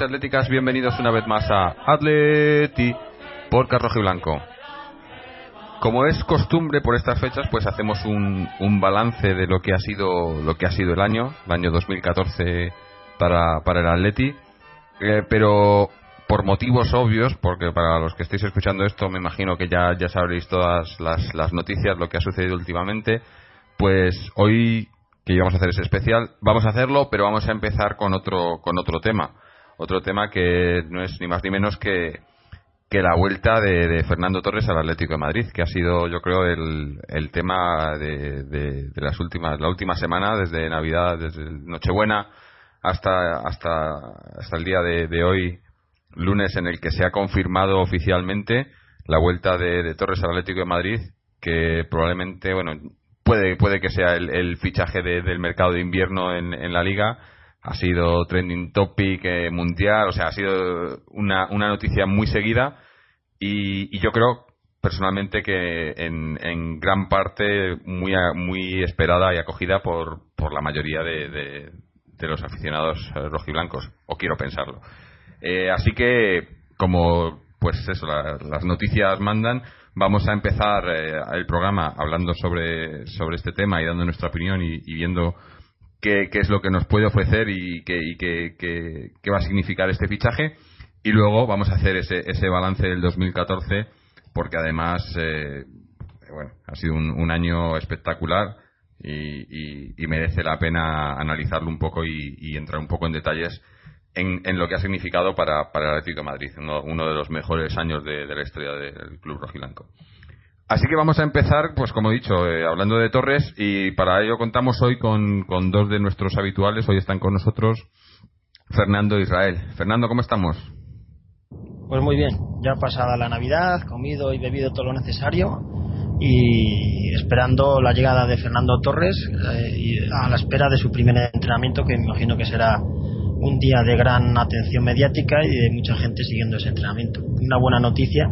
Atléticos y bienvenidos una vez más a Atleti por Carrojo y Blanco. Como es costumbre por estas fechas, pues hacemos un, un, balance de lo que ha sido lo que ha sido el año, el año 2014 para, para el Atleti, eh, pero por motivos obvios, porque para los que estéis escuchando esto me imagino que ya, ya sabréis todas las, las noticias, lo que ha sucedido últimamente, pues hoy que íbamos a hacer ese especial. Vamos a hacerlo, pero vamos a empezar con otro, con otro tema. Otro tema que no es ni más ni menos que, que la vuelta de, Fernando Torres al Atlético de Madrid, que ha sido, yo creo, el, el tema de, de, las últimas, la última semana, desde Navidad, desde Nochebuena hasta, hasta, hasta el día de, hoy, lunes, en el que se ha confirmado oficialmente la vuelta de, Torres al Atlético de Madrid, que probablemente, bueno, puede, puede que sea el, fichaje del mercado de invierno en, la liga. Ha sido trending topic eh, mundial, o sea, ha sido una, una noticia muy seguida y, yo creo personalmente que en, gran parte muy, muy esperada y acogida por, por la mayoría de, de, los aficionados rojiblancos, o quiero pensarlo. Eh, así que, como pues eso, las noticias mandan, Vamos a empezar eh, el programa hablando sobre, sobre este tema y dando nuestra opinión y, viendo qué, es lo que nos puede ofrecer y, qué, y qué, va a significar este fichaje. Y luego vamos a hacer ese, ese balance del 2014 porque además eh, bueno, ha sido un, año espectacular y, merece la pena analizarlo un poco y, entrar un poco en detalles en, lo que ha significado para, para el Atlético de Madrid, uno, de los mejores años de, la historia del club rojilanco. Así que vamos a empezar, pues como he dicho, eh, hablando de Torres y para ello contamos hoy con, dos de nuestros habituales. Hoy están con nosotros Fernando Israel. Fernando, ¿cómo estamos? Pues muy bien, ya pasada la Navidad, comido y bebido todo lo necesario y esperando la llegada de Fernando Torres eh, y a la espera de su primer entrenamiento que me imagino que será un día de gran atención mediática y de mucha gente siguiendo ese entrenamiento. Una buena noticia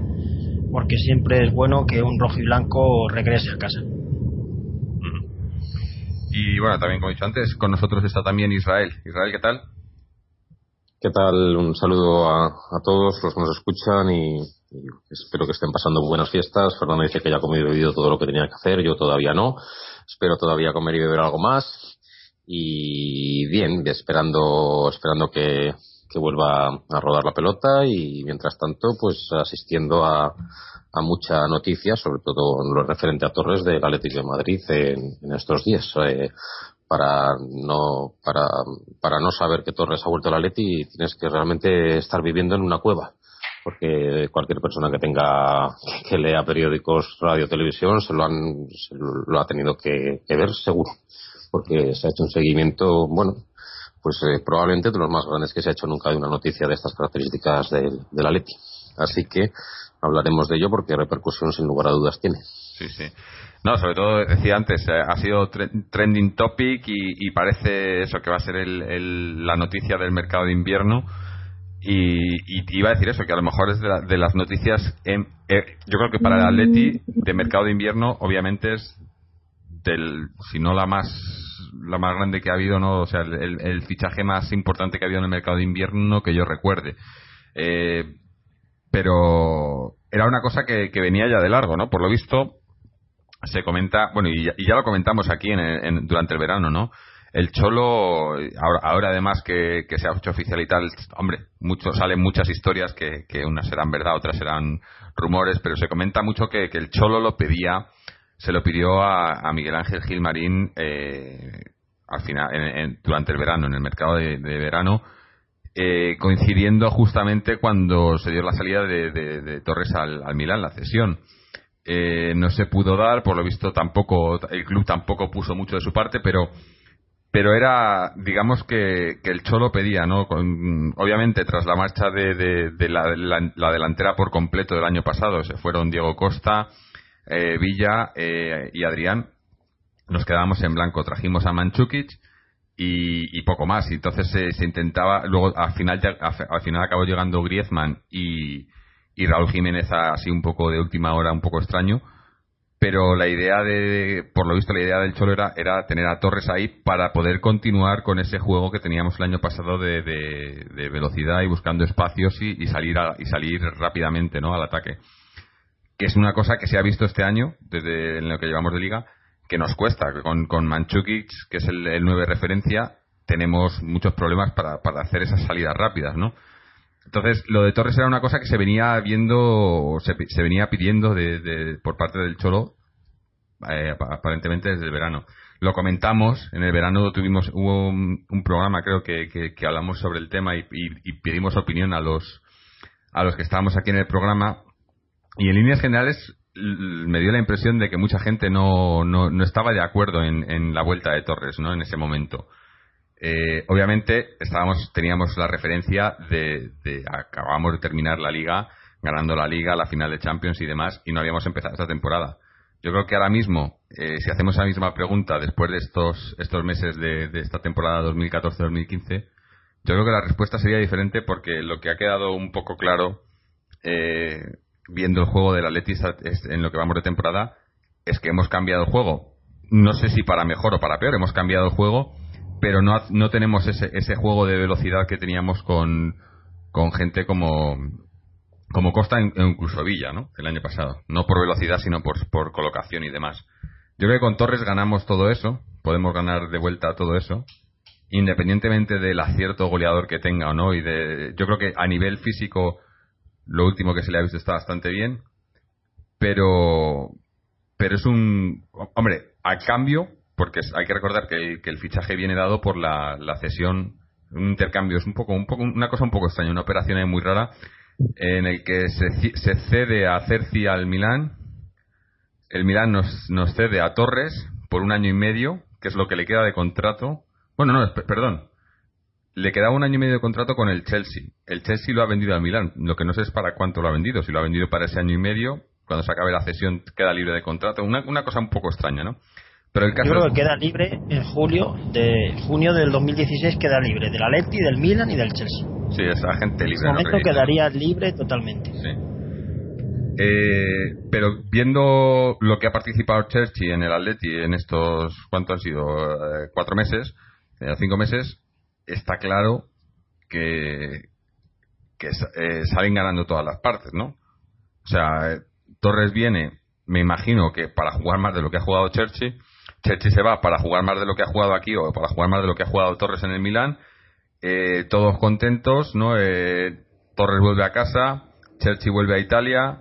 porque siempre es bueno que un rojo y blanco regrese a casa. Y bueno, también como he dicho antes, con nosotros está también Israel. Israel, ¿qué tal? ¿Qué tal? Un saludo a, todos los que nos escuchan y, espero que estén pasando buenas fiestas. Fernando dice que ya ha comido y bebido todo lo que tenía que hacer, yo todavía no. Espero todavía comer y beber algo más y bien, esperando, esperando que, que vuelva a rodar la pelota y mientras tanto pues asistiendo a, a mucha noticia, sobre todo en lo referente a Torres del Atlético de Madrid en, estos días. Eh, para no para, para no saber que Torres ha vuelto al Atleti tienes que realmente estar viviendo en una cueva porque cualquier persona que tenga que lea periódicos radio televisión se lo han lo ha tenido que ver seguro porque se ha hecho un seguimiento, bueno, pues eh, probablemente de los más grandes que se ha hecho nunca de una noticia de estas características del, la Atleti. Así que hablaremos de ello porque repercusión sin lugar a dudas tiene. Sí, sí. No, sobre todo decía antes, eh, ha sido trending topic y, parece eso que va a ser la noticia del mercado de invierno. Y, iba a decir eso, que a lo mejor es de, las noticias, eh, yo creo que para el Atleti de mercado de invierno obviamente es del, si no la más la más grande que ha habido, no, o sea, el, fichaje más importante que ha habido en el mercado de invierno que yo recuerde. Eh, pero era una cosa que, venía ya de largo, ¿no? Por lo visto, se comenta, bueno, y ya, lo comentamos aquí en, durante el verano, ¿no? El Cholo, ahora, ahora además que, se ha hecho oficial y tal, hombre, mucho, salen muchas historias que, que unas serán verdad, otras serán rumores, pero se comenta mucho que, el Cholo lo pedía, se lo pidió a, Miguel Ángel Gilmarín eh, al final, durante el verano, en el mercado de, verano, eh, coincidiendo justamente cuando se dio la salida de, Torres al, al Milán, la cesión. Eh, no se pudo dar, por lo visto tampoco, el club tampoco puso mucho de su parte, pero pero era, digamos que, el Cholo pedía, ¿no? obviamente, tras la marcha de, la, delantera por completo del año pasado, se fueron Diego Costa, eh, Villa eh, y Adrián, nos quedamos en blanco. Trajimos a Manchukic y, poco más. Y entonces se, intentaba, luego al final, al final acabó llegando Griezmann y, y Raúl Jiménez así un poco de última hora, un poco extraño. Pero la idea de, por lo visto, la idea del Cholo era, era tener a Torres ahí para poder continuar con ese juego que teníamos el año pasado de, de, velocidad y buscando espacios y, salir y salir rápidamente ¿no? al ataque. Que es una cosa que se ha visto este año, desde en lo que llevamos de liga, que nos cuesta. Con, con Manchukic, que es el, el 9 referencia, tenemos muchos problemas para, para hacer esas salidas rápidas, ¿no? Entonces, lo de Torres era una cosa que se venía viendo, se, se venía pidiendo de, por parte del Cholo, eh, aparentemente desde el verano. Lo comentamos, en el verano tuvimos, hubo un, programa creo que, que, hablamos sobre el tema y, pedimos opinión a los, a los que estábamos aquí en el programa. Y en líneas generales me dio la impresión de que mucha gente no, no, no estaba de acuerdo en, en la vuelta de Torres, ¿no? En ese momento. Eh, obviamente estábamos, teníamos la referencia de, de, acabamos de terminar la liga, ganando la liga, la final de Champions y demás, y no habíamos empezado esta temporada. Yo creo que ahora mismo, eh, si hacemos la misma pregunta después de estos, estos meses de, esta temporada 2014-2015, yo creo que la respuesta sería diferente porque lo que ha quedado un poco claro eh, viendo el juego del Atleti en lo que vamos de temporada es que hemos cambiado el juego. No sé si para mejor o para peor, hemos cambiado el juego pero no, no tenemos ese, ese juego de velocidad que teníamos con, con gente como, como Costa e incluso Villa, ¿no? El año pasado. No por velocidad, sino por, por colocación y demás. Yo creo que con Torres ganamos todo eso, podemos ganar de vuelta todo eso, independientemente del acierto goleador que tenga o no. Y de, yo creo que a nivel físico, lo último que se le ha visto está bastante bien, pero, pero es un, hombre, a cambio porque hay que recordar que, el fichaje viene dado por la, cesión, un intercambio, es un poco, un poco, una cosa un poco extraña, una operación muy rara, en el que se, cede a Cerci al Milán, el Milán nos, nos cede a Torres por un año y medio, que es lo que le queda de contrato. Bueno, no, perdón, le quedaba un año y medio de contrato con el Chelsea. El Chelsea lo ha vendido al Milán. Lo que no sé es para cuánto lo ha vendido. Si lo ha vendido para ese año y medio, cuando se acabe la cesión queda libre de contrato. Una, una cosa un poco extraña, ¿no? Yo creo que queda libre en julio de junio del 2016 queda libre del Atleti, del Milan y del Chelsea. Sí, esa gente libre. En ese momento quedaría libre totalmente. Sí. Eh, pero viendo lo que ha participado Chelsea en el Atleti en estos, ¿cuánto han sido? Eh, cuatro meses, eh, cinco meses, está claro que, que salen ganando todas las partes, ¿no? O sea, Torres viene, me imagino que para jugar más de lo que ha jugado Chelsea Chechi se va para jugar más de lo que ha jugado aquí o para jugar más de lo que ha jugado Torres en el Milán. Eh, todos contentos, ¿no? Eh, Torres vuelve a casa, Chelsea vuelve a Italia.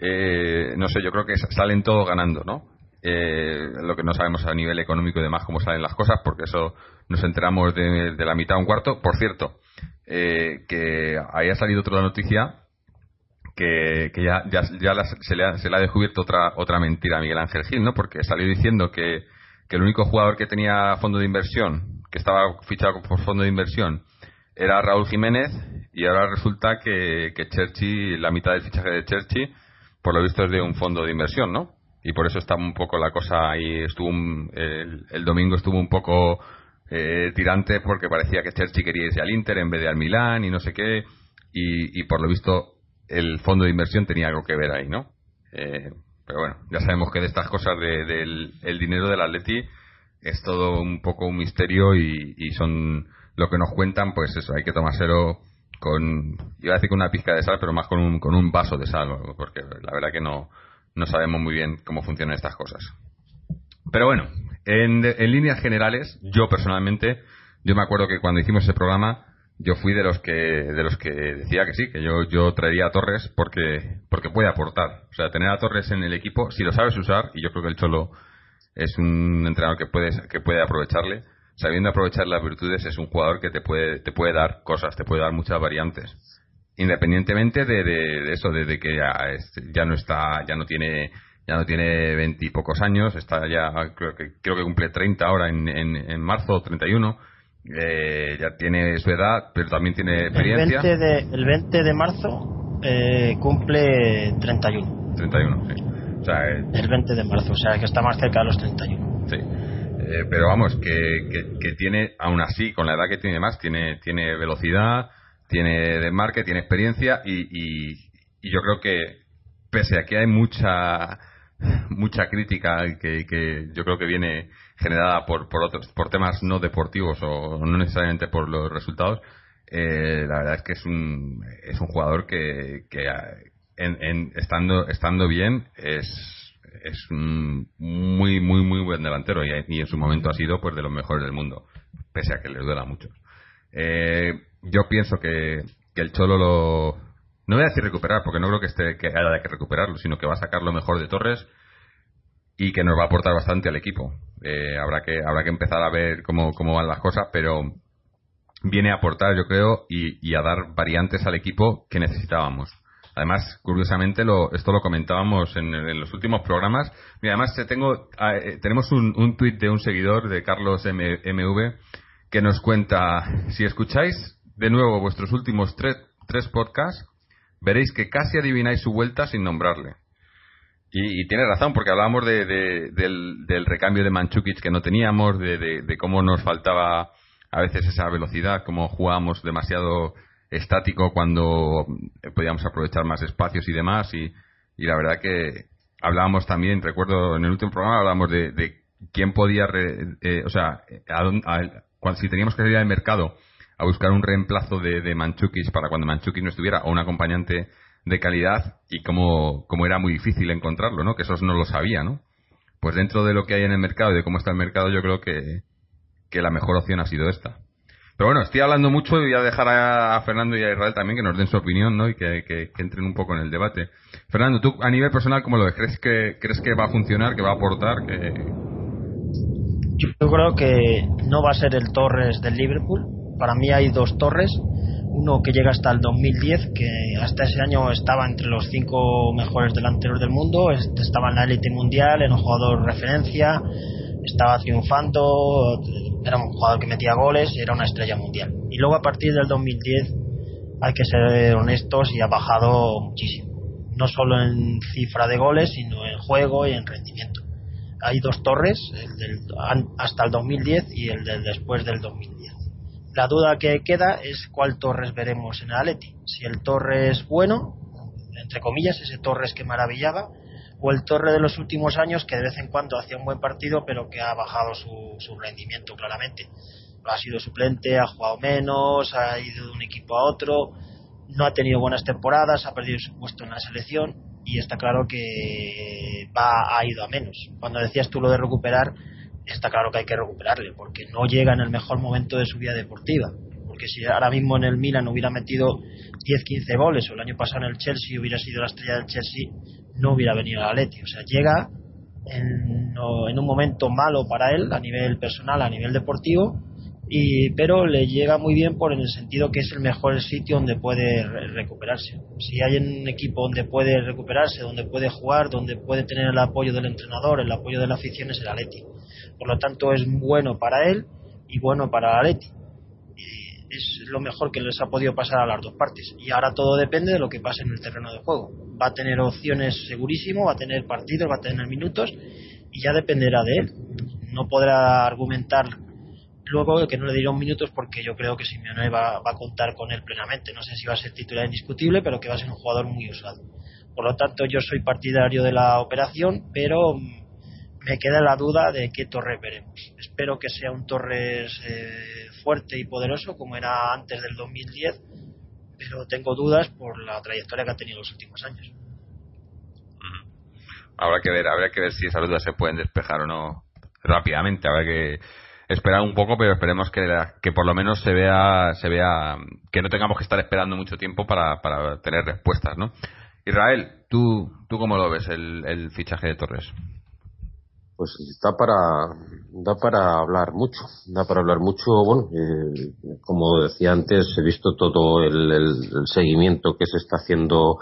Eh, no sé, yo creo que salen todos ganando, ¿no? lo que no sabemos a nivel económico y demás cómo salen las cosas, porque eso nos enteramos de, la mitad a un cuarto. Por cierto, que ahí ha salido otra noticia que, ya, se, le ha, se, le ha, descubierto otra, otra mentira a Miguel Ángel Gil, ¿no? Porque salió diciendo que, que el único jugador que tenía fondo de inversión, que estaba fichado por fondo de inversión, era Raúl Jiménez y ahora resulta que, que la mitad del fichaje de Cherchi, por lo visto es de un fondo de inversión, ¿no? Y por eso está un poco la cosa ahí, estuvo el, domingo estuvo un poco eh, tirante porque parecía que Cherchi quería irse al Inter en vez de al Milán y no sé qué, y, por lo visto el fondo de inversión tenía algo que ver ahí, ¿no? Eh, pero bueno, ya sabemos que de estas cosas del el dinero del Atleti es todo un poco un misterio y, son lo que nos cuentan, pues eso, hay que tomárselo con, iba a decir con una pizca de sal, pero más con un, con un vaso de sal, porque la verdad que no, no sabemos muy bien cómo funcionan estas cosas. Pero bueno, en, líneas generales, yo personalmente, yo me acuerdo que cuando hicimos ese programa, yo fui de los que de los que decía que sí, que yo yo traería a Torres porque porque puede aportar. O sea, tener a Torres en el equipo, si lo sabes usar, y yo creo que el Cholo es un entrenador que puede que puede aprovecharle, sabiendo aprovechar las virtudes, es un jugador que te puede te puede dar cosas, te puede dar muchas variantes independientemente de, de, eso, de, que ya, ya, no está, ya no tiene, ya no tiene veintipocos años, está ya, creo que, creo que cumple 30 ahora en, en, en marzo, 31, eh, ya tiene su edad, pero también tiene experiencia. El 20 de, el 20 de marzo eh, cumple 31. 31, sí. O sea, eh, el 20 de marzo, o sea, que está más cerca de los 31. Sí. Eh, pero vamos, que, que, que, tiene, aún así, con la edad que tiene más, tiene, tiene velocidad, tiene desmarque, tiene experiencia y, yo creo que pese a que hay mucha mucha crítica que, yo creo que viene generada por por otros por temas no deportivos o no necesariamente por los resultados eh, la verdad es que es un es un jugador que, que en, estando estando bien es es un muy muy muy buen delantero y, en su momento ha sido pues de los mejores del mundo pese a que les duela mucho eh, yo pienso que, el Cholo lo. No voy a decir recuperar, porque no creo que, esté, que haya que recuperarlo, sino que va a sacar lo mejor de Torres y que nos va a aportar bastante al equipo. Eh, habrá, que, habrá que empezar a ver cómo, cómo van las cosas, pero viene a aportar, yo creo, y, a dar variantes al equipo que necesitábamos. Además, curiosamente, lo, esto lo comentábamos en, los últimos programas. Y además, tengo, ah, eh, tenemos un, un tuit de un seguidor de Carlos MV que nos cuenta: si escucháis de nuevo vuestros últimos tres podcasts, veréis que casi adivináis su vuelta sin nombrarle. Y, tiene razón, porque hablábamos de, del, recambio de Manchukic que no teníamos, de, cómo nos faltaba a veces esa velocidad, cómo jugábamos demasiado estático cuando podíamos aprovechar más espacios y demás. Y, la verdad que hablábamos también, recuerdo en el último programa, hablábamos de, quién podía, eh, o sea, cuando, si teníamos que salir al mercado a buscar un reemplazo de, de Manchukis para cuando Manchukis no estuviera o un acompañante de calidad y cómo, era muy difícil encontrarlo, ¿no? Que eso no lo sabía, ¿no? Pues dentro de lo que hay en el mercado y de cómo está el mercado, yo creo que, la mejor opción ha sido esta. Pero bueno, estoy hablando mucho y voy a dejar a, Fernando y a Israel también que nos den su opinión, ¿no? Y que, que, entren un poco en el debate. Fernando, tú a nivel personal, ¿cómo lo ves? ¿Crees que, crees que va a funcionar, que va a aportar? Que... Yo creo que no va a ser el Torres del Liverpool, para mí hay dos torres. Uno que llega hasta el 2010 que hasta ese año estaba entre los cinco mejores delanteros del mundo. Estaba en la élite mundial era un jugador referencia estaba triunfando era un jugador que metía goles era una estrella mundial. Y luego a partir del 2010 hay que ser honestos y ha bajado muchísimo. No solo en cifra de goles sino en juego y en rendimiento. Hay dos torres el del, hasta el 2010 y el del después del 2010 la duda que queda es cuál Torres veremos en el Atleti. Si el Torres bueno, entre comillas, ese Torres que maravillaba, o el Torre de los últimos años que de vez en cuando hacía un buen partido pero que ha bajado su, rendimiento claramente. Ha sido suplente, ha jugado menos, ha ido de un equipo a otro, no ha tenido buenas temporadas, ha perdido su puesto en la selección y está claro que va, ha ido a menos. Cuando decías tú lo de recuperar, está claro que hay que recuperarle, porque no llega en el mejor momento de su vida deportiva. Porque si ahora mismo en el Milan hubiera metido 10-15 goles, o el año pasado en el Chelsea hubiera sido la estrella del Chelsea, no hubiera venido al Atleti. O sea, llega en, en, un momento malo para él, a nivel personal, a nivel deportivo, y, pero le llega muy bien por en el sentido que es el mejor sitio donde puede recuperarse. Si hay un equipo donde puede recuperarse, donde puede jugar, donde puede tener el apoyo del entrenador, el apoyo de la afición, es el Atleti. Por lo tanto, es bueno para él y bueno para Atleti. Es lo mejor que les ha podido pasar a las dos partes. Y ahora todo depende de lo que pase en el terreno de juego. Va a tener opciones segurísimo, va a tener partidos, va a tener minutos y ya dependerá de él. No podrá argumentar luego que no le dirán minutos porque yo creo que Simeone va, va, a contar con él plenamente. No sé si va a ser titular indiscutible, pero que va a ser un jugador muy usado. Por lo tanto, yo soy partidario de la operación, pero me queda la duda de qué Torres veremos. Espero que sea un Torres eh, fuerte y poderoso como era antes del 2010, pero tengo dudas por la trayectoria que ha tenido los últimos años. habrá que ver, habrá que ver si esas dudas se pueden despejar o no rápidamente. Habrá que esperar un poco, pero esperemos que, por lo menos se vea, se vea, que no tengamos que estar esperando mucho tiempo para, para tener respuestas, ¿no? Israel, ¿tú, tú cómo lo ves el fichaje de Torres? Pues da para, da para hablar mucho, da para hablar mucho, bueno, eh, como decía antes, he visto todo el, seguimiento que se está haciendo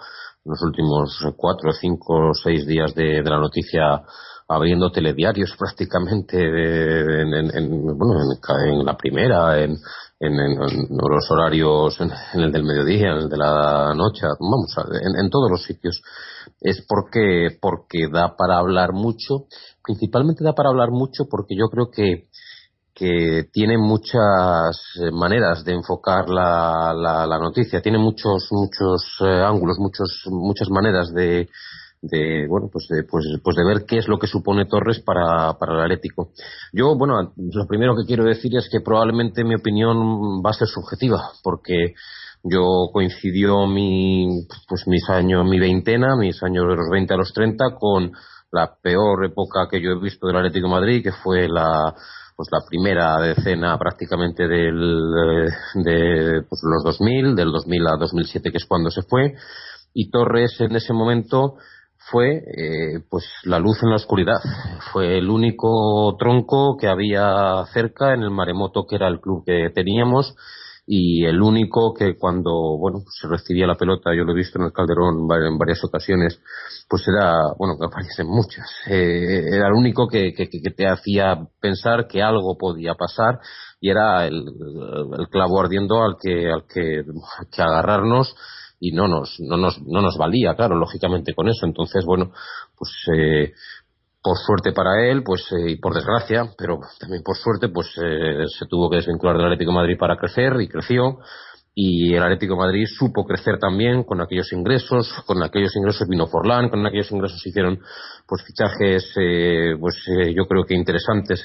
en los últimos cuatro, cinco, seis días de, la noticia abriendo telediarios prácticamente en, en, bueno, en, la primera, en, los horarios, en, el del mediodía, en el de la noche, vamos, en, todos los sitios. Es porque, porque da para hablar mucho, principalmente da para hablar mucho porque yo creo que que tiene muchas maneras de enfocar la, la, noticia, tiene muchos muchos eh, ángulos, muchos muchas maneras de, de bueno pues de, pues, pues de ver qué es lo que supone Torres para, para el Atlético. Yo, bueno, lo primero que quiero decir es que probablemente mi opinión va a ser subjetiva, porque yo coincidió mi, pues mis años, mi veintena, mis años de los 20 a los 30 con la peor época que yo he visto del Atlético de Madrid, que fue la, pues la primera decena prácticamente del, de pues los 2000, del 2000 a 2007 que es cuando se fue, y Torres en ese momento fue eh, pues la luz en la oscuridad. Fue el único tronco que había cerca en el maremoto que era el club que teníamos y el único que cuando bueno se recibía la pelota yo lo he visto en el Calderón en varias ocasiones pues era bueno que aparecen muchas eh, era el único que, que, te hacía pensar que algo podía pasar y era el, el clavo ardiendo al que al que, que agarrarnos y no nos, no nos, no nos valía, claro, lógicamente con eso. Entonces, bueno, pues eh, por suerte para él, pues eh, y por desgracia, pero también por suerte, pues eh, se tuvo que desvincular del Atlético Madrid para crecer y creció. Y el Atlético Madrid supo crecer también con aquellos ingresos, con aquellos ingresos vino Forlán, con aquellos ingresos hicieron pues fichajes, pues yo creo que interesantes,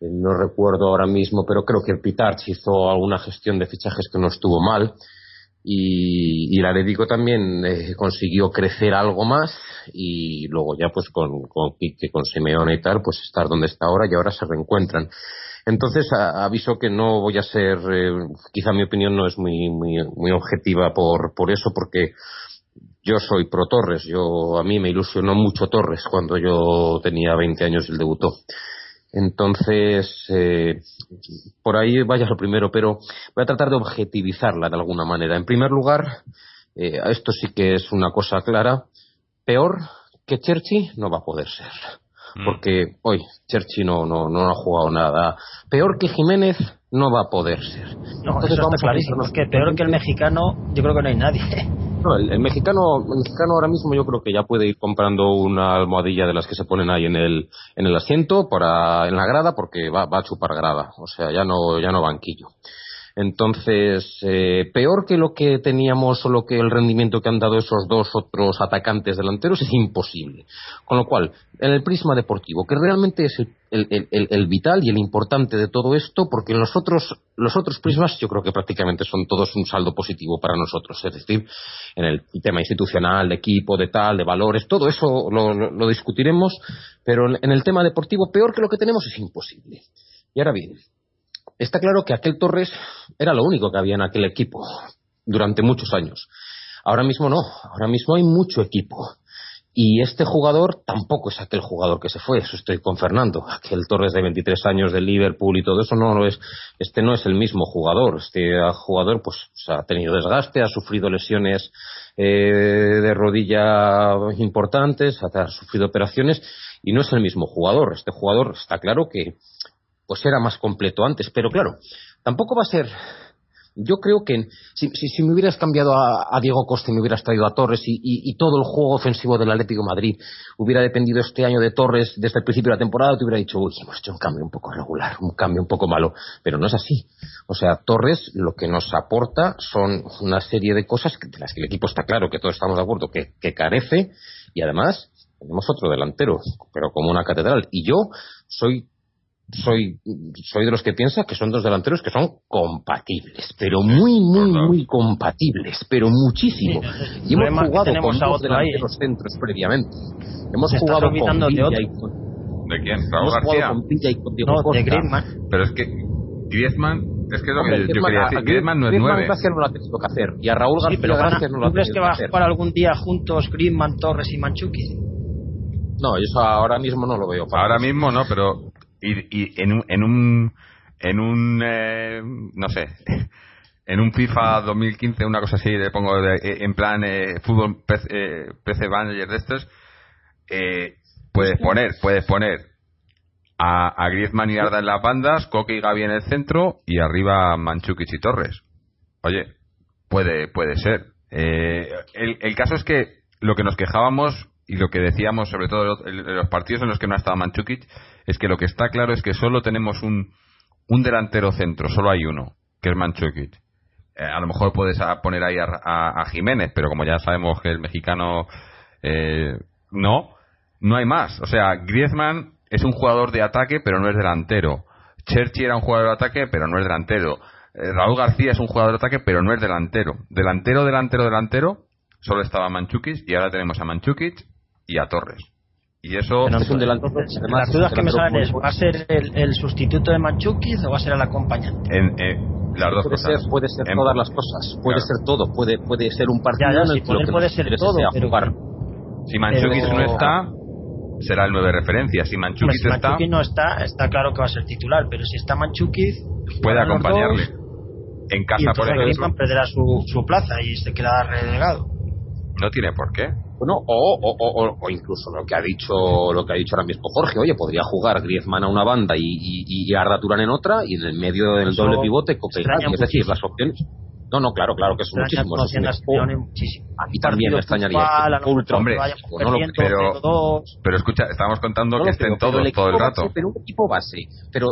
no recuerdo ahora mismo, pero creo que el Pitarch hizo alguna gestión de fichajes que no estuvo mal y, y el Atlético también eh, consiguió crecer algo más y luego ya pues con, con con Simeone y tal, pues estar donde está ahora y ahora se reencuentran. Entonces aviso que no voy a ser, eh, quizá mi opinión no es muy, muy, muy objetiva por, por eso, porque yo soy pro Torres, yo a mí me ilusionó mucho Torres cuando yo tenía 20 años y él debutó. Entonces, eh, por ahí vaya lo primero, pero voy a tratar de objetivizarla de alguna manera. En primer lugar, eh, esto sí que es una cosa clara, peor que Cherchi no va a poder ser. Mm. Porque hoy Cherchi no, no, no ha jugado nada. Peor que Jiménez no va a poder ser. No, Entonces, vamos clarísimo. Es que peor que el mexicano, yo creo que no hay nadie. No, el, mexicano, el mexicano ahora mismo yo creo que ya puede ir comprando una almohadilla de las que se ponen ahí en el, en el asiento para, en la grada porque va, va a chupar grada. O sea, ya no, ya no banquillo. Entonces, eh, peor que lo que teníamos o lo que el rendimiento que han dado esos dos otros atacantes delanteros es imposible. Con lo cual, en el prisma deportivo, que realmente es el, vital y el importante de todo esto, porque los otros, los otros prismas yo creo que prácticamente son todos un saldo positivo para nosotros. Es decir, en el tema institucional, de equipo, de tal, de valores, todo eso lo discutiremos, pero en el tema deportivo, peor que lo que tenemos es imposible. Y ahora bien, está claro que aquel Torres era lo único que había en aquel equipo durante muchos años. Ahora mismo no, ahora mismo hay mucho equipo. Y este jugador tampoco es aquel jugador que se fue, eso estoy con Fernando. Aquel Torres de 23 años de Liverpool y todo eso no lo es. Este no es el mismo jugador. Este jugador pues ha tenido desgaste, ha sufrido lesiones eh, de rodilla importantes, ha sufrido operaciones y no es el mismo jugador. Este jugador está claro que pues era más completo antes. Pero claro, tampoco va a ser. Yo creo que si, me hubieras cambiado a, Diego Costa y me hubieras traído a Torres y, todo el juego ofensivo del Atlético Madrid hubiera dependido este año de Torres desde el principio de la temporada, te hubiera dicho, uy, hemos hecho un cambio un poco regular, un cambio un poco malo. Pero no es así. O sea, Torres lo que nos aporta son una serie de cosas de las que el equipo está claro que todos estamos de acuerdo que carece y además tenemos otro delantero, pero como una catedral. Y yo soy soy, soy de los que piensa que son dos delanteros que son compatibles, pero muy, muy, muy compatibles, pero muchísimo. y hemos jugado con dos delanteros centros previamente. Hemos jugado con de, y con... ¿De quién? Raúl García. Con y con Diego no, de Griezmann. Pero es que Griezmann es que es lo que yo quería decir. Griezmann no es nueve. Griezmann no lo ha tenido que hacer. Y a Raúl García gracias no lo ha tenido crees que va a jugar algún día juntos Griezmann, Torres y Manchuki? No, eso ahora mismo no lo veo. Ahora mismo no, pero y, y en un en un en un eh, no sé en un FIFA 2015 una cosa así le pongo de, en plan eh, fútbol PC, eh, PC Manager de estos eh, puedes poner puedes poner a, a Griezmann y Arda en las bandas Coque y Gaby en el centro y arriba Manchukic y Torres. Oye puede puede ser. Eh, el, el caso es que lo que nos quejábamos y lo que decíamos sobre todo en los partidos en los que no ha estado Manchukic es que lo que está claro es que solo tenemos un, un delantero centro, solo hay uno, que es Manchukic. Eh, a lo mejor puedes poner ahí a, Jiménez, pero como ya sabemos que el mexicano eh, no, no hay más. O sea, Griezmann es un jugador de ataque, pero no es delantero. Cherchi era un jugador de ataque, pero no es delantero. Eh, Raúl García es un jugador de ataque, pero no es delantero. Delantero, delantero, delantero, solo estaba Manchukic y ahora tenemos a Manchukic y a Torres. Y eso es un delantero. Las dudas que me salen es: ¿va a ser el, sustituto de Manchukic o va a ser el acompañante? En, eh, las dos puede cosas. Ser, puede ser todas las cosas. Puede ser todo. Puede, puede ser un partido ya, ya, en el puede ser todo. Pero, si Manchukic no está, será el 9 de referencia. Si Manchukic si está. no está, está claro que va a ser titular. Pero si está Manchukic. Puede acompañarle. en casa, por ejemplo. perderá su, su plaza y se queda relegado. No tiene por qué. Bueno, o, o, o, o, incluso lo que ha dicho lo que ha dicho ahora mismo Jorge, oye, podría jugar Griezmann a una banda y, y, y Arda Turán en otra y en el medio del doble pivote Copenhague, es decir, las opciones no, no, claro, claro que es muchísimo. muchísimo. A mí también me extrañaría. ultra, hombre, pero, pero escucha, estábamos contando que estén todos todo el rato. pero un equipo base. Pero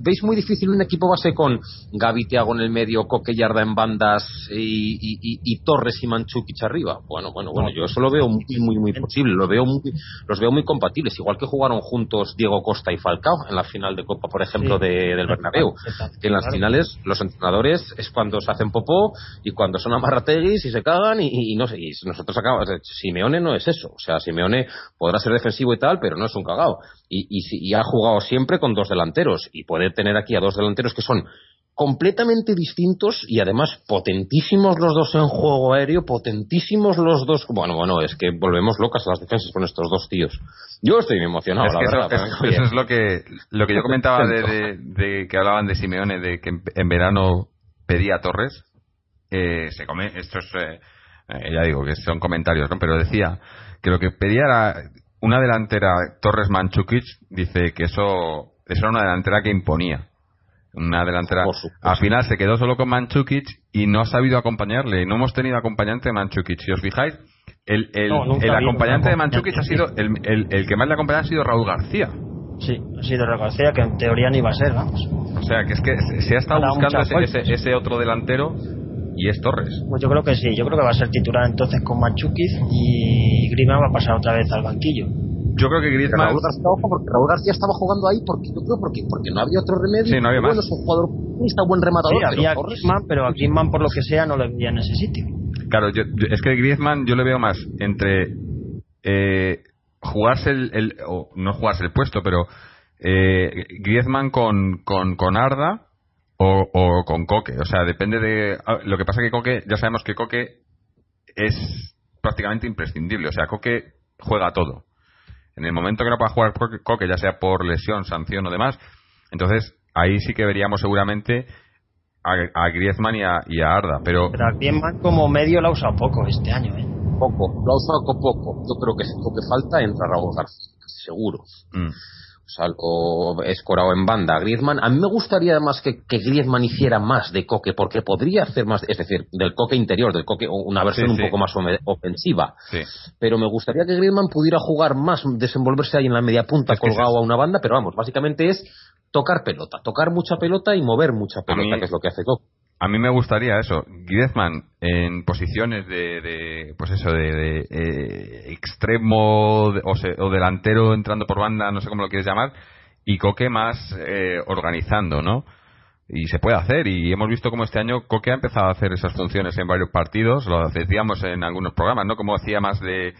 veis muy difícil un equipo base con Gaby Tiago en el medio, Coque Yarda en bandas y, Torres y Manchukic arriba. Bueno, bueno, bueno, yo eso lo veo muy, muy, muy posible. Lo veo muy, los veo muy compatibles. Igual que jugaron juntos Diego Costa y Falcao en la final de Copa, por ejemplo, de, del Bernabéu. Que en las finales los entrenadores es cuando se hacen y cuando son amarrateguis y se cagan y, no sé, y nosotros acabamos, Simeone no es eso, o sea, Simeone podrá ser defensivo y tal, pero no es un cagao. Y, y, ha jugado siempre con dos delanteros y puede tener aquí a dos delanteros que son completamente distintos y además potentísimos los dos en juego aéreo, potentísimos los dos. Bueno, bueno, es que volvemos locas a las defensas con estos dos tíos. Yo estoy emocionado, la verdad. Eso, es lo que, lo que yo comentaba de, de, que hablaban de Simeone, de que en verano pedía Torres eh, se come, esto es, eh, eh, ya digo que son comentarios, ¿no? pero decía que lo que pedía era una delantera Torres Manchukic, dice que eso, eso era una delantera que imponía. Una delantera. Al final se quedó solo con Manchukic y no ha sabido acompañarle. No hemos tenido acompañante de Manchukic. Si os fijáis, el, el, el acompañante de Manchukic ha sido. El, el, el, que más le acompaña ha sido Raúl García. Sí, ha sido Raúl García, que en teoría ni iba a ser, vamos. O sea, que es que se ha estado buscando ese, ese, ese, otro delantero y es Torres. Pues yo creo que sí, yo creo que va a ser titular entonces con Manchukic y Griezmann va a pasar otra vez al banquillo. Yo creo que Griezmann... Raúl García, porque Raúl García estaba jugando ahí porque yo creo porque, porque no había otro remedio. Sí, no había bueno, es un jugador está buen rematador. Sí, había pero Griezmann, pero a Griezmann por lo que sea no le veía en ese sitio. Claro, yo, es que Griezmann yo le veo más entre eh, jugarse el, el, o no jugarse el puesto, pero eh, Griezmann con, con, con Arda o, o con Coque. O sea, depende de. Lo que pasa que Coque, ya sabemos que Coque es prácticamente imprescindible. O sea, Coque juega todo. En el momento que no pueda jugar Coque, ya sea por lesión, sanción o demás, entonces ahí sí que veríamos seguramente a, Griezmann y a, y a, Arda. Pero... pero a Griezmann como medio lo ha usado poco este año, ¿eh? Poco, lo ha usado poco. Yo creo que lo que falta entra Raúl García, seguro. Mm o escorado en banda Griezmann. A mí me gustaría además que, que, Griezmann hiciera más de Coque, porque podría hacer más, es decir, del Coque interior, del Coque, una versión un poco más ofensiva. Pero me gustaría que Griezmann pudiera jugar más, desenvolverse ahí en la media punta, colgado a una banda, pero vamos, básicamente es tocar pelota, tocar mucha pelota y mover mucha pelota, que es lo que hace Coque a mí me gustaría eso Griezmann en posiciones de, de pues eso de, eh, extremo o, delantero entrando por banda no sé cómo lo quieres llamar y Coque más eh, organizando, ¿no? Y se puede hacer, y hemos visto como este año Coque ha empezado a hacer esas funciones en varios partidos, lo decíamos en algunos programas, ¿no? Como hacía más de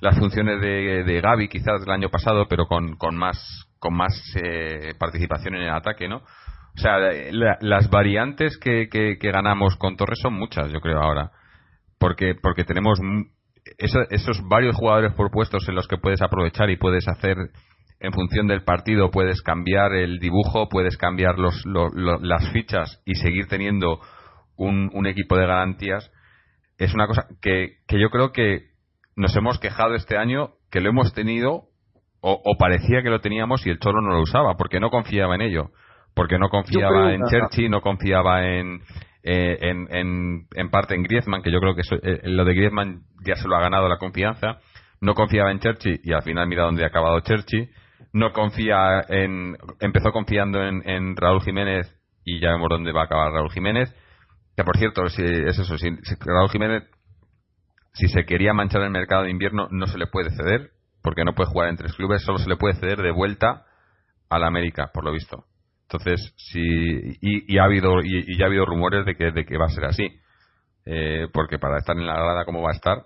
las funciones de, de Gaby quizás del año pasado, pero con, con más, con más eh, participación en el ataque, ¿no? O sea, las variantes que, que, ganamos con Torres son muchas, yo creo, ahora. Porque, porque tenemos esos varios jugadores por puestos en los que puedes aprovechar y puedes hacer en función del partido puedes cambiar el dibujo, puedes cambiar los, las fichas y seguir teniendo un, un, equipo de garantías, es una cosa que, que, yo creo que nos hemos quejado este año que lo hemos tenido o, parecía que lo teníamos y el Cholo no lo usaba porque no confiaba en ello, porque no confiaba en Cherchi, no confiaba en, eh, en, en, en, parte en Griezmann, que yo creo que eh, lo de Griezmann ya se lo ha ganado la confianza, no confiaba en Cherchi y al final mira dónde ha acabado Cherchi no confía en. Empezó confiando en, Raúl Jiménez y ya vemos dónde va a acabar Raúl Jiménez. Que por cierto, si, es eso, si, Raúl Jiménez, si se quería manchar el mercado de invierno, no se le puede ceder, porque no puede jugar en tres clubes, solo se le puede ceder de vuelta a la América, por lo visto. Entonces, si, y, ha habido, y, ya ha habido rumores de que, de que va a ser así. Eh, porque para estar en la grada como va a estar,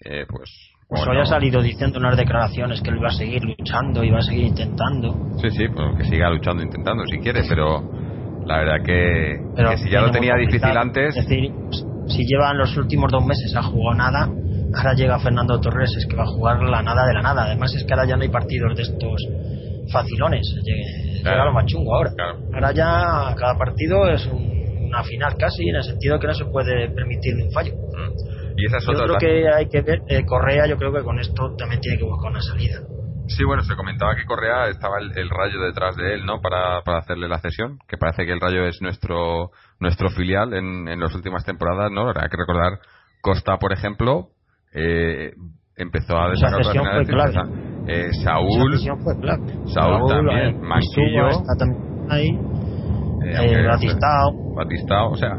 eh, pues pues había salido diciendo unas declaraciones que él iba a seguir luchando, iba a seguir intentando. Sí, sí, pues que siga luchando, intentando si quiere, pero la verdad que, si ya lo tenía difícil antes. Es decir, si llevan los últimos dos meses a jugar nada, ahora llega Fernando Torres, es que va a jugar la nada de la nada. Además, es que ahora ya no hay partidos de estos facilones. Llega lo más chungo ahora. Ahora ya cada partido es una final casi, en el sentido que no se puede permitir un fallo. Mm. Y esa es yo creo que hay que ver, eh, Correa yo creo que con esto también tiene que buscar una salida. Sí, bueno, se comentaba que Correa estaba el, Rayo detrás de él, ¿no? Para, para hacerle la cesión, que parece que el Rayo es nuestro nuestro filial en, en las últimas temporadas, ¿no? Hay que recordar, Costa, por ejemplo, eh, empezó a desarrollar la fue clave. Eh, Saúl, fue clave. Saúl, también, Manquillo, está también ahí, eh, eh Batistao. Batistao, o sea,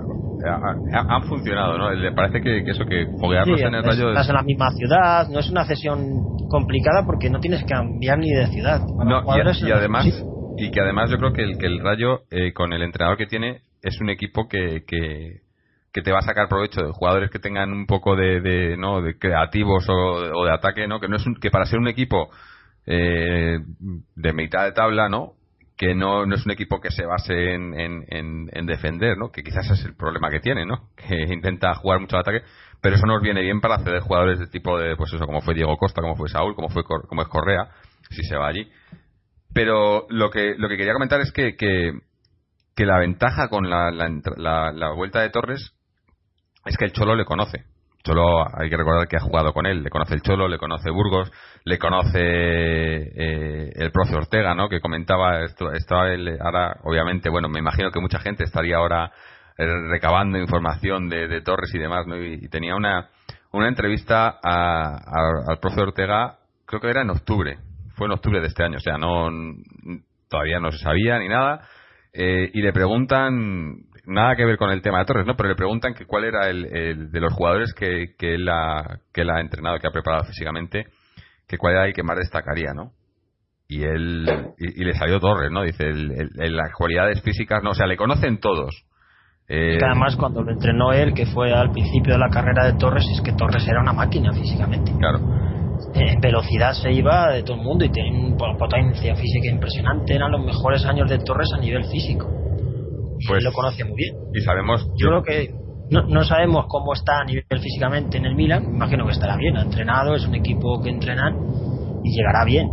han funcionado, ¿no? Le parece que, eso, que foguearlos en el rayo. Estás en la misma ciudad, no es una cesión complicada porque no tienes que cambiar ni de ciudad. No, y, además, y que además yo creo que el, que el rayo, eh, con el entrenador que tiene, es un equipo que, que, te va a sacar provecho de jugadores que tengan un poco de, no de creativos o, de ataque no que no es que para ser un equipo eh, de mitad de tabla no que no, no es un equipo que se base en, en, en, defender, ¿no? Que quizás es el problema que tiene, ¿no? Que intenta jugar mucho al ataque, pero eso nos viene bien para acceder jugadores de tipo de, pues eso, como fue Diego Costa, como fue Saúl, como fue como es Correa, si se va allí. Pero lo que, lo que quería comentar es que, que, que la ventaja con la, la, la vuelta de Torres es que el Cholo le conoce. Cholo, hay que recordar que ha jugado con él, le conoce el Cholo, le conoce Burgos, le conoce eh, el profe Ortega, ¿no? Que comentaba esto, estaba él, ahora, obviamente, bueno, me imagino que mucha gente estaría ahora eh, recabando información de, Torres y demás, ¿no? Y, tenía una, una entrevista al profe Ortega, creo que era en octubre, fue en octubre de este año, o sea, no, todavía no se sabía ni nada, eh, y le preguntan nada que ver con el tema de Torres, ¿no? Pero le preguntan que cuál era el, de los jugadores que, que, él ha, que él ha entrenado, que ha preparado físicamente, que cuál era el que más destacaría, ¿no? Y él, y, le salió Torres, ¿no? Dice, el, las cualidades físicas, no, o sea, le conocen todos. Eh, además cuando lo entrenó él, que fue al principio de la carrera de Torres, es que Torres era una máquina físicamente. Claro. En velocidad se iba de todo el mundo y tenía una potencia física impresionante. Eran los mejores años de Torres a nivel físico pues lo conoce muy bien. Y sabemos. Yo, creo que no, no, sabemos cómo está a nivel físicamente en el Milan. Imagino que estará bien, ha entrenado, es un equipo que entrenan y llegará bien.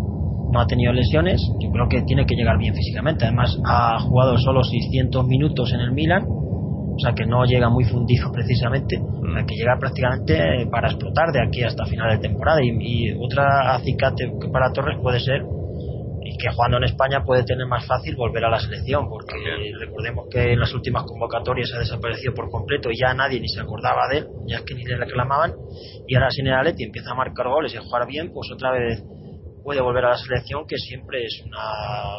No ha tenido lesiones, yo creo que tiene que llegar bien físicamente. Además, ha jugado solo 600 minutos en el Milan, o sea que no llega muy fundido precisamente. Hay que llegar prácticamente para explotar de aquí hasta final de temporada. Y, y otra acicate para Torres puede ser y que jugando en España puede tener más fácil volver a la selección, porque recordemos que en las últimas convocatorias ha desaparecido por completo y ya nadie ni se acordaba de él, ya es que ni le reclamaban, y ahora sin el Atleti empieza a marcar goles y a jugar bien, pues otra vez puede volver a la selección, que siempre es una,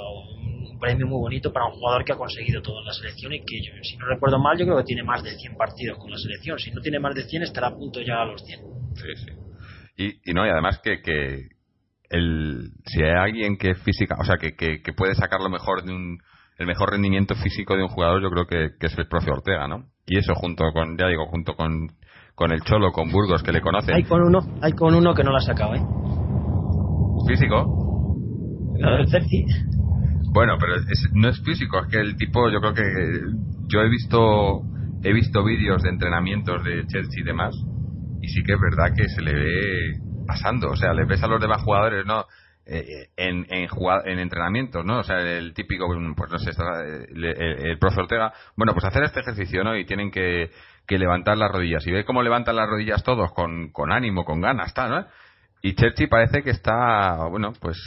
un premio muy bonito para un jugador que ha conseguido todo en la selección y que, si no recuerdo mal, yo creo que tiene más de 100 partidos con la selección. Si no tiene más de 100, estará a punto de llegar a los 100. Sí, sí. Y, y no, y además que, que el, si hay alguien que física, o sea, que, que, puede sacar lo mejor de un, el mejor rendimiento físico de un jugador, yo creo que, que es el profe Ortega, ¿no? Y eso junto con, ya digo, junto con, con el Cholo, con Burgos, que le conoce. Hay con uno, hay con uno que no lo ha sacado, ¿eh? ¿Físico? El bueno, pero no es físico, es que el tipo, yo creo que yo he visto he visto vídeos de entrenamientos de Chelsea y demás y sí que es verdad que se le ve pasando, o sea, le ves a los demás jugadores, ¿no? Eh, en, en, en entrenamientos, ¿no? O sea, el típico, pues no sé, el, el, profe Ortega, bueno, pues hacer este ejercicio, ¿no? Y tienen que, que levantar las rodillas. Y ve cómo levantan las rodillas todos, con, con ánimo, con ganas, está, ¿no? Y Chelsea parece que está, bueno, pues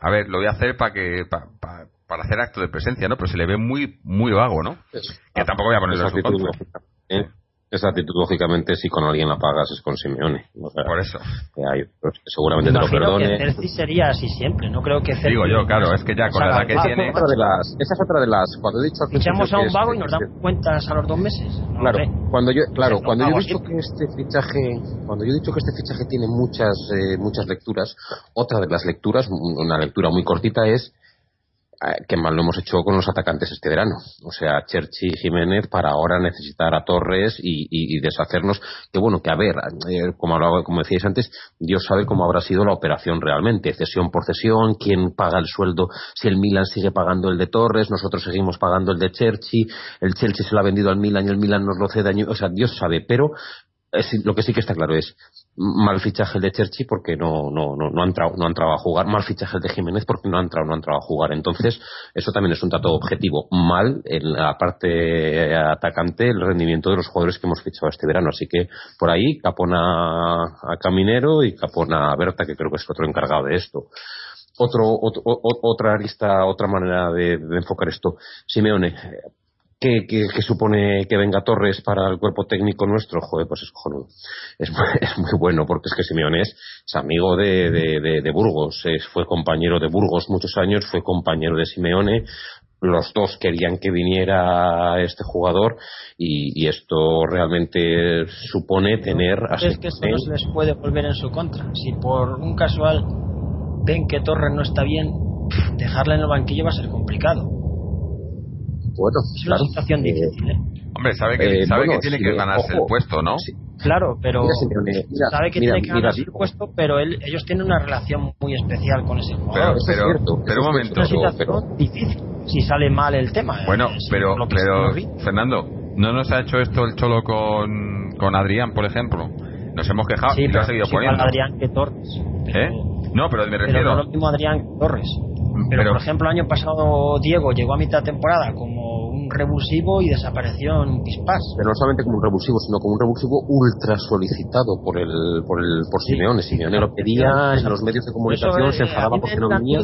a ver, lo voy a hacer para que para hacer acto de presencia, ¿no? Pero se le ve muy muy vago, ¿no? que tampoco voy a ponerlo en su. Esa actitud, lógicamente, si con alguien la pagas es con Simeone. Por eso. Pues, seguramente te lo perdone. que Celsi sería así siempre. No creo que Digo yo, claro, es que ya con la edad que tiene. Otra de las, esa es otra de las. Cuando he dicho Echamos a un vago y nos damos cuentas a los dos meses. claro, cuando yo, claro, cuando yo he dicho que este fichaje, cuando yo he dicho que este fichaje tiene muchas, eh, muchas lecturas, otra de las lecturas, una lectura muy cortita es que mal lo hemos hecho con los atacantes este verano. O sea, Cherchi y Jiménez para ahora necesitar a Torres y, deshacernos. Que bueno, que a ver, eh, como, hablaba, como decíais antes, Dios sabe cómo habrá sido la operación realmente. Cesión por cesión, quién paga el sueldo, si el Milan sigue pagando el de Torres, nosotros seguimos pagando el de Cherchi, el Chelsea se lo ha vendido al Milan y el Milan nos lo cede. O sea, Dios sabe, pero lo que sí que está claro es mal fichaje el de Cherchi porque no, no, no, no, han no han entrado a jugar, mal fichaje de Jiménez porque no han entrado, no han entrado a jugar. Entonces, eso también es un dato objetivo. Mal en la parte atacante el rendimiento de los jugadores que hemos fichado este verano. Así que por ahí capona a Caminero y capona a Berta, que creo que es otro encargado de esto. Otro, otra arista, otra manera de enfocar esto. Simeone, que, que, supone que venga Torres para el cuerpo técnico nuestro, joder, pues es cojonudo. Es, muy bueno porque es que Simeone es, amigo de, de, Burgos, fue compañero de Burgos muchos años, fue compañero de Simeone, los dos querían que viniera este jugador y, esto realmente supone tener a es que esto no se les puede volver en su contra. Si por un casual ven que Torres no está bien dejarle en el banquillo va a ser complicado bueno, es una situación difícil. ¿eh? Hombre, sabe que, eh, sabe que tiene que ganarse el puesto, ¿no? Claro, pero sabe que tiene que ganarse el puesto, pero él, ellos tienen una relación muy especial con ese jugador. Pero, pero, cierto, pero un momento. Es una situación difícil si sale mal el tema. Bueno, eh, pero, pero Fernando, ¿no nos ha hecho esto el Cholo con, con Adrián, por ejemplo? Nos hemos quejado y lo ha seguido poniendo. Adrián que Torres. ¿Eh? No, pero me refiero. Pero no lo mismo Adrián Torres. Pero, por ejemplo, el año pasado Diego llegó a mitad de temporada como un revulsivo y desapareció en pispás. Pero no solamente como un revulsivo, sino como un revulsivo ultra solicitado por el por el por Simeone. Simeone lo pedía en los medios de comunicación, se enfadaba porque no venía.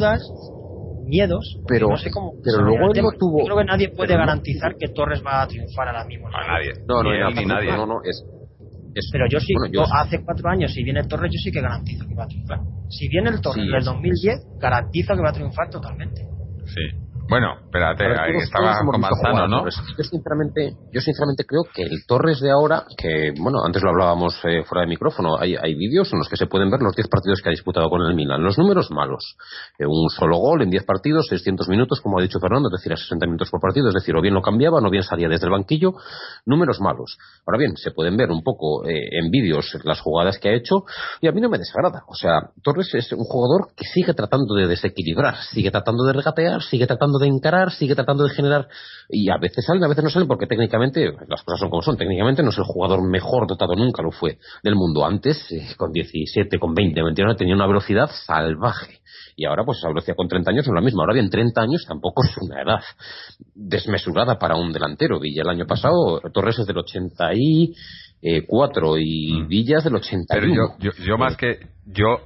miedos, pero, no sé cómo, pero luego él no tuvo. Yo creo que nadie puede garantizar que Torres va a triunfar ahora mismo. No, nadie. No, no, ni, nadie. No, no, es, pero yo sí, yo, hace cuatro años, si viene el Torres, yo sí que garantizo que va a triunfar. Si viene el Torres del 2010, garantizo que va a triunfar totalmente. Sí. Bueno, espérate, ahí estaba con Manzano, ¿no? Yo sinceramente, yo sinceramente creo que el Torres de ahora, que bueno, antes lo hablábamos eh, fuera de micrófono, hay, hay vídeos en los que se pueden ver los 10 partidos que ha disputado con el Milan. Los números malos. Eh, un solo gol en 10 partidos, 600 minutos, como ha dicho Fernando, es decir, a 60 minutos por partido, es decir, o bien lo cambiaba, o bien salía desde el banquillo. Números malos. Ahora bien, se pueden ver un poco eh, en vídeos las jugadas que ha hecho y a mí no me desagrada. O sea, Torres es un jugador que sigue tratando de desequilibrar, sigue tratando de regatear, sigue tratando de encarar, sigue tratando de generar y a veces salen, a veces no salen porque técnicamente las cosas son como son. Técnicamente no es el jugador mejor dotado, nunca lo fue del mundo. Antes, eh, con 17, con 20, 21 tenía una velocidad salvaje. Y ahora, pues esa velocidad con 30 años es la misma. Ahora bien, 30 años tampoco es una edad desmesurada para un delantero. Villa el año pasado, Torres es del 84 y mm. Villa es del 81. Pero yo, yo, yo más que yo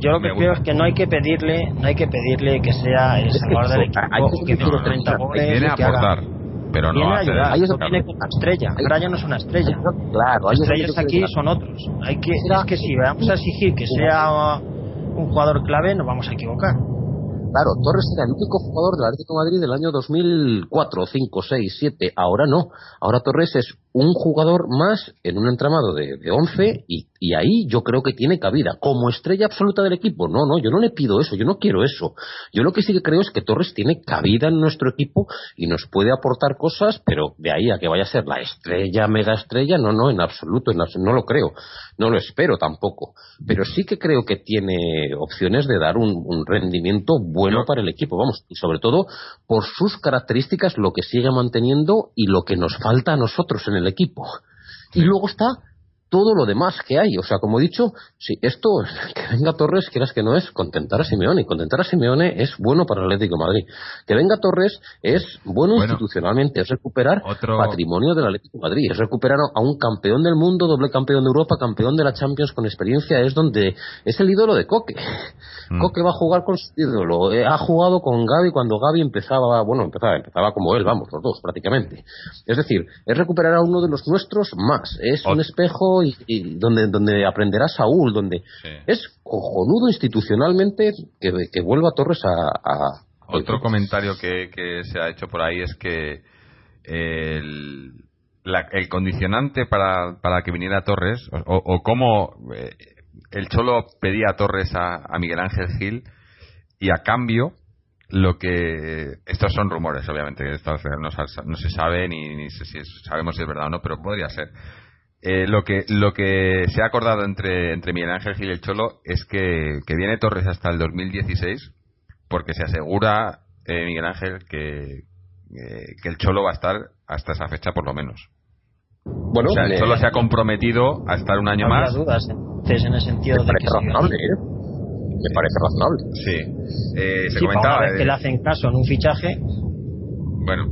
yo lo que creo es que no hay que pedirle, no hay que pedirle que sea el salvador del equipo, que mete 30 goles, viene a aportar. Pero no viene a ayudar, eso viene con una estrella. Ya no es una estrella. Claro, Las estrellas aquí son otros. Hay que, es que si vamos a exigir que sea un jugador clave, nos vamos a equivocar. Claro, Torres era el único jugador del Atlético de Madrid del año 2004, 5, 6, 7. Ahora no. Ahora Torres es un jugador más en un entramado de, de 11 y Y ahí yo creo que tiene cabida. Como estrella absoluta del equipo, no, no, yo no le pido eso, yo no quiero eso. Yo lo que sí que creo es que Torres tiene cabida en nuestro equipo y nos puede aportar cosas, pero de ahí a que vaya a ser la estrella, mega estrella, no, no, en absoluto, no lo creo. No lo espero tampoco. Pero sí que creo que tiene opciones de dar un, rendimiento bueno para el equipo, vamos, y sobre todo por sus características, lo que sigue manteniendo y lo que nos falta a nosotros en el equipo. Y luego está todo lo demás que hay. O sea, como he dicho, si esto, que venga Torres, quieras que no es, contentar a Simeone. Contentar a Simeone es bueno para el Atlético de Madrid. Que venga Torres es bueno, institucionalmente, es recuperar patrimonio del Atlético de Madrid, es recuperar a un campeón del mundo, doble campeón de Europa, campeón de la Champions con experiencia, es donde es el ídolo de Coque. Mm. Coque va a jugar con su ídolo. Eh, ha jugado con Gaby cuando Gaby empezaba, bueno, empezaba, empezaba como él, vamos, los dos prácticamente. Es decir, es recuperar a uno de los nuestros más. Es un espejo y, donde, donde aprenderá Saúl, donde es cojonudo institucionalmente que, que vuelva Torres a... Otro comentario que, que, se ha hecho por ahí es que el, el condicionante para, para que viniera Torres, o, o cómo eh, el Cholo pedía a Torres a, a Miguel Ángel Gil y a cambio lo que estos son rumores obviamente esto no, no se sabe ni, ni si sabemos si es verdad o no pero podría ser eh, lo que lo que se ha acordado entre, entre Miguel Ángel Gil y el Cholo es que, viene Torres hasta el 2016 porque se asegura eh, Miguel Ángel que, eh, que el Cholo va a estar hasta esa fecha por lo menos. Bueno, o sea, el Cholo se ha comprometido a estar un año no más. dudas entonces en el sentido de que razonable, Me parece razonable. Sí. se comentaba que le hacen caso en un fichaje. Bueno,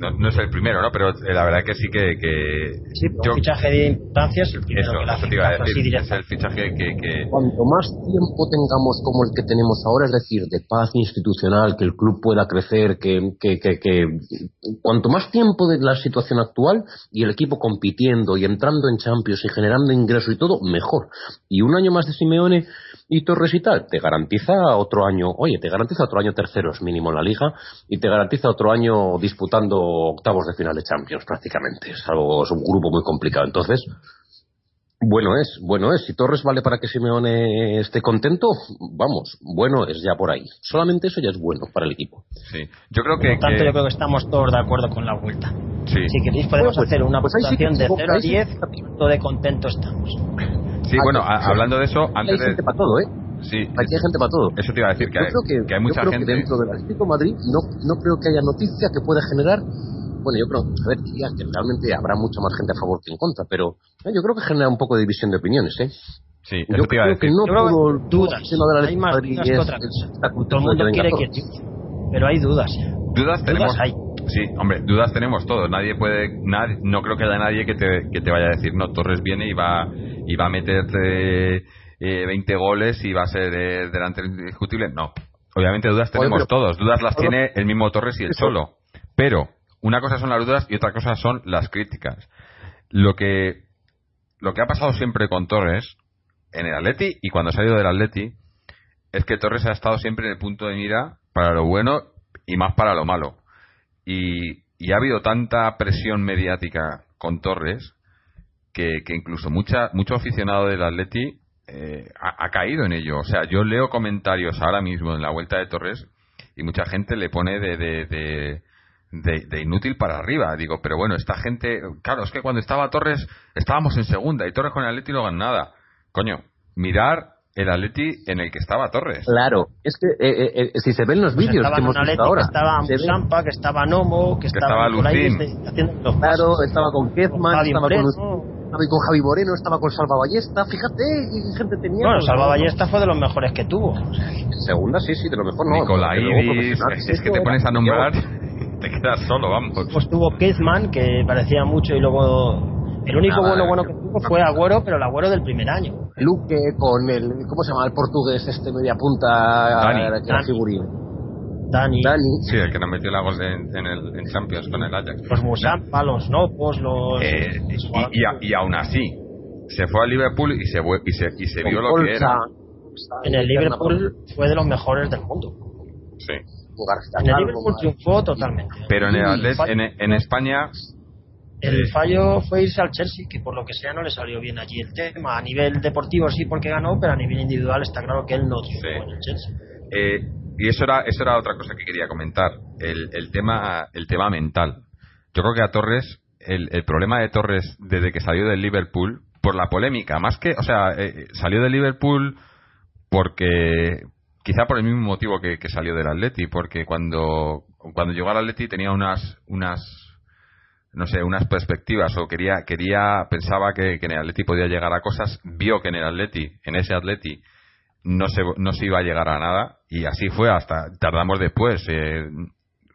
no, no, es el primero, ¿no? Pero eh, la verdad que sí que. que sí, yo, fichaje de importancia es el primero eso, que te iba a decir. Es el fichaje que, que. Cuanto más tiempo tengamos como el que tenemos ahora, es decir, de paz institucional, que el club pueda crecer, que. que, que, que cuanto más tiempo de la situación actual y el equipo compitiendo y entrando en Champions y generando ingresos y todo, mejor. Y un año más de Simeone y Torres y tal, te garantiza otro año, oye, te garantiza otro año terceros mínimo en la liga y te garantiza otro año disputando octavos de final de Champions prácticamente. Es algo, es un grupo muy complicado. Entonces, bueno es, bueno es. Si Torres vale para que Simeone esté contento, vamos, bueno es ya por ahí. Solamente eso ya es bueno para el equipo. Sí, yo creo que. Por tanto, yo creo que estamos todos de acuerdo con la vuelta. Sí. Si queréis, podemos pues, hacer una pues de 0 a 10, todo de contento estamos. Sí, bueno, hablando de eso, antes hay gente para todo, ¿eh? Sí. Aquí hay gente para todo. Eso te iba a decir, que, hay, que, hay, mucha gente. Que dentro del Atlético Madrid no, no creo que haya noticia que pueda generar. Bueno, yo creo, a ver, diría que realmente habrá mucha más gente a favor que en contra, pero eh, yo creo que genera un poco de división de opiniones, ¿eh? Sí, yo creo que no todo dudas. hay más dudas que otra cosa. Todo el mundo quiere que pero hay dudas. Dudas tenemos. hay. Sí, hombre, dudas tenemos todos. Nadie puede, nadie, no creo que haya nadie que te, que te vaya a decir, no, Torres viene y va, y va a meterte eh, 20 goles y va a ser eh, delante indiscutible. No, obviamente dudas tenemos todos. Dudas las tiene el mismo Torres y el Solo. Pero una cosa son las dudas y otra cosa son las críticas. Lo que, lo que ha pasado siempre con Torres en el Atleti y cuando se ha ido del Atleti es que Torres ha estado siempre en el punto de mira para lo bueno y más para lo malo. Y, y ha habido tanta presión mediática con Torres que, que incluso mucha, mucho aficionado del Atleti eh, ha, caído en ello. O sea, yo leo comentarios ahora mismo en la vuelta de Torres y mucha gente le pone de, inútil para arriba. Digo, pero bueno, esta gente, claro, es que cuando estaba Torres estábamos en segunda y Torres con el Atleti no ganan nada. Coño, mirar el Atleti en el que estaba Torres. Claro, es que eh, eh, si se ven los pues vídeos que hemos visto ahora. Que estaba Musampa, que estaba Nomo, que, estaba, Lucín. Claro, estaba con Kezman, estaba con con Javi Moreno, estaba con Salva Ballesta, fíjate, qué gente tenía. Bueno, Salva Ballesta fue de los mejores que tuvo. Segunda, sí, sí, de lo mejor no. Nicolaidis, es, que te pones a nombrar, te quedas solo, vamos. Pues tuvo Kezman, que parecía mucho, y luego el único bueno bueno que tuvo fue Agüero, pero el Agüero del primer año. Luque con el, ¿cómo se llama el portugués este media punta? Dani. Que era figurín. Dani. Sí, el que nos metió la gol en, el, en Champions con el Ajax. Los Musampa, los Nopos, los. Eh, y, y, aún así, se fue al Liverpool y se, y se, y se vio lo que era. En el Liverpool fue de los mejores del mundo. Sí. En el Liverpool triunfó totalmente. Pero en, el en, en España El fallo fue irse al Chelsea, que por lo que sea no le salió bien allí el tema. A nivel deportivo sí porque ganó, pero a nivel individual está claro que él no triunfó en el Chelsea. Eh, y eso era, eso era otra cosa que quería comentar, el, el, tema, el tema mental. Yo creo que a Torres, el, el problema de Torres desde que salió del Liverpool, por la polémica, más que, o sea, eh, salió del Liverpool porque, quizá por el mismo motivo que, salió del Atleti, porque cuando, cuando llegó al Atleti tenía unas, unas, no sé, unas perspectivas o quería, quería, pensaba que, que en el Atleti podía llegar a cosas, vio que en el Atleti, en ese Atleti, no se, no se iba a llegar a nada y así fue hasta tardamos después. Eh,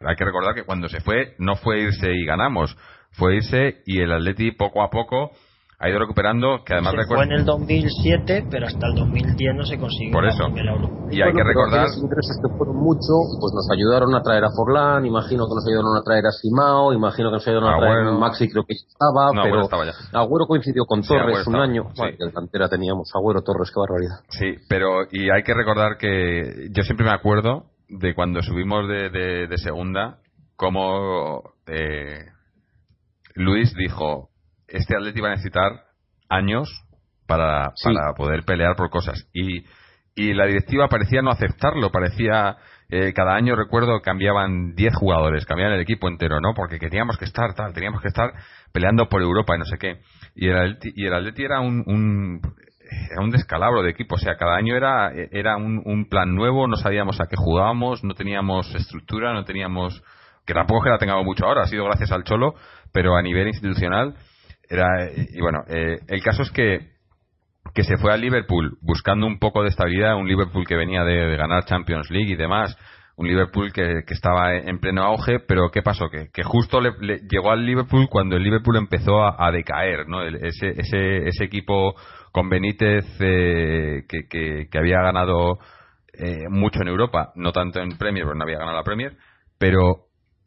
hay que recordar que cuando se fue no fue irse y ganamos, fue irse y el Atleti poco a poco ha ido recuperando, que además se fue en el 2007, pero hasta el 2010 no se consiguió. Por eso. Y hay que recordar. Los ingresos que fueron mucho, pues nos ayudaron a traer a Forlán, imagino que nos ayudaron a traer a Simao, imagino que nos ayudaron a traer a Maxi, creo que estaba, pero estaba ya. Agüero coincidió con Torres un año. Sí. en cantera teníamos Agüero, Torres, qué barbaridad. Sí, pero y hay que recordar que yo siempre me acuerdo de cuando subimos de, de, de segunda, como eh, Luis dijo este Atleti va a necesitar años para, sí. para poder pelear por cosas. Y, y la directiva parecía no aceptarlo, parecía. Eh, cada año recuerdo cambiaban 10 jugadores, cambiaban el equipo entero, ¿no? Porque teníamos que estar tal, teníamos que estar peleando por Europa y no sé qué. Y el Atleti, y el Atleti era un, un era un descalabro de equipo, o sea, cada año era, era un, un, plan nuevo, no sabíamos a qué jugábamos, no teníamos estructura, no teníamos, que tampoco que la tengamos mucho ahora, ha sido gracias al Cholo, pero a nivel institucional era, y bueno, eh, el caso es que, que se fue al Liverpool buscando un poco de estabilidad, un Liverpool que venía de, ganar Champions League y demás, un Liverpool que, que, estaba en pleno auge, pero ¿qué pasó? Que, que justo le, llegó al Liverpool cuando el Liverpool empezó a, a decaer, ¿no? El, ese, ese, ese equipo con Benítez eh, que, que, que, había ganado eh, mucho en Europa, no tanto en Premier, porque no había ganado la Premier, pero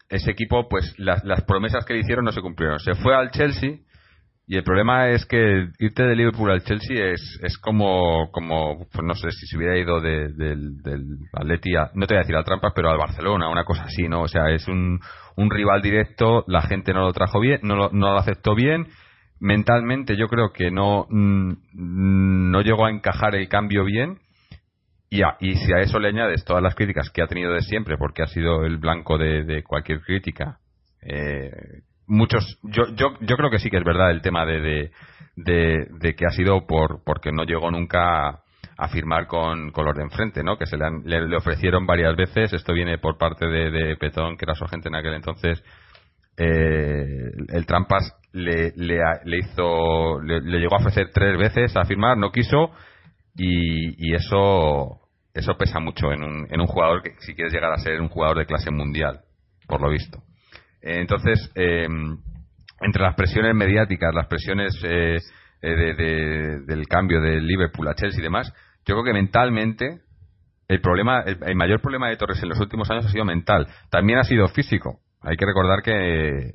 ese equipo, pues las, las promesas que le hicieron no se cumplieron. Se fue al Chelsea y el problema es que irte de Liverpool al Chelsea es, es como, como pues no sé si se hubiera ido de, de, del Atleti, no te voy a decir al Trampas, pero al Barcelona, una cosa así, ¿no? O sea, es un, un rival directo, la gente no lo trajo bien, no lo, no lo aceptó bien, mentalmente yo creo que no, no llegó a encajar el cambio bien. Y, a, y si a eso le añades todas las críticas que ha tenido de siempre, porque ha sido el blanco de, de cualquier crítica, eh, muchos yo, yo yo creo que sí que es verdad el tema de de, de, que ha sido por porque no llegó nunca a firmar con, con los de enfrente, ¿no? Que se le, han, le, ofrecieron varias veces. Esto viene por parte de, Petón, que era su agente en aquel entonces. Eh, el Trampas le, le, le hizo, le, le, llegó a ofrecer tres veces a firmar, no quiso y, y eso, eso pesa mucho en un, en un jugador que si quieres llegar a ser un jugador de clase mundial, por lo visto. Entonces, eh, entre las presiones mediáticas, las presiones eh, eh, de, de, del cambio de Liverpool a Chelsea y demás, yo creo que mentalmente el problema, el, el, mayor problema de Torres en los últimos años ha sido mental. También ha sido físico. Hay que recordar que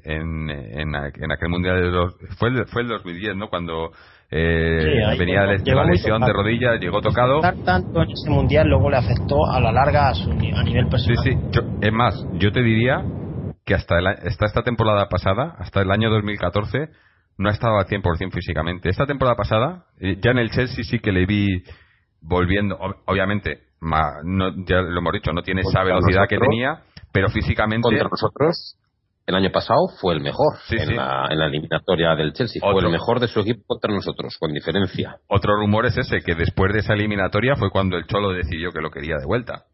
en, en, en aquel mundial de los, fue el, fue el 2010, ¿no? Cuando eh, sí, venía de la lesión de rodilla, llegó tocado. Tanto en ese mundial luego le afectó a la larga a, su, a nivel personal. Sí, sí. Yo, es más, yo te diría que hasta, el, hasta esta temporada pasada, hasta el año 2014, no ha estado al 100% físicamente. Esta temporada pasada, eh, ya en el Chelsea sí que le vi volviendo, obviamente, ma, no, ya lo hemos dicho, no tiene esa velocidad nosotros, que tenía, pero físicamente. Contra nosotros, el año pasado fue el mejor sí, en, sí. La, en, La, eliminatoria del Chelsea. Otro. Fue el mejor de su equipo contra nosotros, con diferencia. Otro rumor es ese, que después de esa eliminatoria fue cuando el Cholo decidió que lo quería de vuelta.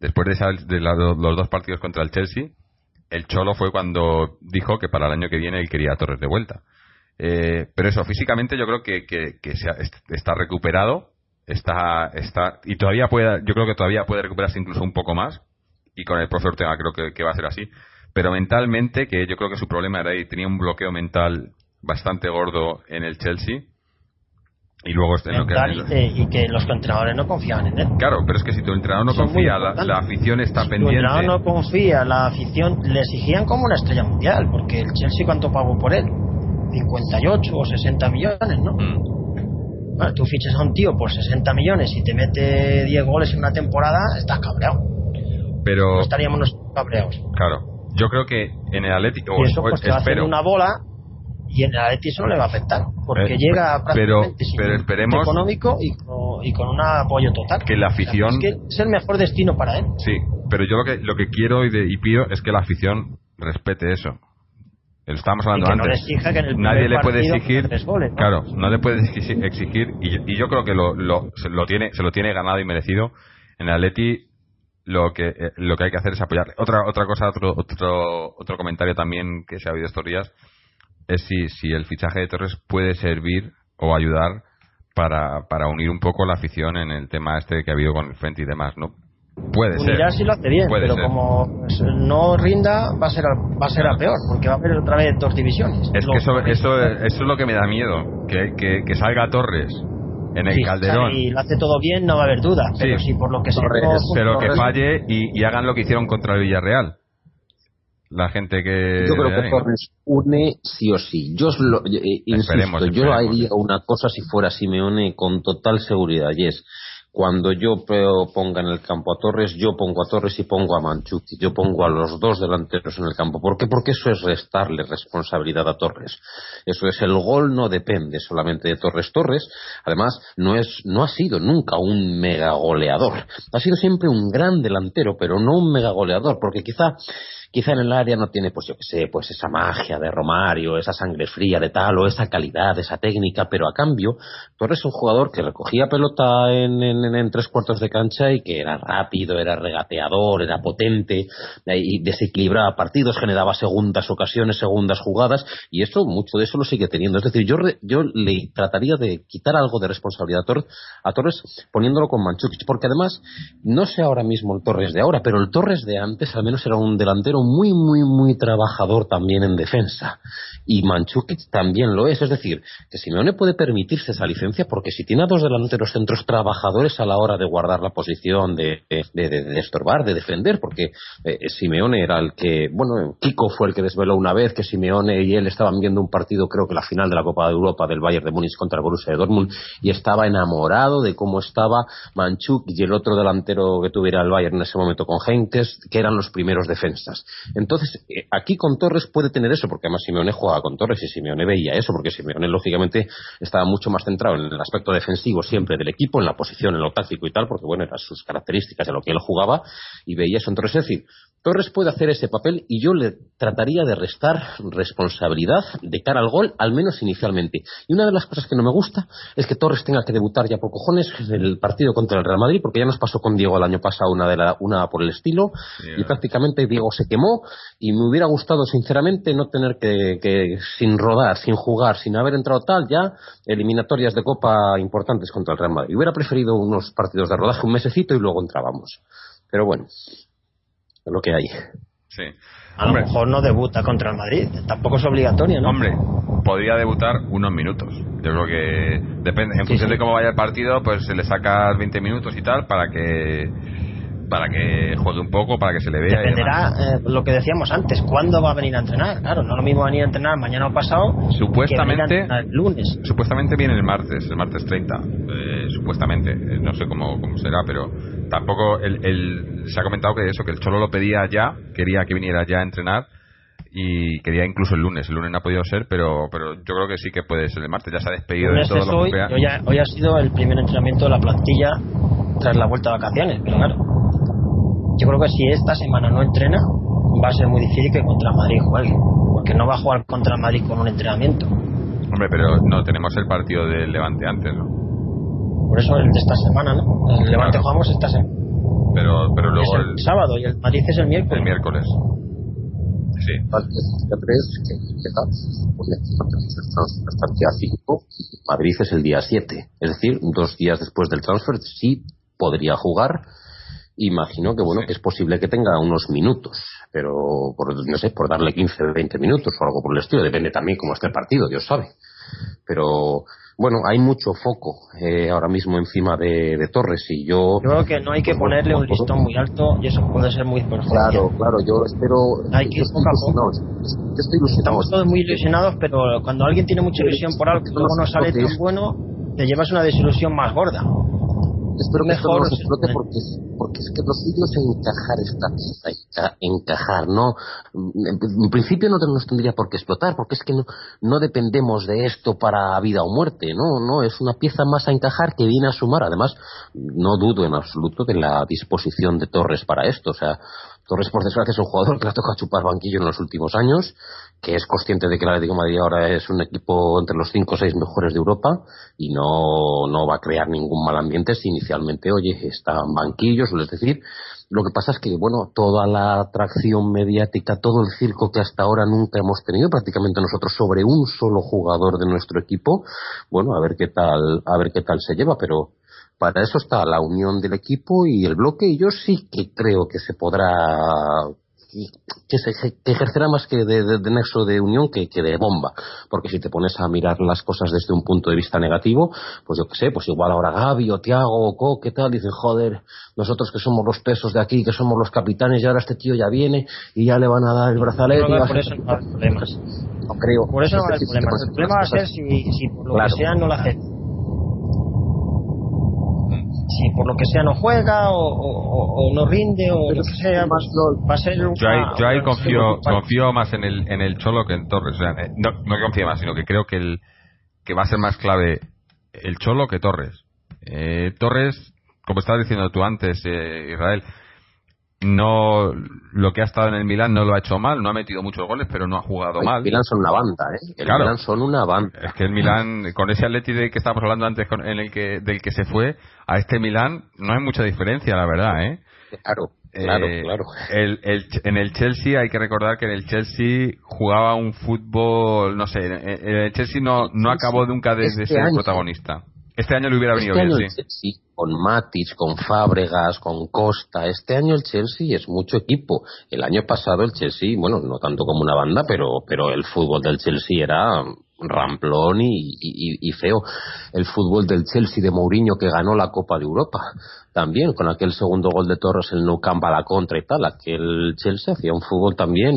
Después de, esa, de la, los dos partidos contra el Chelsea, el Cholo fue cuando dijo que para el año que viene él quería a Torres de vuelta. Eh, pero eso, físicamente yo creo que, que, que ha, está recuperado, está, está, y todavía puede, yo creo que todavía puede recuperarse incluso un poco más, y con el profe Ortega creo que, que va a ser así. Pero mentalmente, que yo creo que su problema era ahí, tenía un bloqueo mental bastante gordo en el Chelsea, y luego este, no, que, y, y, que los entrenadores no confían en él. Claro, pero es que si tu entrenador no confía, la, la, afición está si pendiente. Si tu entrenador no confía, la afición le exigían como una estrella mundial, porque el Chelsea cuánto pagó por él? 58 o 60 millones, ¿no? Mm. Bueno, tú fichas a un tío por 60 millones y te mete 10 goles en una temporada, estás cabreado. Pero. No estaríamos cabreados. Claro. Yo creo que en el Atlético. Y eso pues te va a hacer una bola y en el Atleti eso no le va a afectar, porque eh, llega prácticamente pero, esperemos económico y con, y con un apoyo total. Que la afición... Es, que es el mejor destino para él. Sí, pero yo lo que, lo que quiero y, y pido es que la afición respete eso. Estábamos hablando antes. Nadie le puede exigir. Claro, no le puede exigir. y, yo creo que lo, lo, se, lo tiene, se lo tiene ganado y merecido. En el Atleti lo que eh, lo que hay que hacer es apoyarle. Otra otra cosa, otro otro otro comentario también que se ha oído estos días es si si el fichaje de Torres puede servir o ayudar para, para unir un poco la afición en el tema este que ha habido con el frente y demás, ¿no? Puede Unirá ser. si lo hace bien, pero como no rinda va a ser a, va a ser a peor, porque va a haber otra vez dos divisiones. Es que eso, eso, eso es lo que me da miedo, que, que, que salga Torres en el Calderón. Y lo hace todo bien, no va a haber duda. Pero si por lo que se Pero que falle y, y, hagan lo que hicieron contra el Villarreal. La gente que. Yo creo que Torres une sí o sí. Yo lo, eh, insisto, yo haría una cosa si fuera Simeone con total seguridad, y es cuando yo ponga en el campo a Torres, yo pongo a Torres y pongo a Manchuki. Yo pongo a los dos delanteros en el campo. ¿Por qué? Porque eso es restarle responsabilidad a Torres. Eso es, el gol no depende solamente de Torres. Torres, además, no, es, no ha sido nunca un mega goleador. Ha sido siempre un gran delantero, pero no un mega goleador, porque quizá quizá en el área no tiene, pues yo que sé, pues esa magia de Romario, esa sangre fría de tal, o esa calidad, esa técnica, pero a cambio, Torres es un jugador que recogía pelota en, en, tres cuartos de cancha y que era rápido, era regateador, era potente, eh, y desequilibraba partidos, generaba segundas ocasiones, segundas jugadas, y eso, mucho de eso lo sigue teniendo. Es decir, yo, yo le trataría de quitar algo de responsabilidad a Torres, a Torres poniéndolo con Manchukic, porque además, no sé ahora mismo el Torres de ahora, pero el Torres de antes al menos era un delantero muy, muy, muy trabajador también en defensa. Y Manchukic también lo es. Es decir, que Simeone puede permitirse esa licencia porque si tiene a dos delanteros centros trabajadores a la hora de guardar la posición, de, de, estorbar, de defender, porque eh, Simeone era el que, bueno, Kiko fue el que desveló una vez que Simeone y él estaban viendo un partido, creo que la final de la Copa de Europa del Bayern de Múnich contra el Borussia de Dortmund, y estaba enamorado de cómo estaba Manchukic y el otro delantero que tuviera el Bayern en ese momento con Henkes, que eran los primeros defensas. Entonces, eh, aquí con Torres puede tener eso, porque además Simeone jugaba con Torres y Simeone veía eso, porque Simeone lógicamente estaba mucho más centrado en el aspecto defensivo siempre del equipo, en la posición, en lo táctico y tal, porque bueno, eran sus características de lo que él jugaba y veía eso en Torres. Es decir, Torres puede hacer ese papel y yo le trataría de restar responsabilidad de cara al gol, al menos inicialmente. Y una de las cosas que no me gusta es que Torres tenga que debutar ya por cojones en el partido contra el Real Madrid, porque ya nos pasó con Diego el año pasado una, de la, una por el estilo, y prácticamente Diego se quemó, y me hubiera gustado sinceramente no tener que, que, sin rodar, sin jugar, sin haber entrado tal, ya eliminatorias de Copa importantes contra el Real Madrid. Hubiera preferido unos partidos de rodaje, un mesecito y luego entrábamos. Pero bueno es lo que hay. Sí. A lo mejor no debuta contra el Madrid, tampoco es obligatorio, ¿no? Hombre, podría debutar unos minutos. Yo creo que depende, en función de cómo vaya el partido, pues se le saca 20 minutos y tal para que para que juegue un poco, para que se le vea. Dependerá eh, lo que decíamos antes, ¿cuándo va a venir a entrenar? Claro, no lo mismo venir a entrenar mañana o pasado. Supuestamente, el lunes. Supuestamente viene el martes, el martes 30. Eh, supuestamente, eh, no sé cómo, cómo será, pero tampoco el, se ha comentado que eso, que el Cholo lo pedía ya, quería que viniera ya a entrenar y quería incluso el lunes. El lunes no ha podido ser, pero pero yo creo que sí que puede ser el martes. Ya se ha despedido de todo lo que hoy, hoy ha sido el primer entrenamiento de la plantilla tras la vuelta de vacaciones, pero claro. Yo creo que si esta semana no entrena, va a ser muy difícil que contra Madrid juegue, porque no va a jugar contra Madrid con un entrenamiento. Hombre, pero no, tenemos el partido del Levante antes, ¿no? Por eso el de esta semana, ¿no? El Levante jugamos esta semana. Pero, pero luego el, sábado y el Madrid es el miércoles. El miércoles. Sí. Hasta el día 5, Madrid es el día 7. Es decir, dos días después del transfer, sí podría jugar. Imagino que bueno que es posible que tenga unos minutos, pero por, no sé, por darle 15 o 20 minutos o algo por el estilo, depende también cómo esté el partido, Dios sabe. Pero bueno, hay mucho foco eh, ahora mismo encima de, Torres y yo... Creo que no hay que ponerle un listón muy alto y eso puede ser muy perjudicial. Claro, claro, yo espero... Hay que estoy Estamos todos muy ilusionados, pero cuando alguien tiene mucha ilusión por algo que luego no sale tan bueno, te llevas una desilusión más gorda. Espero que esto no nos explote porque, porque es que lo suyo es encajar esta pieza, encajar, ¿no? En principio no nos tendría por qué explotar, porque es que no, no dependemos de esto para vida o muerte, ¿no? No, es una pieza más a encajar que viene a sumar. Además, no dudo en absoluto de la disposición de Torres para esto, o sea, Torres, por desgracia, es un jugador que le ha tocado chupar banquillo en los últimos años, que es consciente de que el Atlético de Madrid ahora es un equipo entre los cinco o seis mejores de Europa y no, no va a crear ningún mal ambiente si inicialmente, oye, está en banquillos, es decir, lo que pasa es que, bueno, toda la atracción mediática, todo el circo que hasta ahora nunca hemos tenido prácticamente nosotros sobre un solo jugador de nuestro equipo, bueno, a ver qué tal, a ver qué tal se lleva, pero para eso está la unión del equipo y el bloque y yo sí que creo que se podrá que, se, ejercerá más que de, nexo de unión que, de bomba. Porque si te pones a mirar las cosas desde un punto de vista negativo pues yo qué sé, pues igual ahora Gaby o Tiago o Co, ¿qué tal? dicen joder, nosotros que somos los pesos de aquí que somos los capitanes y ahora este tío ya viene y ya le van a dar el brazalete no, por eso no hay problemas. No creo. Por eso no hay problemas. el problema va a ser si, si por lo que sea no la gente si por lo que sea no juega o, no rinde o lo que sea más va a ser un yo ahí, confío confío más en el en el cholo que en Torres. Eh, no, no confío más sino que creo que el que va a ser más clave el cholo que Torres. Eh, Torres como estabas diciendo tú antes eh, Israel no lo que ha estado en el Milan no lo ha hecho mal, no ha metido muchos goles, pero no ha jugado mal. El Milan son una banda, ¿eh? El Milan son una banda. Es que el Milan, con ese Atleti de que estábamos hablando antes, en el que del que se fue, a este Milan no hay mucha diferencia, la verdad, ¿eh? Claro. Claro, eh, claro. El, el, en el Chelsea hay que recordar que en el Chelsea jugaba un fútbol, no sé, el Chelsea no, no acabó nunca de, este ser protagonista. Este año le hubiera venido este bien, sí. Con Matic, con Fábregas, con Costa. Este año el Chelsea es mucho equipo. El año pasado el Chelsea, bueno, no tanto como una banda, pero, pero el fútbol del Chelsea era ramplón y, feo. El fútbol del Chelsea de Mourinho que ganó la Copa de Europa. También con aquel segundo gol de Torres en Nou Camp a la contra y tal. Aquel Chelsea hacía un fútbol también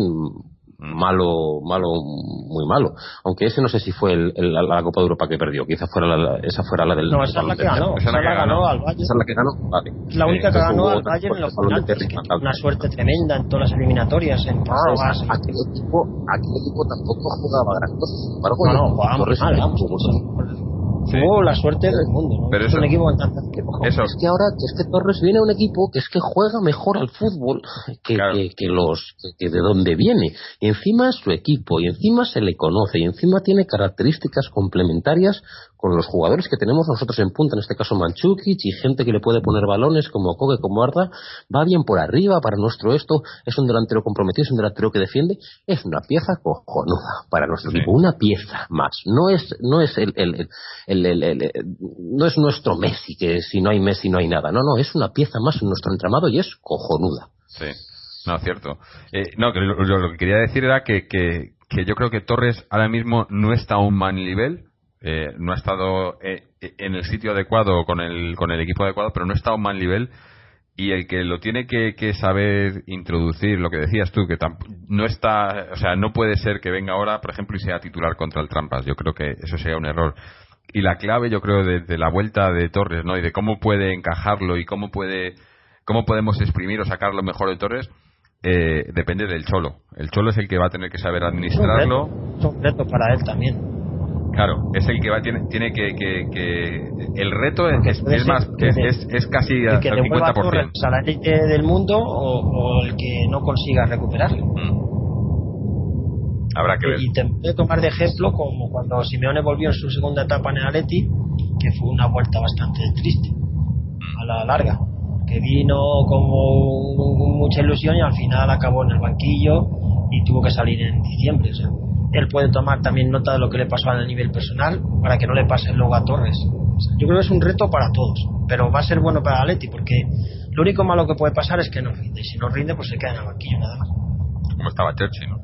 malo, malo, muy malo. Aunque ese no sé si fue el, la, Copa de Europa que perdió, quizás fuera la, esa fuera la del. No, esa es la que ganó. Esa es la que ganó al Bayern. Esa es la que ganó, vale. La única que ganó al Bayern en los penaltis, una suerte tremenda en todas las eliminatorias. En ah, aquel, equipo, aquel equipo tampoco jugaba gran cosa, no, no, jugaba muy mal, vamos, Oh, la suerte del mundo, Pero es un equipo eso. Es que ahora que es que Torres viene a un equipo que es que juega mejor al fútbol que, que, los que de dónde viene. Y encima es su equipo, y encima se le conoce, y encima tiene características complementarias con los jugadores que tenemos nosotros en punta, en este caso Manchukic, y gente que le puede poner balones como Koke, como Arda, va bien por arriba para nuestro esto, es un delantero comprometido, es un delantero que defiende, es una pieza cojonuda para nuestro equipo, una pieza más. No es, no es el, el, el, no es nuestro Messi, que si no hay Messi no hay nada, no, no, es una pieza más en nuestro entramado y es cojonuda. Sí. No, cierto. Eh, no, que lo, que quería decir era que, que, que yo creo que Torres ahora mismo no está a un mal nivel, eh, no ha estado eh, en el sitio adecuado con el, con el equipo adecuado, pero no está a un mal nivel y el que lo tiene que, saber introducir, lo que decías tú, que no está, o sea, no puede ser que venga ahora, por ejemplo, y sea titular contra el Trampas. Yo creo que eso sería un error. Y la clave, yo creo, de, la vuelta de Torres, ¿no? Y de cómo puede encajarlo y cómo puede, cómo podemos exprimir o sacar lo mejor de Torres, eh, depende del Cholo. El Cholo es el que va a tener que saber administrarlo. Es un reto para él también. Claro, es el que va, tiene, tiene que, que, el reto es, es, más, es, es, casi al 50%. A la élite del mundo o, el que no consiga recuperarlo. Mm. Habrá que ver. Y te puedo tomar de ejemplo como cuando Simeone volvió en su segunda etapa en el Atleti, que fue una vuelta bastante triste, a la larga, que vino como mucha ilusión y al final acabó en el banquillo y tuvo que salir en diciembre. O sea, él puede tomar también nota de lo que le pasó a nivel personal para que no le pase luego a Torres. yo creo que es un reto para todos, pero va a ser bueno para Aleti porque lo único malo que puede pasar es que no rinde. Y si no rinde, pues se queda en el banquillo nada más. Como estaba Churchill, ¿no?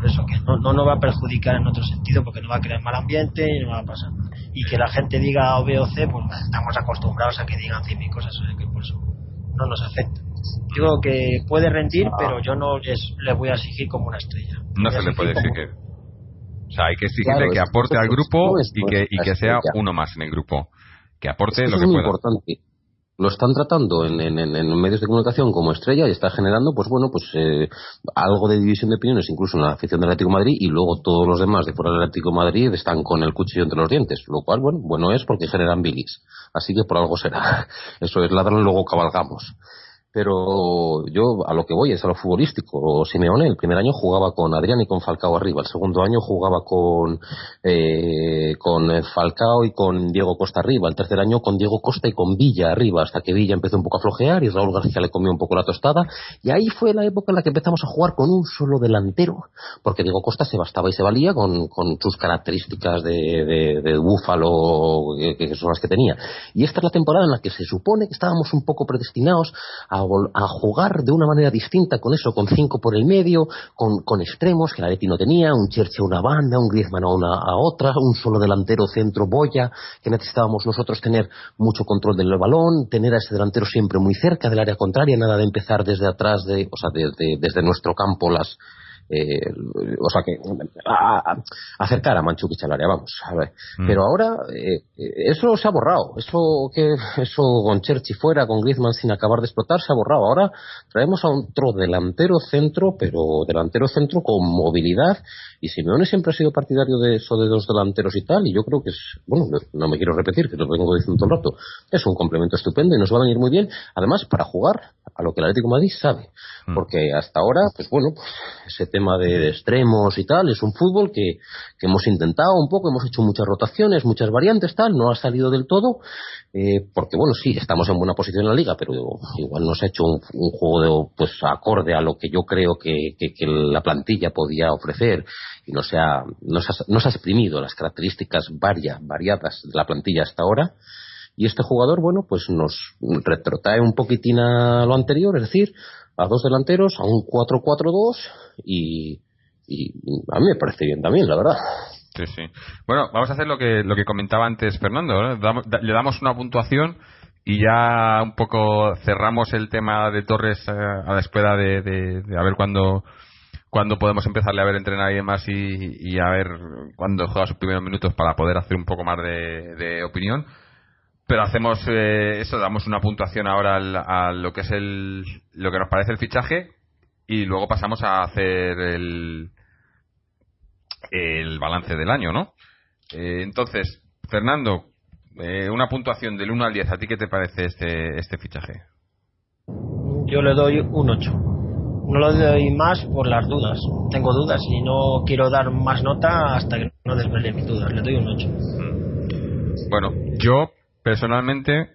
Por eso que no, no nos va a perjudicar en otro sentido porque no va a crear mal ambiente y no va a pasar Y que la gente diga O, B o C, pues estamos acostumbrados a que digan cien mil cosas, que por eso no nos afecta. Digo que puede rendir, ah. pero yo no les, le voy a exigir como una estrella. No se le puede exigir. O sea, hay que exigirle que aporte al grupo y que, y que sea uno más en el grupo. Que aporte lo que es muy importante. Lo están tratando en, en, medios de comunicación como estrella y está generando, pues bueno, pues eh, algo de división de opiniones, incluso en la afición del Atlético Madrid, y luego todos los demás de fuera del Atlético Madrid están con el cuchillo entre los dientes, lo cual, bueno, bueno es porque generan bilis. Así que por algo será. Eso es ladrón, luego cabalgamos pero yo a lo que voy es a lo futbolístico. Simeone el primer año jugaba con Adrián y con Falcao arriba, el segundo año jugaba con, eh, con Falcao y con Diego Costa arriba, el tercer año con Diego Costa y con Villa arriba, hasta que Villa empezó un poco a flojear y Raúl García le comió un poco la tostada, y ahí fue la época en la que empezamos a jugar con un solo delantero, porque Diego Costa se bastaba y se valía con, con sus características de, de, búfalo que son las que tenía. Y esta es la temporada en la que se supone que estábamos un poco predestinados a a, jugar de una manera distinta con eso, con cinco por el medio, con, extremos que la Leti no tenía, un Cherche a una banda, un Griezmann a una a otra, un solo delantero centro boya, que necesitábamos nosotros tener mucho control del balón, tener a ese delantero siempre muy cerca del área contraria, nada de empezar desde atrás, de, o sea, desde nuestro campo las eh, o sea que a, acercar a Manchukic al área, vamos, a ver. Mm. Pero ahora eh, eso se ha borrado, eso que eso con Cherchi fuera, con Griezmann sin acabar de explotar, se ha borrado. Ahora traemos a otro delantero centro, pero delantero centro con movilidad y Simeone siempre ha sido partidario de eso de dos delanteros y tal, y yo creo que es, bueno, no me quiero repetir, que lo vengo diciendo todo el rato, es un complemento estupendo y nos va a venir muy bien, además para jugar a lo que el Atlético de Madrid sabe, mm. porque hasta ahora, pues bueno, pues ese tema de, extremos y tal, es un fútbol que, hemos intentado un poco, hemos hecho muchas rotaciones, muchas variantes, tal, no ha salido del todo, eh, porque bueno, sí, estamos en buena posición en la liga, pero igual no se ha hecho un, juego de, pues acorde a lo que yo creo que, que, la plantilla podía ofrecer y no se ha, no se ha, no se ha exprimido las características varias, variadas de la plantilla hasta ahora. Y este jugador, bueno, pues nos retrotrae un poquitín a lo anterior, es decir, a dos delanteros, a un 4-4-2 y, y a mí me parece bien también, la verdad. Sí, sí. Bueno, vamos a hacer lo que, lo que comentaba antes Fernando. le damos una puntuación y ya un poco cerramos el tema de Torres eh, a la espera de, a ver cuándo cuando podemos empezarle a ver entrenar y demás y, y a ver cuándo juega sus primeros minutos para poder hacer un poco más de opinión pero hacemos eh, eso, damos una puntuación ahora a lo que es el lo que nos parece el fichaje y luego pasamos a hacer el el balance del año, ¿no? Eh, entonces, Fernando, eh, una puntuación del 1 al 10, ¿a ti qué te parece este este fichaje? Yo le doy un 8. No lo doy más por las dudas. Tengo dudas y no quiero dar más nota hasta que no desvele mis dudas. Le doy un 8. Mm. Bueno, yo personalmente,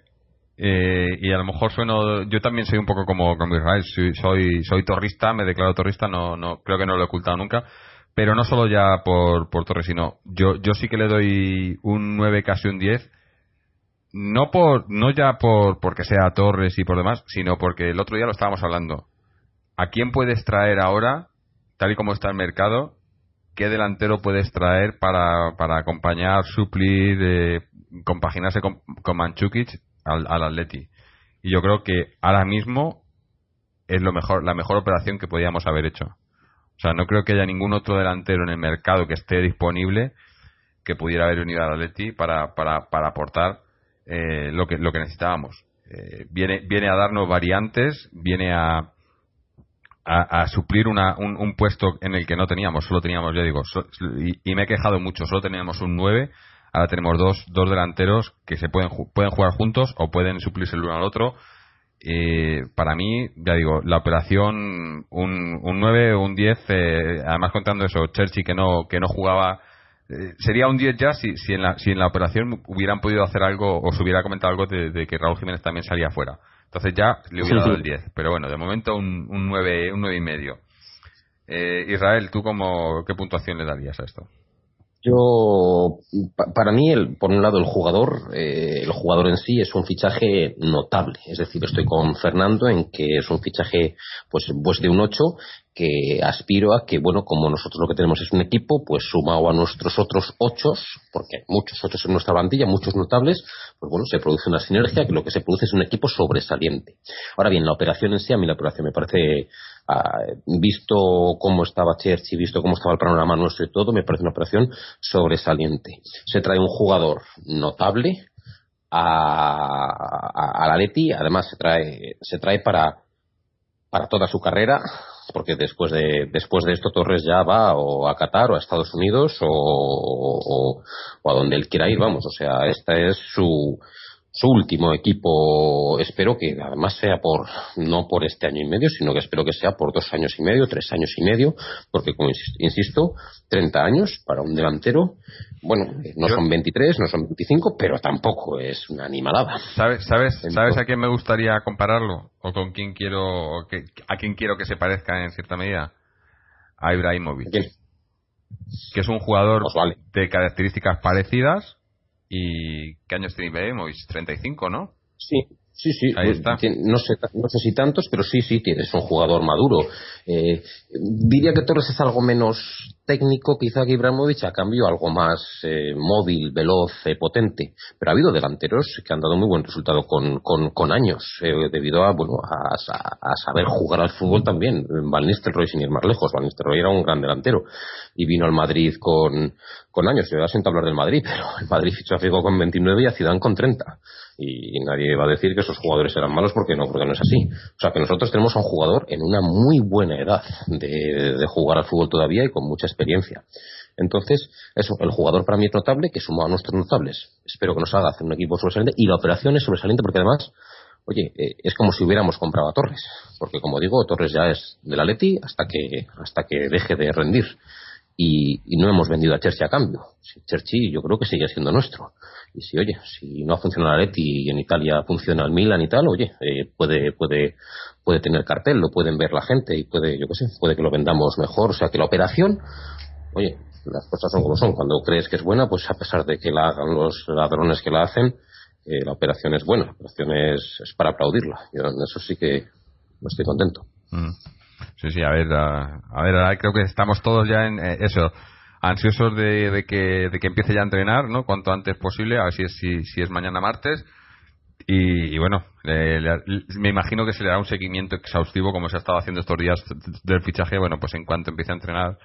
eh, y a lo mejor sueno, yo también soy un poco como, como Israel, soy, soy, torrista, me declaro torrista, no, no, creo que no lo he ocultado nunca, pero no solo ya por, por Torres, sino yo, yo sí que le doy un 9, casi un 10, no por, no ya por, porque sea Torres y por demás, sino porque el otro día lo estábamos hablando. ¿A quién puedes traer ahora, tal y como está el mercado, qué delantero puedes traer para, para acompañar, suplir, eh, compaginarse con, con Manchukic al, al Atleti. Y yo creo que ahora mismo es lo mejor, la mejor operación que podíamos haber hecho. O sea, no creo que haya ningún otro delantero en el mercado que esté disponible que pudiera haber unido al Atleti para, para, para aportar eh, lo, que, lo que necesitábamos. Eh, viene, viene a darnos variantes, viene a, a, suplir una, un, puesto en el que no teníamos, solo teníamos, ya digo, y, y, me he quejado mucho, solo teníamos un 9 Ahora tenemos dos, dos delanteros que se pueden, pueden jugar juntos o pueden suplirse el uno al otro. Eh, para mí, ya digo, la operación un, un 9 o un 10, eh, además contando eso, Churchill que no, que no jugaba, eh, sería un 10 ya si, si, en la, si en la operación hubieran podido hacer algo o se hubiera comentado algo de, que Raúl Jiménez también salía fuera. Entonces ya le hubiera dado el 10. Pero bueno, de momento un, un 9, un 9 y medio. Israel, ¿tú cómo, qué puntuación le darías a esto? Yo, para mí, el, por un lado, el jugador, eh, el jugador en sí es un fichaje notable. Es decir, estoy con Fernando en que es un fichaje, pues, pues de un 8 que aspiro a que, bueno, como nosotros lo que tenemos es un equipo, pues sumado a nuestros otros ochos, porque hay muchos ochos en nuestra bandilla, muchos notables, pues bueno, se produce una sinergia que lo que se produce es un equipo sobresaliente. Ahora bien, la operación en sí, a mí la operación me parece, visto cómo estaba y visto cómo estaba el panorama nuestro y todo, me parece una operación sobresaliente. Se trae un jugador notable, a, a, la Leti, además se trae, se trae para, para toda su carrera, porque después de, después de esto Torres ya va o a Qatar o a Estados Unidos o, o a donde él quiera ir, vamos, o sea, esta es su, su último equipo espero que además sea por no por este año y medio sino que espero que sea por dos años y medio tres años y medio porque como insisto 30 años para un delantero bueno no son 23 no son 25 pero tampoco es una animalada. Sabes sabes sabes a quién me gustaría compararlo o con quién quiero a quién quiero que se parezca en cierta medida a Ibrahimovic. Que es un jugador pues de características parecidas ¿Y qué años tiene Ibrahimovic? 35, ¿no? Sí, Sí, sí, Ahí está. No, sé, no sé si tantos, pero sí, sí, tienes un jugador maduro. Eh, diría que Torres es algo menos técnico, quizá que Ibrahimovic, a cambio algo más eh, móvil, veloz, eh, potente. Pero ha habido delanteros que han dado muy buen resultado con, con, años, debido a, bueno, a, saber jugar al fútbol también. Van Nistelrooy, sin ir más lejos, Van Nistelrooy era un gran delantero y vino al Madrid con, con años. Yo ya siento hablar del Madrid, pero el Madrid fichó a Figo con 29 y a Zidane con 30 y nadie va a decir que esos jugadores eran malos porque no, porque no es así. O sea que nosotros tenemos a un jugador en una muy buena edad de, de jugar al fútbol todavía y con mucha experiencia. Entonces, eso, el jugador para mí es notable, que suma a nuestros notables. Espero que nos haga hacer un equipo sobresaliente y la operación es sobresaliente porque además, oye, eh, es como si hubiéramos comprado a Torres. Porque como digo, Torres ya es del Atleti hasta que, hasta que deje de rendir. Y, no hemos vendido a Cherchi a cambio. Cherchi yo creo que sigue siendo nuestro. Y si, oye, si no funciona la Leti y en Italia funciona el Milan y tal, oye, eh, puede, puede, puede tener cartel, lo pueden ver la gente y puede, yo qué sé, puede que lo vendamos mejor. O sea, que la operación, oye, las cosas son como son. Cuando crees que es buena, pues a pesar de que la hagan los ladrones que la hacen, eh, la operación es buena, la operación es, es para aplaudirla. Yo en eso sí que no estoy contento. Mm. Sí, sí, a ver, a, ver, creo que estamos todos ya en eh, eso ansiosos de, que, de que empiece ya a entrenar, ¿no? Cuanto antes posible, a ver si es, si, es mañana martes. Y, bueno, me imagino que se le da un seguimiento exhaustivo como se ha estado haciendo estos días del fichaje. Bueno, pues en cuanto empiece a entrenar,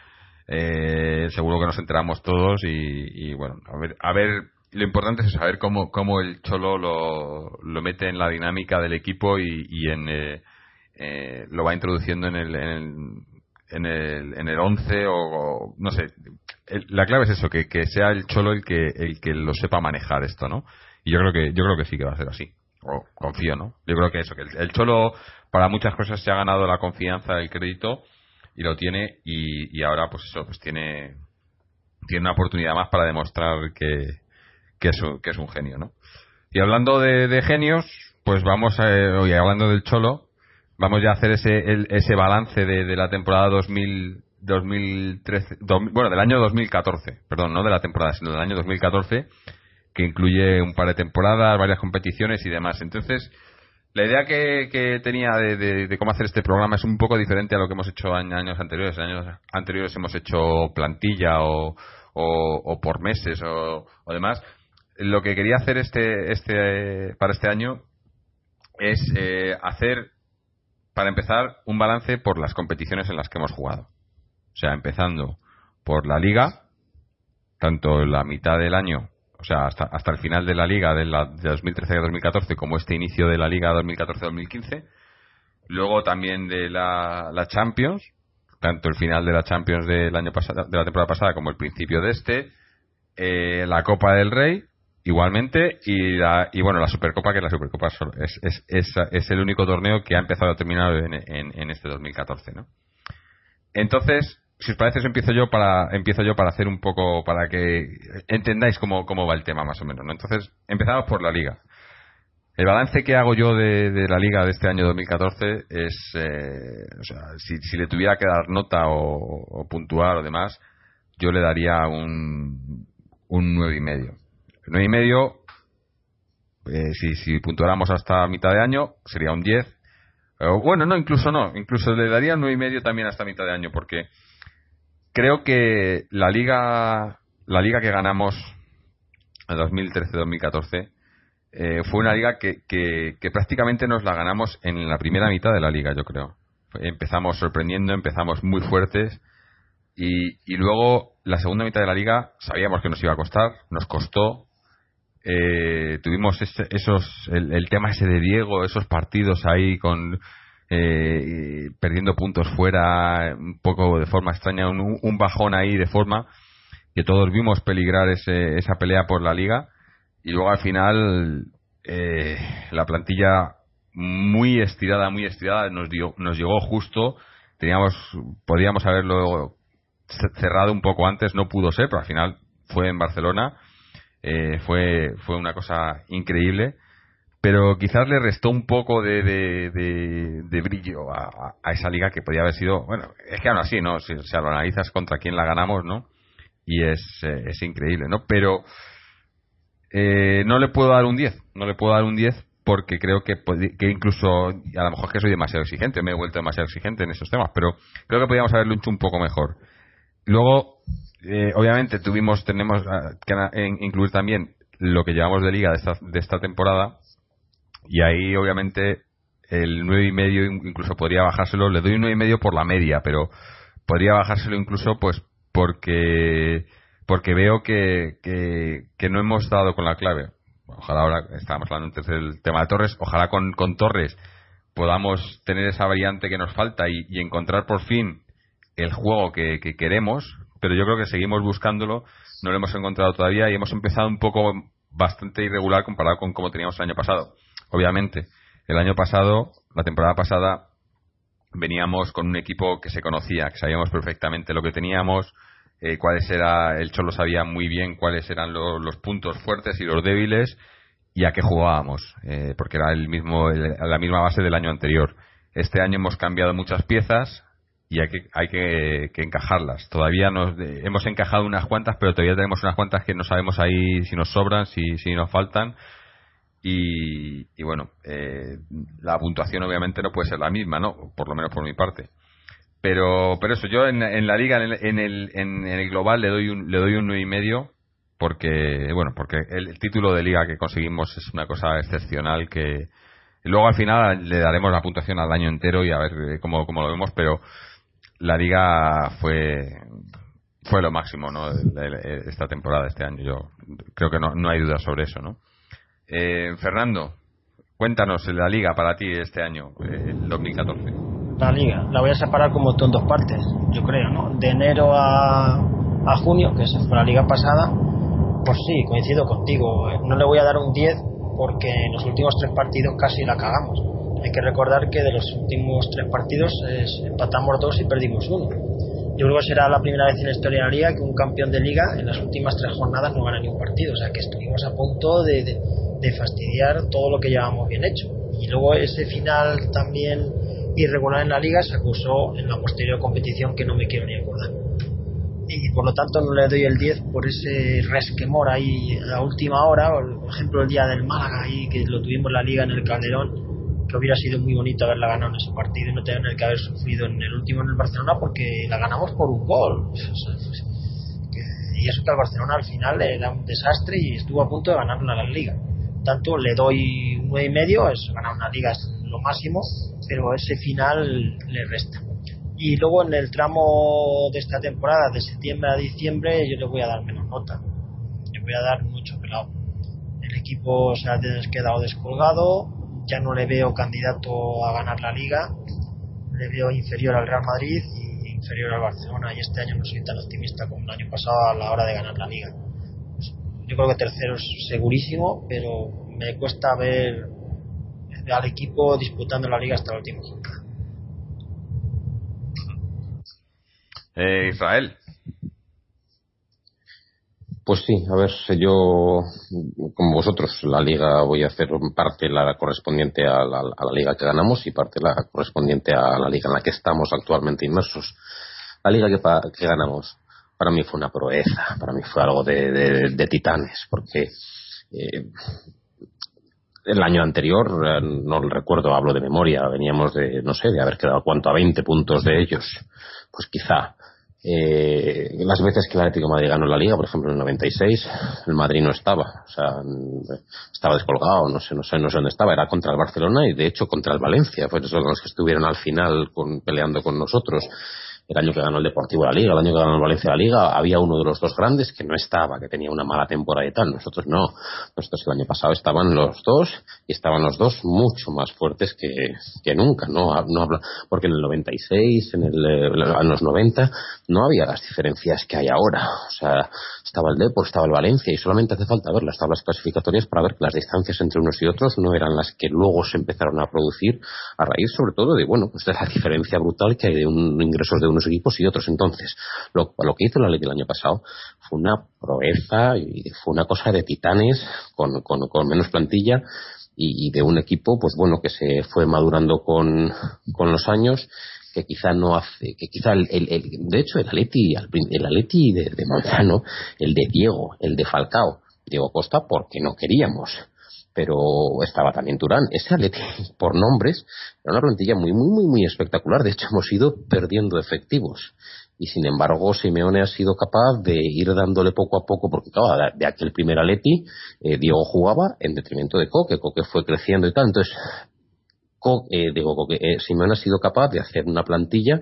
eh, seguro que nos enteramos todos. Y, bueno, a ver, a ver, lo importante es saber cómo, cómo el Cholo lo, lo mete en la dinámica del equipo y, en. Eh, eh, lo va introduciendo en el, en el, en el 11 o, no sé. la clave es eso, que, que sea el cholo el que, el que lo sepa manejar esto, ¿no? Y yo creo que, yo creo que sí que va a ser así. O confío, ¿no? Yo creo que eso, que el, cholo para muchas cosas se ha ganado la confianza, el crédito y lo tiene y, y ahora pues eso, pues tiene, tiene una oportunidad más para demostrar que, que, es, un, que es un genio, ¿no? Y hablando de, genios, pues vamos a, hoy hablando del cholo, vamos ya a hacer ese, ese balance de, la temporada 2000, 2013, bueno, del año 2014, perdón, no de la temporada, sino del año 2014, que incluye un par de temporadas, varias competiciones y demás. Entonces, la idea que, tenía de, cómo hacer este programa es un poco diferente a lo que hemos hecho en años anteriores. En años anteriores hemos hecho plantilla o, o, por meses o, o, demás. Lo que quería hacer este, este, para este año es eh, hacer para empezar, un balance por las competiciones en las que hemos jugado. O sea, empezando por la liga, tanto la mitad del año, o sea, hasta, hasta el final de la liga de, la, de 2013-2014, como este inicio de la liga 2014-2015. Luego también de la, la, Champions, tanto el final de la Champions del año pasado, de la temporada pasada como el principio de este. Eh, la Copa del Rey, igualmente y, y bueno la supercopa que la supercopa es, es, es, es, el único torneo que ha empezado a terminar en, en, este 2014 ¿no? entonces si os parece empiezo yo para empiezo yo para hacer un poco para que entendáis cómo, cómo va el tema más o menos ¿no? entonces empezamos por la liga el balance que hago yo de, de la liga de este año 2014 es eh, o sea si, si, le tuviera que dar nota o, o puntuar o demás yo le daría un un nueve y medio 9 y medio, eh, si, si puntuáramos hasta mitad de año, sería un 10. bueno, no, incluso no, incluso le daría nueve y medio también hasta mitad de año, porque creo que la liga, la liga que ganamos en 2013-2014 eh, fue una liga que, que, prácticamente nos la ganamos en la primera mitad de la liga, yo creo. Empezamos sorprendiendo, empezamos muy fuertes y, luego la segunda mitad de la liga sabíamos que nos iba a costar, nos costó, eh, tuvimos esos el, tema ese de Diego, esos partidos ahí con eh, perdiendo puntos fuera, un poco de forma extraña, un, bajón ahí de forma que todos vimos peligrar ese, esa pelea por la liga. Y luego al final eh, la plantilla muy estirada, muy estirada nos dio, nos llegó justo, teníamos podíamos haberlo cerrado un poco antes, no pudo ser, pero al final fue en Barcelona. Eh, fue, fue una cosa increíble, pero quizás le restó un poco de, de, brillo a, esa liga que podía haber sido, bueno, es que aún así, ¿no? Si, lo analizas contra quién la ganamos, ¿no? Y es, eh, es increíble, ¿no? Pero eh, no le puedo dar un 10, no le puedo dar un 10 porque creo que, que incluso, a lo mejor que soy demasiado exigente, me he vuelto demasiado exigente en esos temas, pero creo que podríamos haberlo hecho un poco mejor. Luego, eh, obviamente tuvimos, tenemos ah, que incluir también lo que llevamos de liga de esta, de esta temporada y ahí obviamente el nueve y medio incluso podría bajárselo, le doy un nueve y medio por la media, pero podría bajárselo incluso pues porque porque veo que, que, no hemos dado con la clave. Ojalá ahora estábamos hablando antes del tema de Torres, ojalá con, con Torres podamos tener esa variante que nos falta y, y encontrar por fin el juego que, que, queremos, pero yo creo que seguimos buscándolo, no lo hemos encontrado todavía y hemos empezado un poco bastante irregular comparado con cómo teníamos el año pasado. Obviamente, el año pasado, la temporada pasada, veníamos con un equipo que se conocía, que sabíamos perfectamente lo que teníamos, eh, cuáles era, el Cholo sabía muy bien cuáles eran los puntos fuertes y los débiles y a qué jugábamos, eh, porque era el mismo, la misma base del año anterior. Este año hemos cambiado muchas piezas, y hay que, hay que, encajarlas. Todavía nos, hemos encajado unas cuantas, pero todavía tenemos unas cuantas que no sabemos ahí si nos sobran, si nos faltan. Y, bueno, eh, la puntuación obviamente no puede ser la misma, ¿no? Por lo menos por mi parte. Pero, pero eso, yo en, en la liga, en el, en el, en el global le doy un, le doy un 9,5 y medio porque, bueno, porque el, título de liga que conseguimos es una cosa excepcional que luego al final le daremos la puntuación al año entero y a ver eh, cómo, cómo lo vemos, pero la liga fue fue lo máximo ¿no? esta temporada este año yo creo que no, no hay duda sobre eso no eh, Fernando cuéntanos la liga para ti este año el 2014 la liga la voy a separar como en dos partes yo creo no de enero a, junio que fue la liga pasada pues sí coincido contigo no le voy a dar un 10 porque en los últimos tres partidos casi la cagamos hay que recordar que de los últimos tres partidos empatamos dos y perdimos uno. Yo creo que será la primera vez en la historia de la liga que un campeón de liga en las últimas tres jornadas no gana ni un partido. O sea que estuvimos a punto de, fastidiar todo lo que llevábamos bien hecho. Y luego ese final también irregular en la liga se acusó en la posterior competición que no me quiero ni acordar. Y por lo tanto no le doy el 10 por ese resquemor ahí a última hora, por ejemplo el día del Málaga ahí que lo tuvimos en la liga en el Calderón que hubiera sido muy bonito haberla ganado en ese partido y no tener que haber sufrido en el último en el Barcelona porque la ganamos por un gol. Y eso que al Barcelona al final era un desastre y estuvo a punto de ganar la liga. Tanto le doy un nueve y medio, es ganar una liga es lo máximo, pero ese final le resta. Y luego en el tramo de esta temporada, de septiembre a diciembre, yo le voy a dar menos nota. Le voy a dar mucho pelado. El equipo se ha quedado descolgado, ya no le veo candidato a ganar la liga, le veo inferior al Real Madrid y inferior al Barcelona y este año no soy tan optimista como el año pasado a la hora de ganar la liga. Yo creo que tercero es segurísimo, pero me cuesta ver al equipo disputando la liga hasta el último. Eh, Israel, pues sí, a ver, yo, como vosotros, la liga voy a hacer parte la correspondiente a la, liga que ganamos y parte la correspondiente a la liga en la que estamos actualmente inmersos. La liga que, que ganamos para mí fue una proeza, para mí fue algo de, titanes, porque eh, el año anterior, eh, no recuerdo, hablo de memoria, veníamos de, no sé, de haber quedado cuánto a 20 puntos de ellos. Pues quizá eh, las veces que el Atlético Madrid ganó la Liga, por ejemplo en el 96, el Madrid no estaba, o sea, estaba descolgado, no sé, no sé, no sé dónde estaba, era contra el Barcelona y de hecho contra el Valencia, fueron los que estuvieron al final con, peleando con nosotros. El año que ganó el Deportivo la Liga, el año que ganó el Valencia la Liga, había uno de los dos grandes que no estaba, que tenía una mala temporada y tal. Nosotros no. Nosotros el año pasado estaban los dos y estaban los dos mucho más fuertes que, que nunca, ¿no? no habla, porque en el 96, en, el, eh, en los 90, no había las diferencias que hay ahora. O sea, estaba el Depor, estaba el Valencia y solamente hace falta ver las tablas clasificatorias para ver que las distancias entre unos y otros no eran las que luego se empezaron a producir a raíz sobre todo de, bueno, pues de la diferencia brutal que hay de un ingresos de unos equipos y otros. Entonces, lo, que hizo la ley del año pasado fue una proeza y fue una cosa de titanes con, con, con menos plantilla y, de un equipo, pues bueno, que se fue madurando con, con los años que quizá no hace, que quizá el, el, de hecho el Atleti, el Atleti de, de Manzano, el de Diego, el de Falcao, Diego Costa, porque no queríamos pero estaba también Turán. Ese Atleti, por nombres, era una plantilla muy, muy, muy, muy espectacular. De hecho, hemos ido perdiendo efectivos. Y sin embargo, Simeone ha sido capaz de ir dándole poco a poco, porque claro, de aquel primer Atleti, eh, Diego jugaba en detrimento de Coque. Coque fue creciendo y tal. Entonces, eh, digo, eh, Simeone ha sido capaz de hacer una plantilla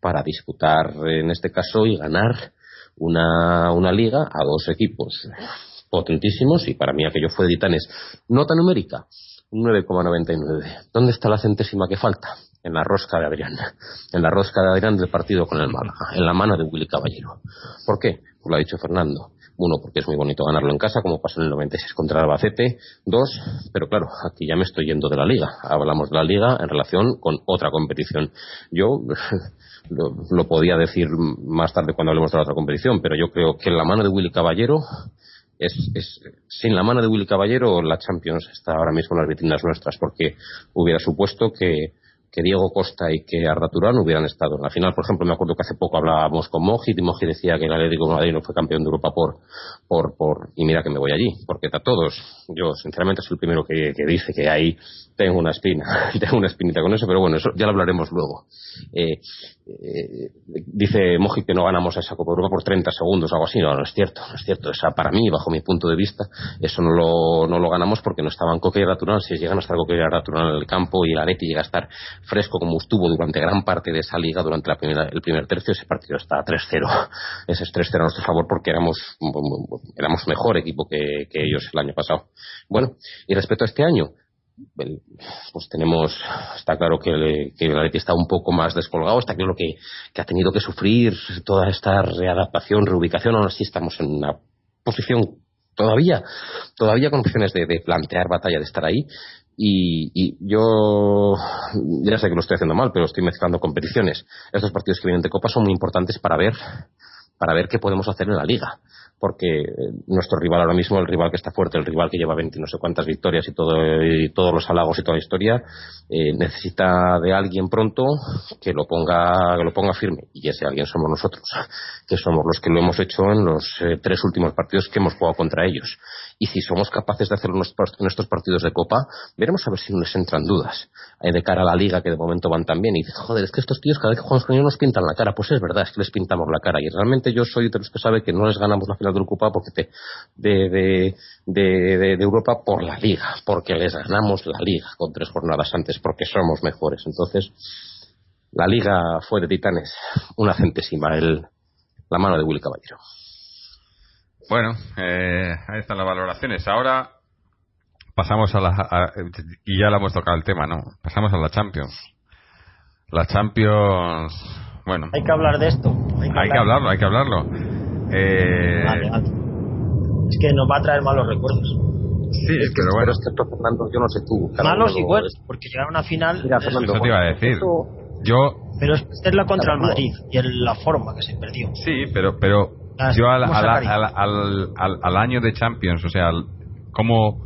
para disputar, en este caso, y ganar una, una liga a dos equipos potentísimos y para mí aquello fue de titanes. Nota numérica, 9,99. ¿Dónde está la centésima que falta? En la rosca de Adrián. En la rosca de Adrián del partido con el Málaga. En la mano de Willy Caballero. ¿Por qué? Pues lo ha dicho Fernando. Uno, porque es muy bonito ganarlo en casa, como pasó en el 96 contra Albacete. Dos, pero claro, aquí ya me estoy yendo de la liga. Hablamos de la liga en relación con otra competición. Yo lo, lo podía decir más tarde cuando hablemos de la otra competición, pero yo creo que en la mano de Willy Caballero es, es, sin la mano de Willy Caballero la Champions está ahora mismo en las vitrinas nuestras porque hubiera supuesto que, que Diego Costa y que Arda Turán hubieran estado en la final. Por ejemplo, me acuerdo que hace poco hablábamos con Moji y Moji decía que el Atlético de Madrid no fue campeón de Europa por, por, por, y mira que me voy allí, porque a todos, yo sinceramente soy el primero que, que dice que ahí tengo una espina, tengo una espinita con eso, pero bueno, eso ya lo hablaremos luego. Eh, eh, dice Moji que no ganamos esa Copa Europa por 30 segundos o algo así. No, no es cierto, no es cierto. Esa, para mí, bajo mi punto de vista, eso no lo, no lo ganamos porque no estaban Coque y Raturán. Si llegan a estar Coque y Raturán en el campo y el Areti llega a estar fresco como estuvo durante gran parte de esa liga, durante la primera, el primer tercio, ese partido está 3-0. Ese es 3-0 a nuestro favor porque éramos, éramos mejor equipo que ellos el año pasado. Bueno, y respecto a este año, pues tenemos, está claro que, el Atleti está un poco más descolgado, está claro que, que, ha tenido que sufrir toda esta readaptación, reubicación, aún así estamos en una posición todavía, todavía con opciones de, de plantear batalla, de estar ahí, y, y, yo ya sé que lo estoy haciendo mal, pero estoy mezclando competiciones. Estos partidos que vienen de Copa son muy importantes para ver, para ver qué podemos hacer en la Liga porque nuestro rival ahora mismo, el rival que está fuerte, el rival que lleva 20 no sé cuántas victorias y, todo, todos los halagos y toda la historia, eh, necesita de alguien pronto que lo ponga que lo ponga firme y ese alguien somos nosotros, que somos los que lo hemos hecho en los eh, tres últimos partidos que hemos jugado contra ellos. Y si somos capaces de hacerlo en estos partidos de Copa, veremos a ver si nos entran dudas eh, de cara a la Liga que de momento van tan bien. Y dices, joder, es que estos tíos cada vez que jugamos con ellos nos pintan la cara. Pues es verdad, es que les pintamos la cara. Y realmente yo soy de los que sabe que no les ganamos la final de Copa porque de, de, de, Europa por la Liga, porque les ganamos la Liga con tres jornadas antes, porque somos mejores. Entonces, la Liga fue de Titanes, una centésima, el, la mano de Willy Caballero. Bueno, eh, ahí están las valoraciones. Ahora pasamos a la. y ya le hemos tocado el tema, ¿no? Pasamos a la Champions. La Champions. Bueno. Hay que hablar de esto. Hay que, hablarlo, hay que hablarlo. Eh... Es que nos va a traer malos recuerdos. Sí, es que, pero bueno. es que Fernando, yo no sé tú. Malos igual, porque llegar a una final. Mira, Fernando, eso te iba a decir. Yo. Pero es la contra el Madrid y en la forma que se perdió. Sí, pero, pero yo al, al, año de Champions, o sea, como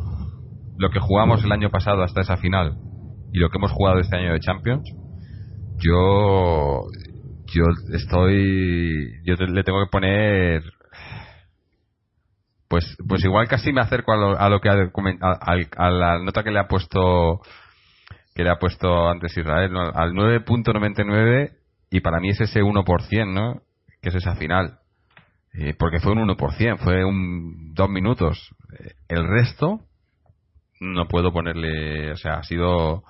lo que jugamos el año pasado hasta esa final y lo que hemos jugado este año de Champions, yo yo estoy yo le tengo que poner pues pues igual casi me acerco a lo, a lo que ha a, la nota que le ha puesto que le ha puesto antes Israel al 9.99 y para mí es ese 1% ¿no? que es esa final eh, porque fue un 1%, fue un dos minutos. Eh, el resto no puedo ponerle, o sea, ha sido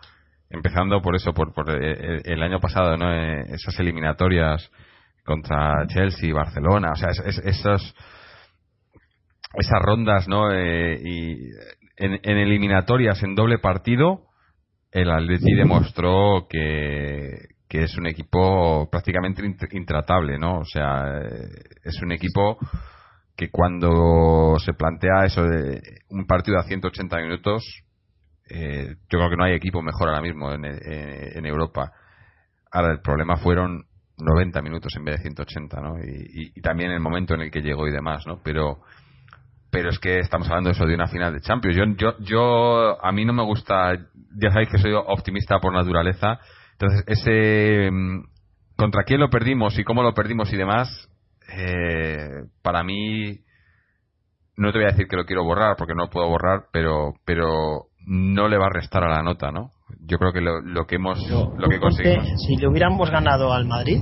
empezando por eso, por, por eh, el, año pasado, ¿no? esas eliminatorias contra Chelsea, Barcelona, o sea, esos, esas rondas, ¿no? Eh, y en, eliminatorias en doble partido, el Atleti demostró que, que es un equipo prácticamente intratable, ¿no? O sea, es un equipo que cuando se plantea eso de un partido a 180 minutos, eh, yo creo que no hay equipo mejor ahora mismo en, en, Europa. Ahora, el problema fueron 90 minutos en vez de 180, ¿no? Y, y, también el momento en el que llegó y demás, ¿no? Pero pero es que estamos hablando de eso de una final de Champions. Yo, yo, yo a mí no me gusta, ya sabéis que soy optimista por naturaleza, entonces ese mm, contra quién lo perdimos y cómo lo perdimos y demás, eh, para mí no te voy a decir que lo quiero borrar porque no lo puedo borrar, pero pero no le va a restar a la nota, ¿no? Yo creo que lo, lo que hemos lo que conseguimos. Si le hubiéramos ganado al Madrid,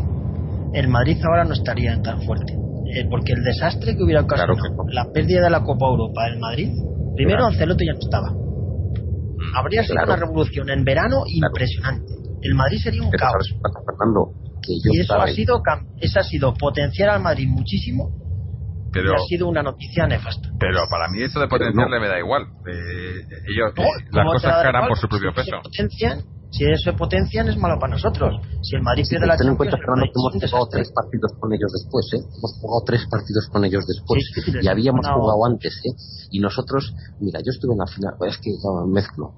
el Madrid ahora no estaría tan fuerte. Eh, porque el desastre que hubiera ocasionado la pérdida de la Copa Europa del Madrid, primero Ancelotti ya no estaba. Mm, Habría sido una revolución en verano impresionante. El Madrid sería un caos. y eso ha sido eso ha sido potenciar al Madrid muchísimo pero, y ha sido una noticia nefasta. Pero para mí eso de potenciarle me da igual. Eh, ellos, las cosas caerán por su propio peso. Si eso potencian es malo para nosotros. Si el Madrid pierde la Ten en cuenta, que hemos jugado tres partidos con ellos después, ¿eh? Hemos jugado tres partidos con ellos después. y habíamos jugado antes, ¿eh? Y nosotros, mira, yo estuve en la final, es que mezclo.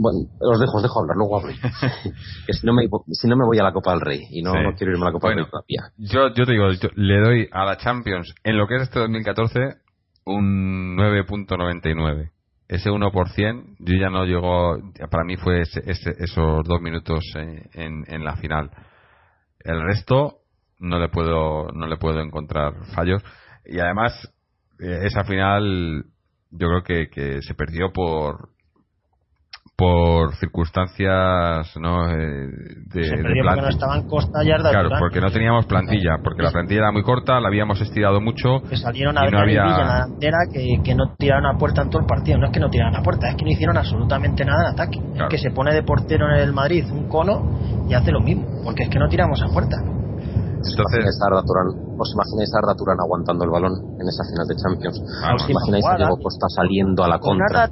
Bueno, os dejo, os dejo hablar, luego hablo. que si no, me, si no me voy a la Copa del Rey y no, quiero irme a la Copa del Rey todavía. Yo, yo te digo, le doy a la Champions, en lo que es este 2014, un 9.99 ese 1% yo ya no llegó para mí fue esos dos minutos en, en, la final. El resto no le puedo no le puedo encontrar fallos. Y además eh, esa final yo creo que, que se perdió por por circunstancias ¿no? Eh, de, se perdió porque no estaban Costa y Arda Claro, porque no teníamos plantilla, porque la plantilla era muy corta, la habíamos estirado mucho. Que salieron a ver no había... Villa que, que no tiraron a puerta en todo el partido. No es que no tiraron a puerta, es que no hicieron absolutamente nada en ataque. Es que se pone de portero en el Madrid un cono y hace lo mismo, porque es que no tiramos a puerta. Entonces, ¿Os imagináis a Arda Turán aguantando el balón en esa final de Champions? ¿Os imagináis a Diego Costa saliendo a la contra?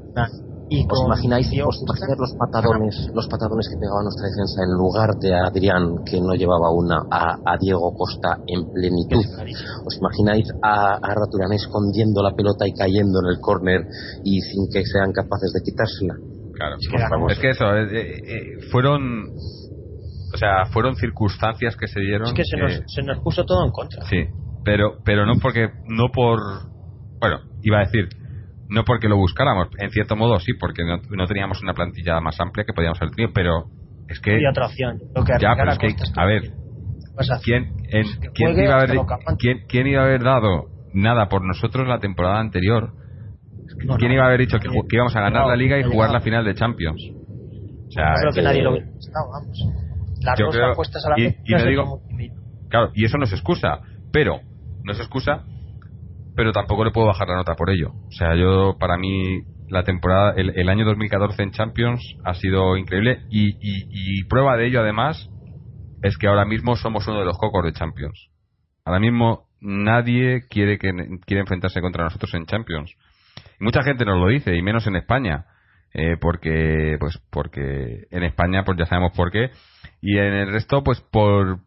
¿Os imagináis, os los patadones, los patadones que pegaba nuestra defensa en lugar de a Adrián que no llevaba una a, Diego Costa en plenitud? ¿Os imagináis a, a Turán escondiendo la pelota y cayendo en el córner y sin que sean capaces de quitársela? Claro, es que eso, eh, eh, eh, fueron o sea, fueron circunstancias que se dieron. Es que se, nos, se nos puso todo en contra. Sí, pero, pero no porque, no por, bueno, iba a decir, no porque lo buscáramos, en cierto modo sí, porque no, teníamos una plantilla más amplia que podíamos haber tenido, pero es que. Y otra opción. ya, pero es que, a ver, ¿quién, ¿quién, iba a haber, ¿quién, iba a haber dado nada por nosotros la temporada anterior? ¿Quién iba a haber dicho que, íbamos a ganar la liga y jugar la final de Champions? O sea, creo que nadie lo hubiera vamos. Las dos apuestas a la y, y digo, Claro, y eso no es excusa, pero no es excusa pero tampoco le puedo bajar la nota por ello. O sea, yo, para mí, la temporada, el, año 2014 en Champions ha sido increíble y, prueba de ello, además, es que ahora mismo somos uno de los cocos de Champions. Ahora mismo nadie quiere que quiere enfrentarse contra nosotros en Champions. Y mucha gente nos lo dice, y menos en España. Eh, porque pues porque en España pues ya sabemos por qué y en el resto pues por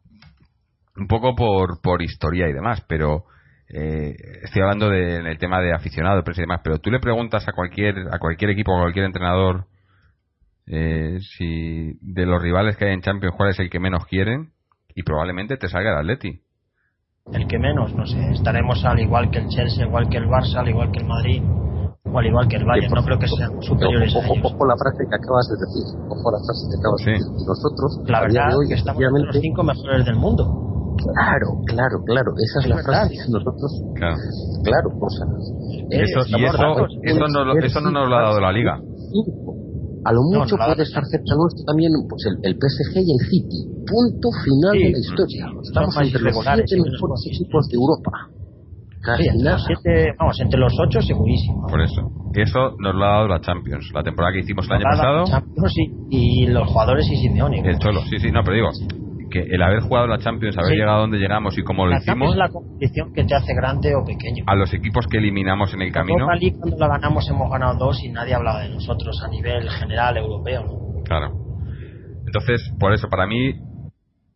un poco por por historia y demás pero eh, estoy hablando del tema de aficionado, prensa y demás, pero tú le preguntas a cualquier, a cualquier equipo, a cualquier entrenador, eh, si de los rivales que hay en Champions, cuál es el que menos quieren, y probablemente te salga el Atleti. El que menos, no sé, estaremos al igual que el Chelsea, igual que el Barça, al igual que el Madrid, o al igual que el Bayern, no creo que sean superiores ojo, ellos. Ojo la frase que acabas de decir, ojo la frase que acabas de decir. Nosotros, la verdad, hoy, que estamos entre los cinco mejores del mundo Claro, claro, claro. Esa es, la frase nosotros. Claro. Claro, o sea. Eso, y eso, eso, no, eso no nos lo ha dado la liga. A lo mucho puede estar cerca nuestro también pues el, el, PSG y el City. Punto final de la historia. Estamos entre los siete mejores equipos de Europa. Casi siete, vamos, entre los ocho segurísimo. Por eso. Eso nos lo ha dado la Champions. La temporada que hicimos el año pasado. Champions y, y, los jugadores y Simeone. El Cholo, sí, sí, no, pero digo, que el haber jugado la Champions, haber llegado a donde llegamos y cómo lo hicimos. es la competición que te hace grande o pequeño. A los equipos que eliminamos en el camino. cuando la ganamos hemos ganado dos y nadie hablaba de nosotros a nivel general europeo. Claro. Entonces, por eso, para mí,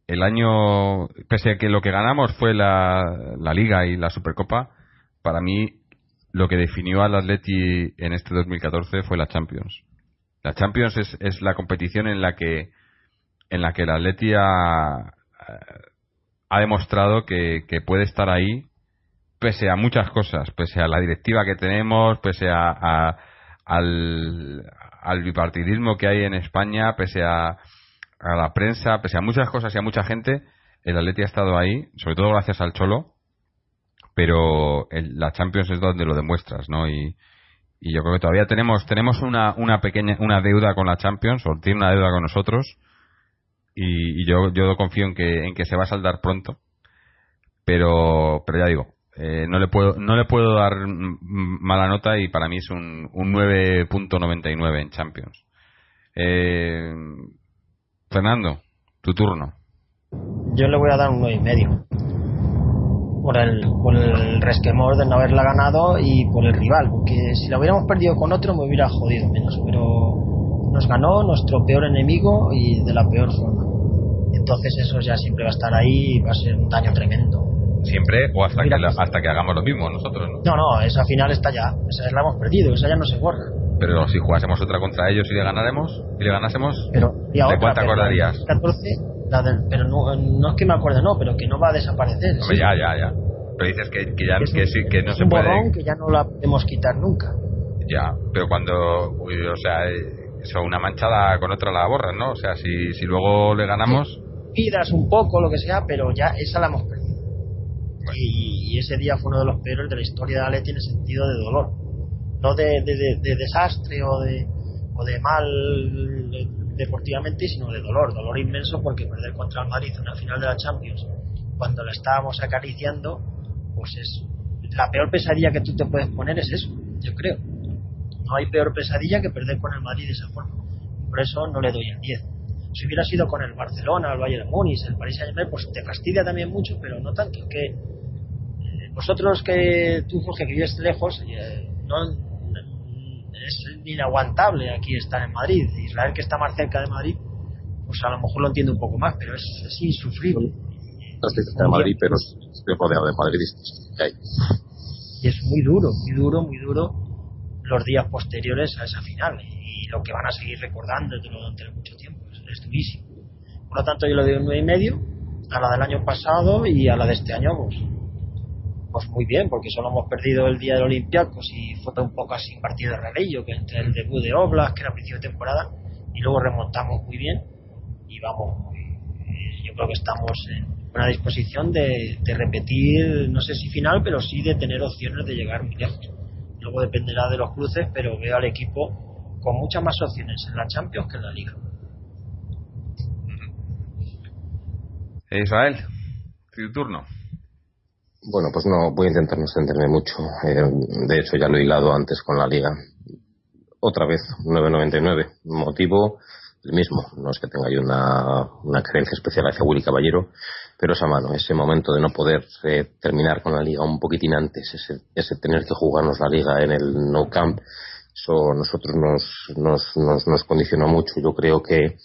el año, pese a que lo que ganamos fue la, la Liga y la Supercopa, para mí lo que definió al Atleti en este 2014 fue la Champions. La Champions es, es la competición en la que en la que el Atleti ha, demostrado que, puede estar ahí pese a muchas cosas, pese a la directiva que tenemos, pese a, al, al, bipartidismo que hay en España, pese a, a la prensa, pese a muchas cosas y a mucha gente, el Atleti ha estado ahí, sobre todo gracias al Cholo, pero la Champions es donde lo demuestras, ¿no? Y, y yo creo que todavía tenemos tenemos una, una pequeña una deuda con la Champions, o tiene una deuda con nosotros, y, yo, yo confío en que, en que se va a saldar pronto. Pero, pero ya digo, eh, no le puedo no le puedo dar mala nota y para mí es un, un 9.99 en Champions. Eh, Fernando, tu turno. Yo le voy a dar un 9,5 por el, por el resquemor de no haberla ganado y por el rival, porque si la hubiéramos perdido con otro me hubiera jodido menos, pero nos ganó nuestro peor enemigo y de la peor forma. Entonces eso ya siempre va a estar ahí y va a ser un daño tremendo. Siempre o hasta, que, hasta que hagamos lo mismo nosotros, ¿no? No, no, esa final está ya. Esa la hemos perdido, esa ya no se borra. Pero si jugásemos otra contra ellos y le ganaremos, y le ganásemos, pero, ¿de cuál te acordarías? 14, la del, pero no, no, es que me acuerde, no, pero que no va a desaparecer. ya, ya, ya. Pero dices que, que ya que, sí, que no se puede. Borrón que ya no la podemos quitar nunca. Ya, pero cuando, o sea, eh, eso, una manchada con otra la borras, ¿no? O sea, si, si luego le ganamos. Pidas un poco, lo que sea, pero ya esa la hemos perdido. Y, ese día fue uno de los peores de la historia de Atleti en el sentido de dolor. No de, de, desastre o de, o de mal deportivamente, sino de dolor. Dolor inmenso porque perder contra el Madrid en una final de la Champions, cuando la estábamos acariciando, pues es. La peor pesadilla que tú te puedes poner es eso, yo creo no hay peor pesadilla que perder con el Madrid de esa forma. Por eso no le doy el 10. Si hubiera sido con el Barcelona, el Bayern Múnich, el Paris Saint-Germain, pues te fastidia también mucho, pero no tanto. Que eh, vosotros que tú, Jorge, que vives lejos, eh, no es inaguantable aquí estar en Madrid. Israel, que está más cerca de Madrid, pues a lo mejor lo entiendo un poco más, pero es, es insufrible. No estoy cerca de Madrid, pero estoy rodeado de Madrid. Y es muy duro, muy duro, muy duro los días posteriores a esa final y lo que van a seguir recordando durante mucho tiempo. Es, durísimo. Por lo tanto, yo le doy un 9,5 y medio a la del año pasado y a la de este año, pues, pues muy bien, porque solo hemos perdido el día del Olympiacos y fue un poco así un partido de releillo, que entre el debut de Oblak, que era principio de temporada, y luego remontamos muy bien y vamos, yo creo que estamos en buena disposición de, de repetir, no sé si final, pero sí de tener opciones de llegar muy lejos. Luego dependerá de los cruces, pero veo al equipo con muchas más opciones en la Champions que en la Liga. Israel, tu turno. Bueno, pues no, voy a intentar no extenderme mucho. Eh, de hecho, ya lo he hilado antes con la Liga. Otra vez, 9.99. Motivo el mismo. No es que tenga yo una, una creencia especial hacia Willy Caballero, pero esa mano, ese momento de no poder eh, terminar con la liga un poquitín antes, ese, ese, tener que jugarnos la liga en el no camp, eso nosotros nos, nos, nos, nos condicionó mucho. Yo creo que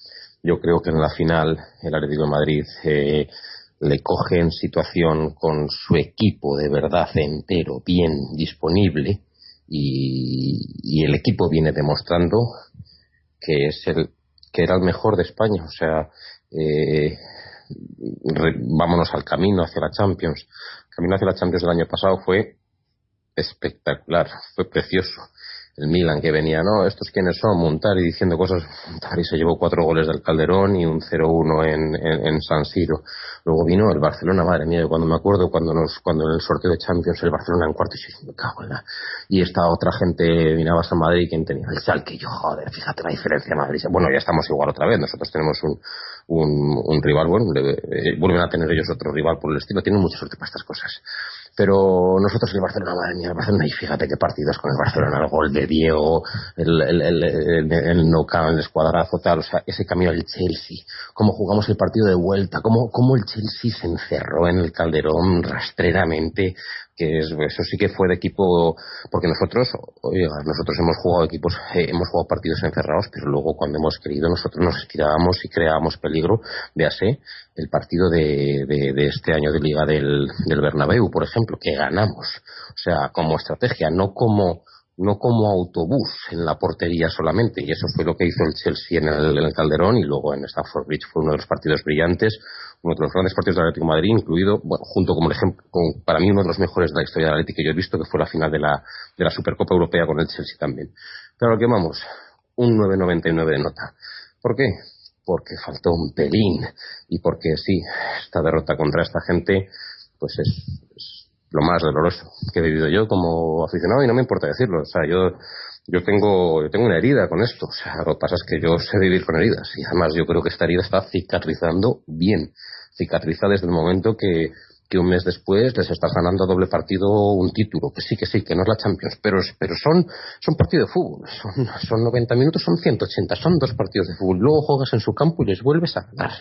yo creo que en la final el Atlético de Madrid eh, le coge en situación con su equipo de verdad entero, bien disponible y, y el equipo viene demostrando que es el que era el mejor de España. O sea, eh, vámonos al camino hacia la Champions. El camino hacia la Champions del año pasado fue espectacular, fue precioso el Milan que venía, no, estos quienes son, montar y diciendo cosas, montar y se llevó cuatro goles del Calderón y un 0-1 en, en, San Siro. Luego vino el Barcelona, madre mía, cuando me acuerdo cuando nos, cuando en el sorteo de Champions el Barcelona en cuarto y me cago en la... Y esta otra gente vino a Madrid quien tenía el Schalke, yo joder, fíjate la diferencia Madrid. Bueno, ya estamos igual otra vez, nosotros tenemos un, un, rival, bueno, eh, vuelven a tener ellos otro rival por el estilo, tienen mucha suerte para estas cosas pero nosotros el Barcelona, madre mía, el Barcelona, y fíjate qué partidos con el Barcelona, el gol de Diego, el, el, el, el, el escuadrazo, tal, o sea, ese camino del Chelsea, cómo jugamos el partido de vuelta, cómo, cómo el Chelsea se encerró en el Calderón rastreramente, que eso sí que fue de equipo, porque nosotros, oiga, nosotros hemos jugado equipos, eh, hemos jugado partidos encerrados, pero luego cuando hemos querido nosotros nos estirábamos y creábamos peligro, véase el partido de, de, este año de Liga del, del Bernabéu, por ejemplo, que ganamos, o sea, como estrategia, no como no como autobús en la portería solamente, y eso fue lo que hizo el Chelsea en el, Calderón y luego en Stamford Bridge fue uno de los partidos brillantes, uno de los grandes partidos del Atlético Madrid, incluido, bueno, junto como ejemplo, con, para mí uno de los mejores de la historia del Atlético que yo he visto, que fue la final de la, de la Supercopa Europea con el Chelsea también. Pero que vamos, un 9.99 de nota. ¿Por qué? Porque faltó un pelín y porque sí, esta derrota contra esta gente, pues es lo más doloroso que he vivido yo como aficionado y no me importa decirlo. O sea, yo, yo tengo, yo tengo una herida con esto. O sea, lo que pasa es que yo sé vivir con heridas y además yo creo que esta herida está cicatrizando bien. Cicatriza desde el momento que que un mes después les estás ganando a doble partido un título, que sí, que sí, que no es la Champions, pero, pero son, son partidos de fútbol, son, son 90 minutos, son 180, son dos partidos de fútbol, luego juegas en su campo y les vuelves a ganar.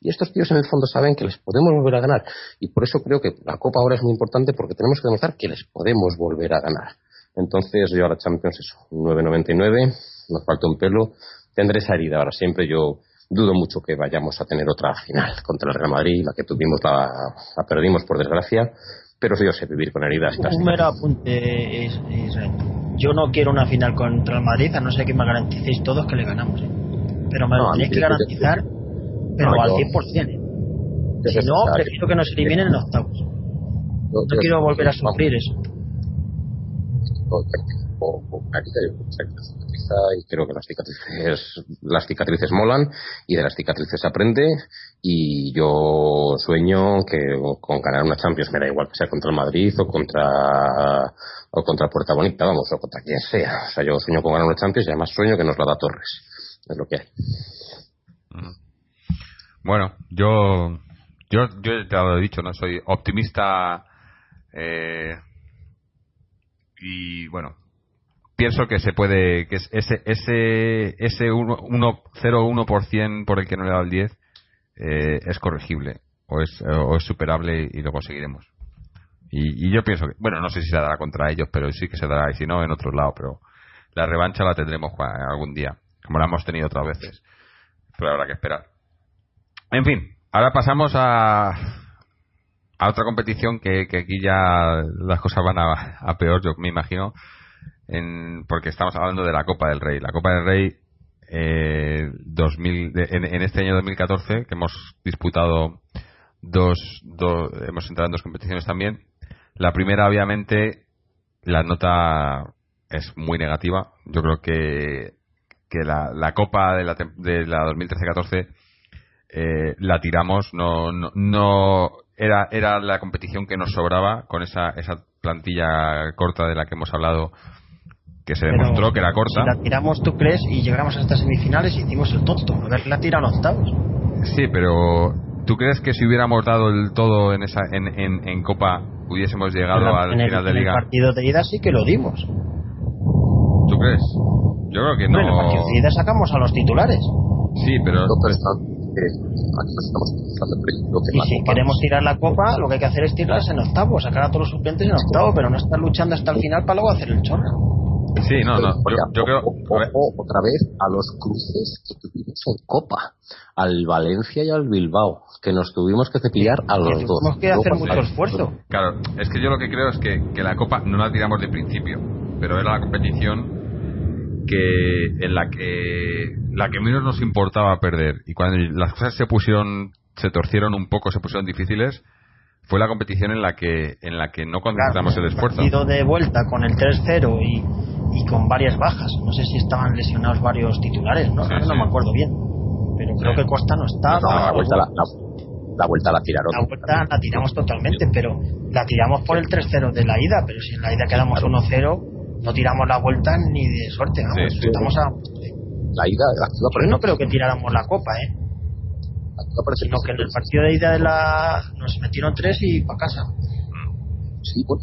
Y estos tíos en el fondo saben que les podemos volver a ganar, y por eso creo que la Copa ahora es muy importante porque tenemos que demostrar que les podemos volver a ganar. Entonces yo a la Champions eso, 9.99, nos falta un pelo, tendré esa herida ahora siempre, yo dudo mucho que vayamos a tener otra final contra el Real Madrid, la que tuvimos la, la perdimos por desgracia, pero sí yo sé vivir con heridas. Un mero apunte es, yo no quiero una final contra el Madrid, a no ser que me garanticéis todos que le ganamos. ¿eh? Pero me lo tenéis que garantizar, pero al 100%. ¿eh? Si no, prefiero que nos eliminen en octavos. No, quiero volver a sufrir eso o, y creo que las cicatrices las cicatrices molan y de las cicatrices se aprende. Y yo sueño que con ganar una Champions me da igual que sea contra el Madrid o contra o contra Puerta Bonita vamos o contra quien sea. O sea yo sueño con ganar una Champions y además sueño que nos la da Torres. Es lo que hay. Mm. bueno yo yo yo te lo he dicho no soy optimista eh, y bueno pienso que se puede que ese ese ese 0,1% por el que no le da el 10 eh, es corregible o es, o es superable y lo conseguiremos. Y, yo pienso que bueno no sé si se dará contra ellos pero sí que se dará y si no en otro lado pero la revancha la tendremos algún día como la hemos tenido otras veces pero habrá que esperar. En fin ahora pasamos a a otra competición que, que aquí ya las cosas van a, a peor yo me imagino porque estamos hablando de la Copa del Rey. La Copa del Rey eh, 2000, en, este año 2014, que hemos disputado dos, dos, hemos entrado en dos competiciones también. La primera, obviamente, la nota es muy negativa. Yo creo que, que la, la Copa de la, de la 2013-14 eh, la tiramos, no, no, no, era, era la competición que nos sobraba con esa, esa plantilla corta de la que hemos hablado que se demostró que era corta. Si la tiramos, tú crees, y llegamos a estas semifinales, hicimos el tonto. la tirado en octavos. Sí, pero ¿tú crees que si hubiéramos dado el todo en esa en, en, Copa hubiésemos llegado al final de Liga? En el partido de ida sí que lo dimos. ¿Tú crees? Yo creo que no. Bueno, en el partido de ida sacamos a los titulares. Sí, pero. y si queremos tirar la copa, lo que hay que hacer es tirarlas en octavo, sacar a todos los suplentes en octavo, pero no estar luchando hasta el final para luego hacer el chorro. Sí, no, no. Yo, creo. otra vez a los cruces que tuvimos en Copa, al Valencia y al Bilbao, que nos tuvimos que cepillar a los dos. Tenemos que hacer mucho esfuerzo. Claro, es que yo lo que creo es que, que la Copa no la tiramos de principio, pero era la competición que en la que la que menos nos importaba perder y cuando las cosas se pusieron se torcieron un poco, se pusieron difíciles, fue la competición en la que en la que no concentramos el esfuerzo. ido de vuelta con el 3-0 y y con varias bajas. No sé si estaban lesionados varios titulares, ¿no? no me acuerdo bien. Pero creo que Costa no estaba. la, vuelta la, la, vuelta la tiraron. La vuelta la tiramos totalmente, pero la tiramos por el 3-0 de la ida. Pero si en la ida quedamos 1-0, no tiramos la vuelta ni de suerte. Vamos, estamos a. La ida, la por no creo que tiráramos la copa, ¿eh? Sino que en el partido de ida de la nos metieron tres y para casa. Sí, bueno,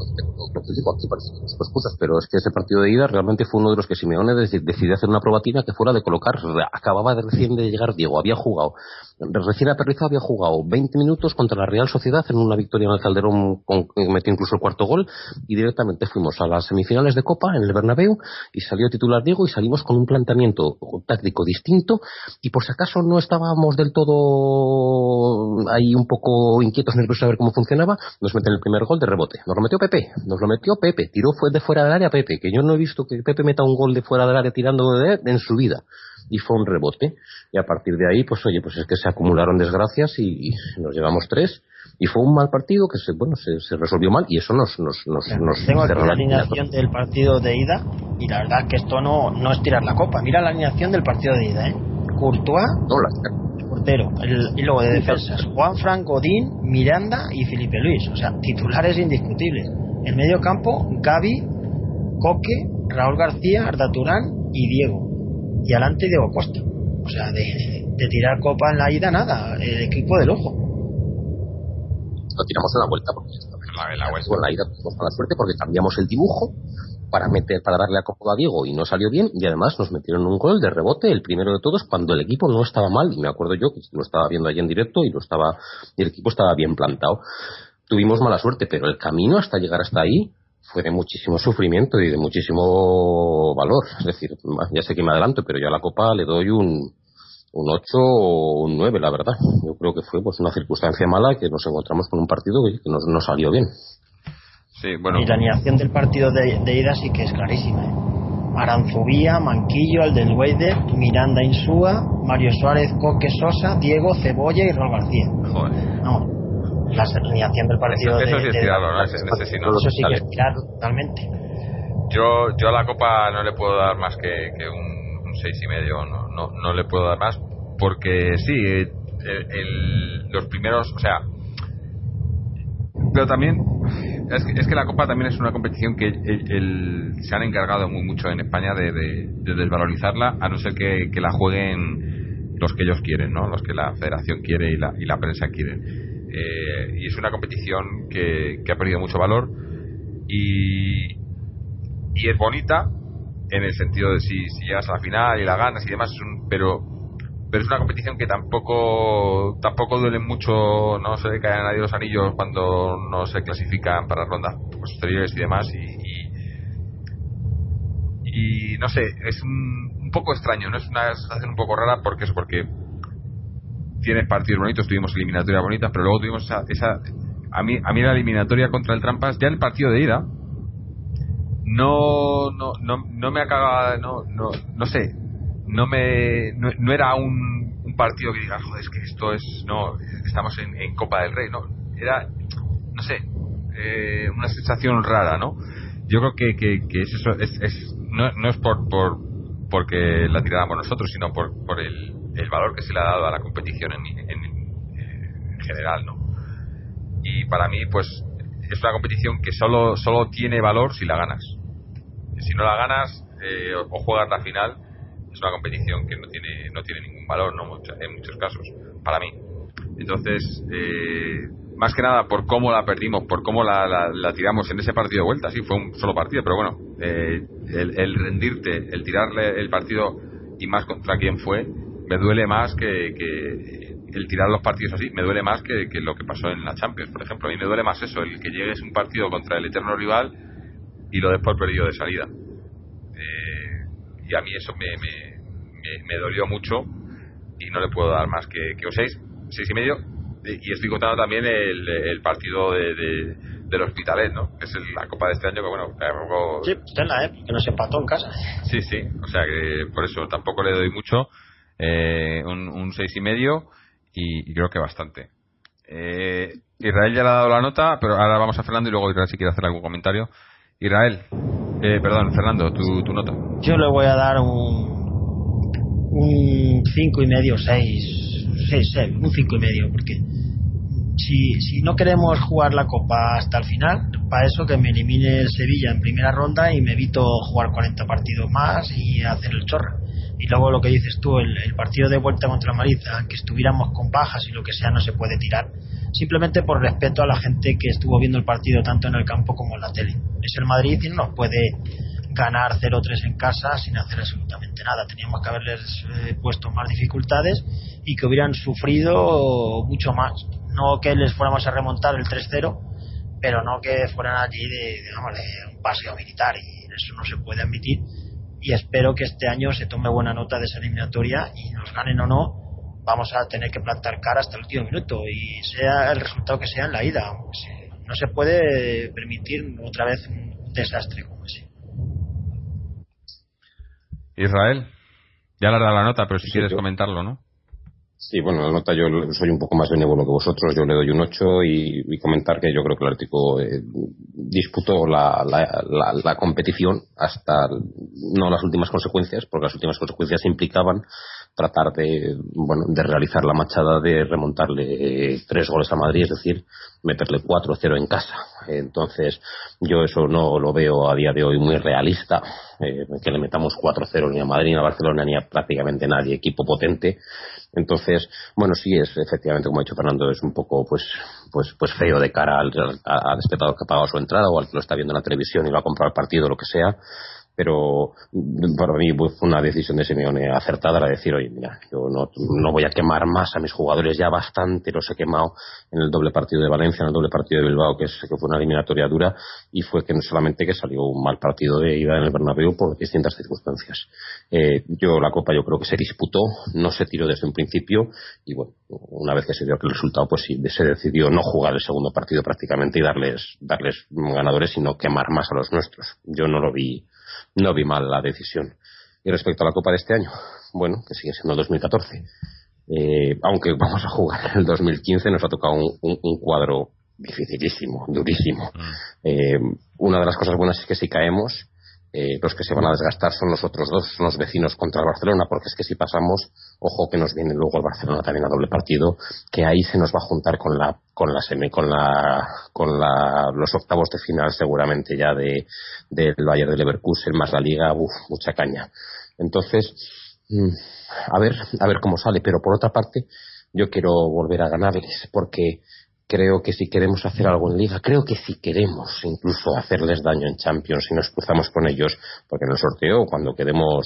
lo que digo aquí parece que excusas, pero es que ese partido de ida realmente fue uno de los que Simeone decidió hacer una probatina que fuera de colocar. Acababa de recién de llegar Diego, había jugado, recién aterrizado había jugado 20 minutos contra la Real Sociedad en una victoria en el Calderón, con, metió incluso el cuarto gol, y directamente fuimos a las semifinales de Copa en el Bernabéu, y salió titular Diego, y salimos con un planteamiento táctico distinto, y por si acaso no estábamos del todo ahí un poco inquietos, nerviosos a ver cómo funcionaba, nos meten el primer gol de rebote. Nos lo metió Pepe, nos lo metió Pepe, tiró fue de fuera del área Pepe, que yo no he visto que Pepe meta un gol de fuera del área tirando de en su vida. Y fue un rebote. Y a partir de ahí, pues oye, pues es que se acumularon desgracias y, nos llevamos tres. Y fue un mal partido que se, bueno, se, resolvió mal y eso nos, nos, nos, Tengo aquí la alineación del partido de ida y la verdad que esto no, no es tirar la copa. Mira la alineación del partido de ida, ¿eh? Courtois, portero, y luego de defensas, Juan Franco Godín, Miranda y Felipe Luis, o sea, titulares indiscutibles. En medio campo, Gaby, Coque, Raúl García, Arda Turán y Diego. Y adelante Diego Costa. O sea, de, tirar copa en la ida, nada, el equipo del ojo. Lo tiramos en la vuelta porque la, la, vuelta. la ida tuvimos mala suerte porque cambiamos el dibujo para meter para darle a copa a Diego y no salió bien y además nos metieron un gol de rebote el primero de todos cuando el equipo no estaba mal y me acuerdo yo que lo estaba viendo allí en directo y lo estaba y el equipo estaba bien plantado tuvimos mala suerte pero el camino hasta llegar hasta ahí fue de muchísimo sufrimiento y de muchísimo valor es decir ya sé que me adelanto pero yo a la copa le doy un un 8 o un 9 la verdad yo creo que fue pues una circunstancia mala que nos encontramos con un partido que, nos, no salió bien y la animación del partido de, ida sí que es clarísima. ¿eh? Aranzubía, Manquillo, Aldelweide, Miranda Insúa, Mario Suárez, Coque Sosa, Diego Cebolla y Raúl García. Joder. La alineación del partido eso, sí es tirarlo, ¿no? Eso sí que es tirar totalmente. Yo, yo a la Copa no le puedo dar más que, que un, un seis y medio, no, no, no le puedo dar más, porque sí, el, el, los primeros, o sea, pero también es que, la Copa también es una competición que se han encargado muy mucho en España de, desvalorizarla, a no ser que, la jueguen los que ellos quieren, ¿no? los que la Federación quiere y la, y la prensa quiere. Eh, y es una competición que, ha perdido mucho valor y, y es bonita en el sentido de si, si llegas a la final y la ganas y demás, pero pero es una competición que tampoco tampoco duele mucho no se le caen a nadie los anillos cuando no se clasifican para rondas posteriores y demás y, y, no sé es un, un, poco extraño no es una sensación un poco rara porque es porque tienes partidos bonitos tuvimos eliminatorias bonitas pero luego tuvimos esa, esa a mí a mí la eliminatoria contra el Trampas ya el partido de ida no no no, no me acaba no no no sé no me no, era un, un, partido que diga joder es que esto es no estamos en, Copa del Rey no era no sé eh, una sensación rara no yo creo que, que, es eso es, es no, no, es por, por porque la tiráramos nosotros sino por, por el, el, valor que se le ha dado a la competición en, en, en general no y para mí pues es una competición que solo solo tiene valor si la ganas. Si no la ganas eh, o juegas la final es una competición que no tiene no tiene ningún valor no en muchos casos para mí. Entonces eh, más que nada por cómo la perdimos por cómo la, la, tiramos en ese partido de vuelta sí fue un solo partido pero bueno eh, el, rendirte el tirarle el partido y más contra quién fue me duele más que, que el tirar los partidos así me duele más que, que, lo que pasó en la Champions por ejemplo a mí me duele más eso el que llegues un partido contra el eterno rival y lo después perdido de salida eh, y a mí eso me, me, dolió mucho y no le puedo dar más que, que seis, seis y medio. Y estoy contando también el, el partido de, de, del Hospitalet, ¿no? Que es la Copa de este año que, bueno, tampoco... Sí, la ¿eh? Que no se empató en casa. Sí, sí, o sea que por eso tampoco le doy mucho. Eh, un, un seis y medio y, creo que bastante. Eh, Israel ya le ha dado la nota, pero ahora vamos a Fernando y luego Israel si quiere hacer algún comentario. Israel, eh, perdón, Fernando, tu, tu nota. Yo le voy a dar un un cinco y medio, seis, seis, un cinco y medio, porque si, si no queremos jugar la Copa hasta el final, para eso que me elimine el Sevilla en primera ronda y me evito jugar 40 partidos más y hacer el chorro. Y luego lo que dices tú, el, partido de vuelta contra Madrid, aunque estuviéramos con bajas y lo que sea, no se puede tirar. simplemente por respeto a la gente que estuvo viendo el partido tanto en el campo como en la tele. Es el Madrid y no puede ganar 0-3 en casa sin hacer absolutamente nada. Teníamos que haberles eh, puesto más dificultades y que hubieran sufrido mucho más. No que les fuéramos a remontar el 3-0, pero no que fueran allí de, de un paseo militar y eso no se puede admitir. Y espero que este año se tome buena nota de esa eliminatoria y nos ganen o no, vamos a tener que plantar cara hasta el último minuto y sea el resultado que sea en la ida. No se puede permitir otra vez un desastre como ese. Israel, ya le has dado la nota, pero si quieres comentarlo, ¿no? Sí, bueno, la nota yo soy un poco más benévolo que vosotros, yo le doy un 8 y, comentar que yo creo que el Atlético eh, disputó la, la, la, competición hasta no las últimas consecuencias, porque las últimas consecuencias implicaban tratar de, bueno, de realizar la machada de remontarle tres goles a Madrid, es decir, meterle 4-0 en casa. Entonces, yo eso no lo veo a día de hoy muy realista, eh, que le metamos 4-0 ni a Madrid ni a Barcelona ni a prácticamente nadie, equipo potente. Entonces, bueno, sí es efectivamente, como ha dicho Fernando, es un poco pues pues pues feo de cara al, al espectador que ha pagado su entrada o al que lo está viendo en la televisión y va a comprar el partido, lo que sea pero para mí fue una decisión de Simeone acertada la de decir, oye, mira, yo no, no, voy a quemar más a mis jugadores, ya bastante los he quemado en el doble partido de Valencia, en el doble partido de Bilbao, que, es, que fue una eliminatoria dura, y fue que no solamente que salió un mal partido de ida en el Bernabéu por distintas circunstancias. Eh, yo la Copa yo creo que se disputó, no se tiró desde un principio, y bueno, una vez que se dio aquel resultado, pues sí, se decidió no jugar el segundo partido prácticamente y darles, darles ganadores, sino quemar más a los nuestros. Yo no lo vi no vi mal la decisión. Y respecto a la Copa de este año, bueno, que sigue siendo el 2014. Eh, aunque vamos a jugar en el 2015, nos ha tocado un, cuadro dificilísimo, durísimo. Mm. Eh, una de las cosas buenas es que si caemos, eh, los que se van a desgastar son los otros dos, son los vecinos contra el Barcelona, porque es que si pasamos, ojo que nos viene luego el Barcelona también a doble partido, que ahí se nos va a juntar con la con la semi, con la con la, los octavos de final seguramente ya de del Bayern de Leverkusen más la Liga, uff, mucha caña. Entonces, mm, a ver, a ver cómo sale, pero por otra parte, yo quiero volver a ganarles porque creo que si queremos hacer algo en liga, creo que si queremos incluso hacerles daño en Champions y nos cruzamos con ellos, porque en el sorteo cuando quedemos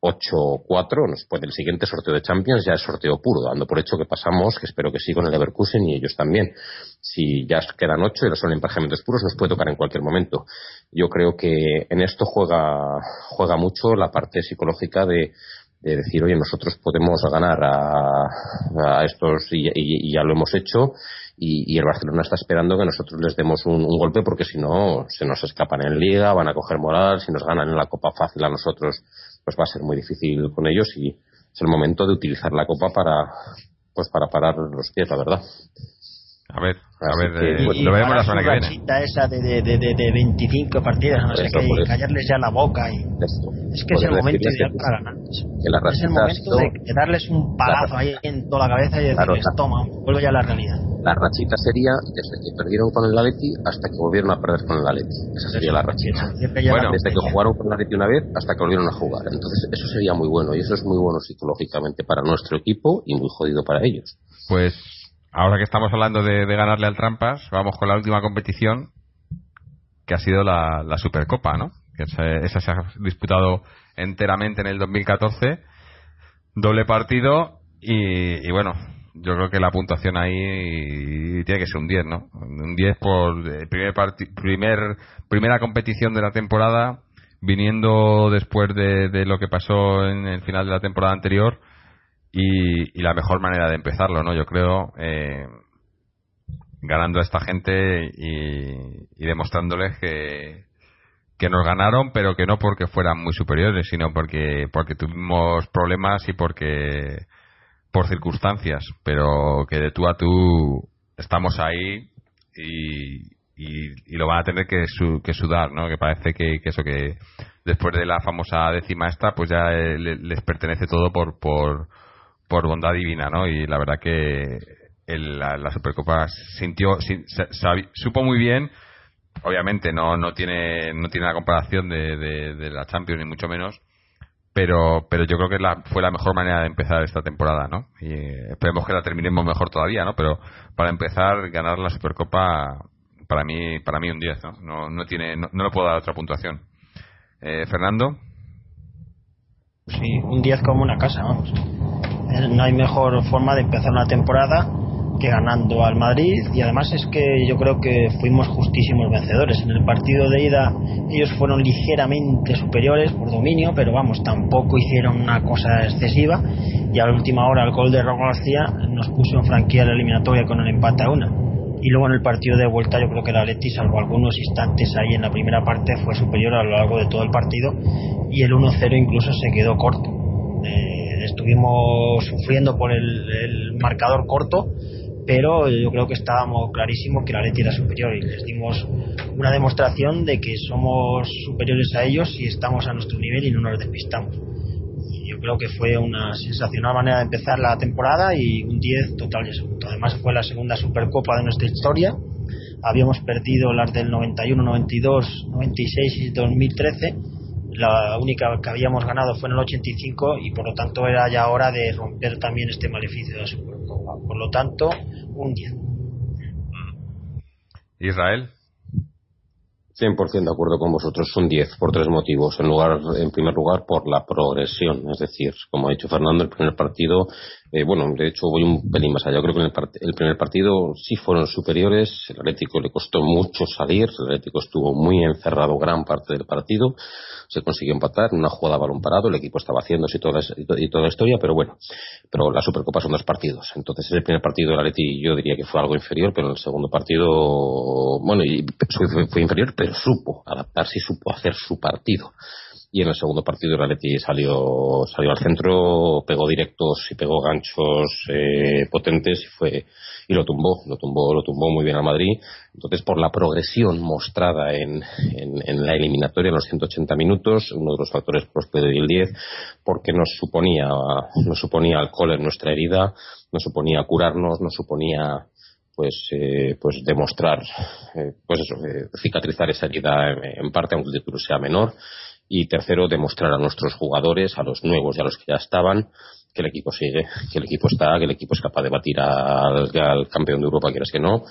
8-4, después del siguiente sorteo de Champions ya es sorteo puro, dando por hecho que pasamos, que espero que sí con el Leverkusen y ellos también. Si ya quedan 8 y son emparejamientos puros, nos puede tocar en cualquier momento. Yo creo que en esto juega, juega mucho la parte psicológica de, de decir, oye, nosotros podemos ganar a, a estos y, ya lo hemos hecho y, el Barcelona está esperando que nosotros les demos un, golpe porque si no se nos escapan en liga, van a coger moral, si nos ganan en la copa fácil a nosotros pues va a ser muy difícil con ellos y es el momento de utilizar la copa para pues para parar los pies, la verdad. A ver, a ver, eh, pues lo veremos la semana que viene. esa de, de, de, de 25 partidas, no sé qué, callarles ya la boca. Y... Es que es el momento ideal para ganar. Es el momento de, darles un palazo ahí en toda la cabeza y decirles, toma, vuelvo ya a la realidad. La rachita sería desde que perdieron con el Atleti hasta que volvieron a perder con el Atleti. Esa sería la rachita. Bueno, desde que jugaron con el Atleti una vez hasta que volvieron a jugar. Entonces, eso sería muy bueno y eso es muy bueno psicológicamente para nuestro equipo y muy jodido para ellos. Pues ahora que estamos hablando de, ganarle al Trampas, vamos con la última competición que ha sido la, Supercopa, ¿no? Que esa se ha disputado enteramente en el 2014. Doble partido y bueno, yo creo que la puntuación ahí tiene que ser un 10, ¿no? Un 10 por eh, primer, primer primera competición de la temporada, viniendo después de, lo que pasó en el final de la temporada anterior y, la mejor manera de empezarlo, ¿no? Yo creo, eh, ganando a esta gente y, y demostrándoles que, que nos ganaron, pero que no porque fueran muy superiores, sino porque, porque tuvimos problemas y porque por circunstancias, pero que de tú a tú estamos ahí y, y, lo van a tener que, que sudar, ¿no? Que parece que, eso que después de la famosa décima esta, pues ya eh, les pertenece todo por, por, por bondad divina, ¿no? Y la verdad que la, Supercopa sintió, supo muy bien, obviamente no, no tiene, no tiene la comparación de, de, la Champions ni mucho menos, pero pero yo creo que la, fue la mejor manera de empezar esta temporada, ¿no? Y esperemos que la terminemos mejor todavía, ¿no? Pero para empezar, ganar la Supercopa, para mí para mí un 10, ¿no? No, no tiene, no, le puedo dar otra puntuación. Eh, Fernando. Sí, un 10 como una casa, vamos. Eh, no hay mejor forma de empezar una temporada que ganando al Madrid y además es que yo creo que fuimos justísimos vencedores. En el partido de ida ellos fueron ligeramente superiores por dominio, pero vamos, tampoco hicieron una cosa excesiva y a la última hora el gol de Raúl García nos puso en franquía la eliminatoria con el empate a una. Y luego en el partido de vuelta yo creo que el Atleti, salvo algunos instantes ahí en la primera parte, fue superior a lo largo de todo el partido y el 1-0 incluso se quedó corto. Eh, estuvimos sufriendo por el, marcador corto pero yo creo que estábamos clarísimos que la Leti era superior y les dimos una demostración de que somos superiores a ellos y estamos a nuestro nivel y no nos despistamos. Y yo creo que fue una sensacional manera de empezar la temporada y un 10 total y absoluto. Además fue la segunda Supercopa de nuestra historia. Habíamos perdido las del 91, 92, 96 y 2013 la única que habíamos ganado fue en el 85 y por lo tanto era ya hora de romper también este maleficio de la Supercopa. Por lo tanto, un 10. Israel. 100% de acuerdo con vosotros, un 10 por tres motivos. En, lugar, en primer lugar, por la progresión. Es decir, como ha dicho Fernando, el primer partido, eh, bueno, de hecho voy un pelín más allá. Yo creo que en el, el, primer partido sí fueron superiores. El Atlético le costó mucho salir. El Atlético estuvo muy encerrado gran parte del partido se consiguió empatar una jugada balón parado, el equipo estaba haciendo y toda, y toda la historia, pero bueno, pero la Supercopa son dos partidos. Entonces, en el primer partido de la Leti yo diría que fue algo inferior, pero en el segundo partido, bueno, y fue, inferior, pero supo adaptarse y supo hacer su partido y en el segundo partido el Leti salió salió al centro pegó directos y pegó ganchos eh, potentes y fue y lo tumbó, lo tumbó, lo tumbó muy bien a Madrid. Entonces, por la progresión mostrada en, en, la eliminatoria en los 180 minutos, uno de los factores por los que doy el 10, porque nos suponía, nos suponía alcohol en nuestra herida, nos suponía curarnos, nos suponía pues eh, pues demostrar eh, pues eso, eh, cicatrizar esa herida en, parte aunque el título sea menor y tercero demostrar a nuestros jugadores a los nuevos y a los que ya estaban que el equipo sigue, que el equipo está, que el equipo es capaz de batir al, campeón de Europa, quieras que no,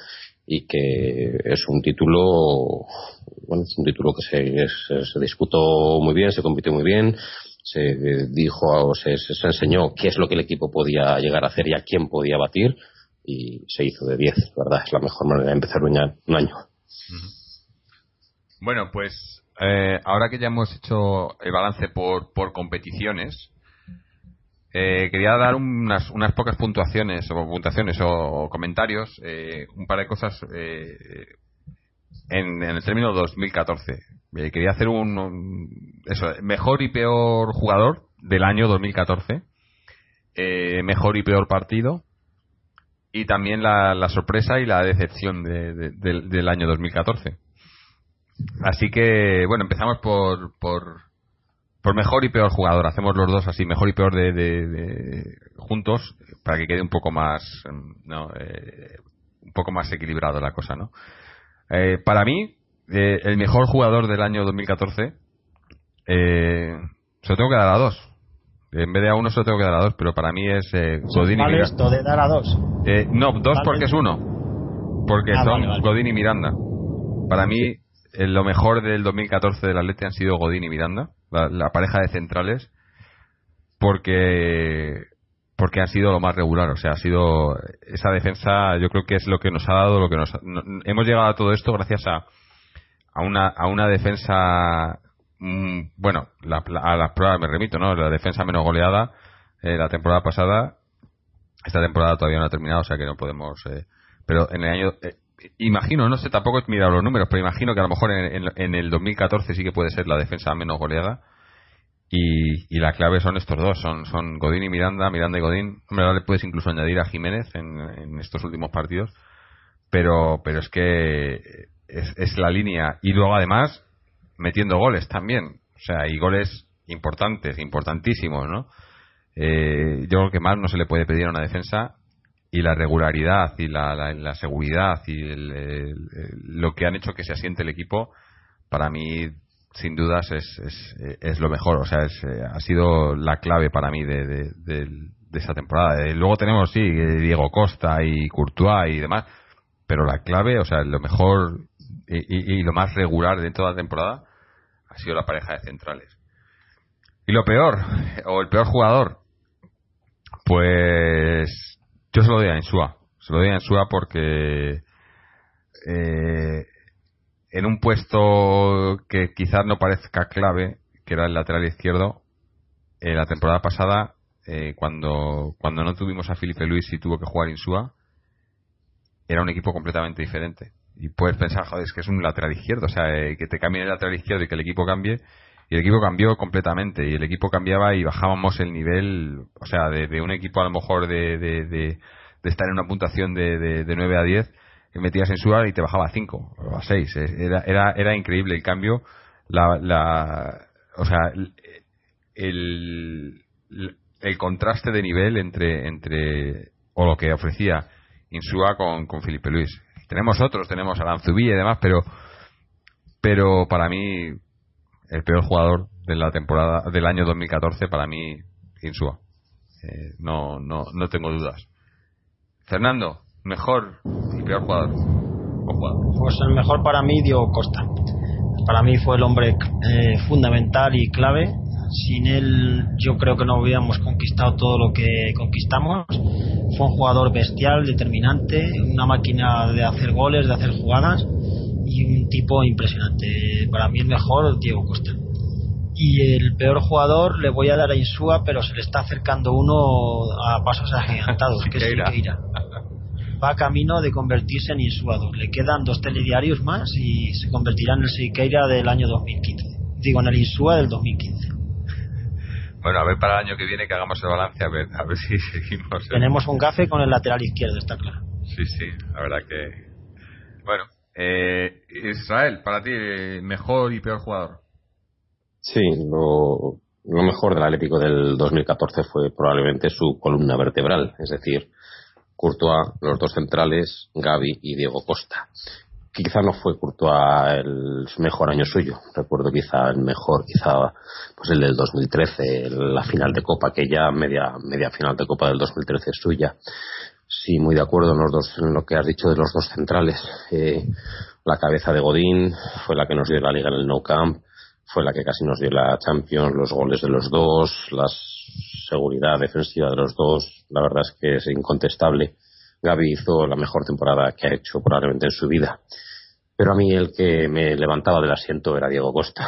y que es un título, bueno, es un título que se, se, disputó muy bien, se compitió muy bien, se dijo, se, se enseñó qué es lo que el equipo podía llegar a hacer y a quién podía batir, y se hizo de 10, ¿verdad? Es la mejor manera de empezar un año. Bueno, pues eh, ahora que ya hemos hecho el balance por, por competiciones, eh, quería dar unas, unas pocas puntuaciones o puntuaciones o, comentarios, eh, un par de cosas eh, en, el término 2014. quería hacer un, eso, mejor y peor jugador del año 2014, mejor y peor partido y también la, sorpresa y la decepción del año 2014. Así que, bueno, empezamos por, por, por mejor y peor jugador. Hacemos los dos así, mejor y peor de, juntos, para que quede un poco más, ¿no? Eh, un poco más equilibrado la cosa, ¿no? Eh, para mí, eh, el mejor jugador del año 2014, se lo tengo que dar a dos. En vez de a uno se lo tengo que dar a dos, pero para mí es Godín y Miranda. esto de dar a dos? no, dos porque es uno. Porque ah, son Godín y Miranda. Para mí, lo mejor del 2014 del Atleti han sido Godín y Miranda la, pareja de centrales, porque porque ha sido lo más regular, o sea, ha sido esa defensa, yo creo que es lo que nos ha dado, lo que nos hemos llegado a todo esto gracias a a una a una defensa mm, bueno, a las pruebas me remito, ¿no? La defensa menos goleada eh, la temporada pasada, esta temporada todavía no ha terminado, o sea que no podemos eh, pero en el año eh, imagino, no sé, tampoco he mirado los números, pero imagino que a lo mejor en, el 2014 sí que puede ser la defensa menos goleada. Y, la clave son estos dos, son, son Godín y Miranda, Miranda y Godín. Hombre, le puedes incluso añadir a Jiménez en, estos últimos partidos, pero, pero es que es, la línea. Y luego además metiendo goles también, o sea, y goles importantes, importantísimos, ¿no? Eh, yo creo que más no se le puede pedir a una defensa y la regularidad y la, seguridad y lo que han hecho que se asiente el equipo, para mí sin dudas es, es, es, lo mejor, o sea, es, eh, ha sido la clave para mí de, de, de, esta temporada. Eh, luego tenemos, sí, Diego Costa y Courtois y demás, pero la clave, o sea, lo mejor y, y, lo más regular de la temporada ha sido la pareja de centrales. Y lo peor, o el peor jugador, pues yo se lo doy a Insua. Se lo doy a Insua porque eh, en un puesto que quizás no parezca clave, que era el lateral izquierdo, eh, la temporada pasada, eh, cuando, cuando no tuvimos a Felipe Luis y tuvo que jugar Insúa, era un equipo completamente diferente. Y puedes pensar, joder, es que es un lateral izquierdo, o sea, eh, que te cambie el lateral izquierdo y que el equipo cambie. Y el equipo cambió completamente, y el equipo cambiaba y bajábamos el nivel, o sea, de, un equipo a lo mejor de, de, de, estar en una puntuación de, de, 9 a 10 metías en Suar y te bajaba a 5 o a 6. Era, era, era increíble el cambio. La, la, o sea, el, el contraste de nivel entre, entre o lo que ofrecía Insua con, con Felipe Luis. Tenemos otros, tenemos a Lanzubí y demás, pero pero para mí el peor jugador de la temporada del año 2014 para mí Insua. Eh, no, no, no tengo dudas. Fernando, mejor y peor jugador. Pues el mejor para mí, Diego Costa. Para mí fue el hombre eh, fundamental y clave. Sin él, yo creo que no hubiéramos conquistado todo lo que conquistamos. Fue un jugador bestial, determinante, una máquina de hacer goles, de hacer jugadas y un tipo impresionante. Para mí, el mejor, Diego Costa. Y el peor jugador le voy a dar a Insúa, pero se le está acercando uno a pasos agigantados, que es Siqueira va camino de convertirse en Insuador. Le quedan dos telediarios más y se convertirá en el Siqueira del año 2015. Digo, en el Insua del 2015. Bueno, a ver para el año que viene que hagamos el balance, a ver, a ver si seguimos. Tenemos un gafe con el lateral izquierdo, está claro. Sí, sí, la verdad que. Bueno, eh, Israel, para ti, mejor y peor jugador. Sí, lo, lo mejor del Atlético del 2014 fue probablemente su columna vertebral, es decir, Courtois, los dos centrales, Gaby y Diego Costa. Quizá no fue Courtois el mejor año suyo. Recuerdo quizá el mejor, quizá pues el del 2013, la final de Copa, que ya media, media final de Copa del 2013 es suya. Sí, muy de acuerdo en, los dos, en lo que has dicho de los dos centrales. Eh, la cabeza de Godín fue la que nos dio la liga en el No Camp, fue la que casi nos dio la Champions, los goles de los dos, las seguridad defensiva de los dos, la verdad es que es incontestable. Gaby hizo la mejor temporada que ha hecho probablemente en su vida. Pero a mí el que me levantaba del asiento era Diego Costa,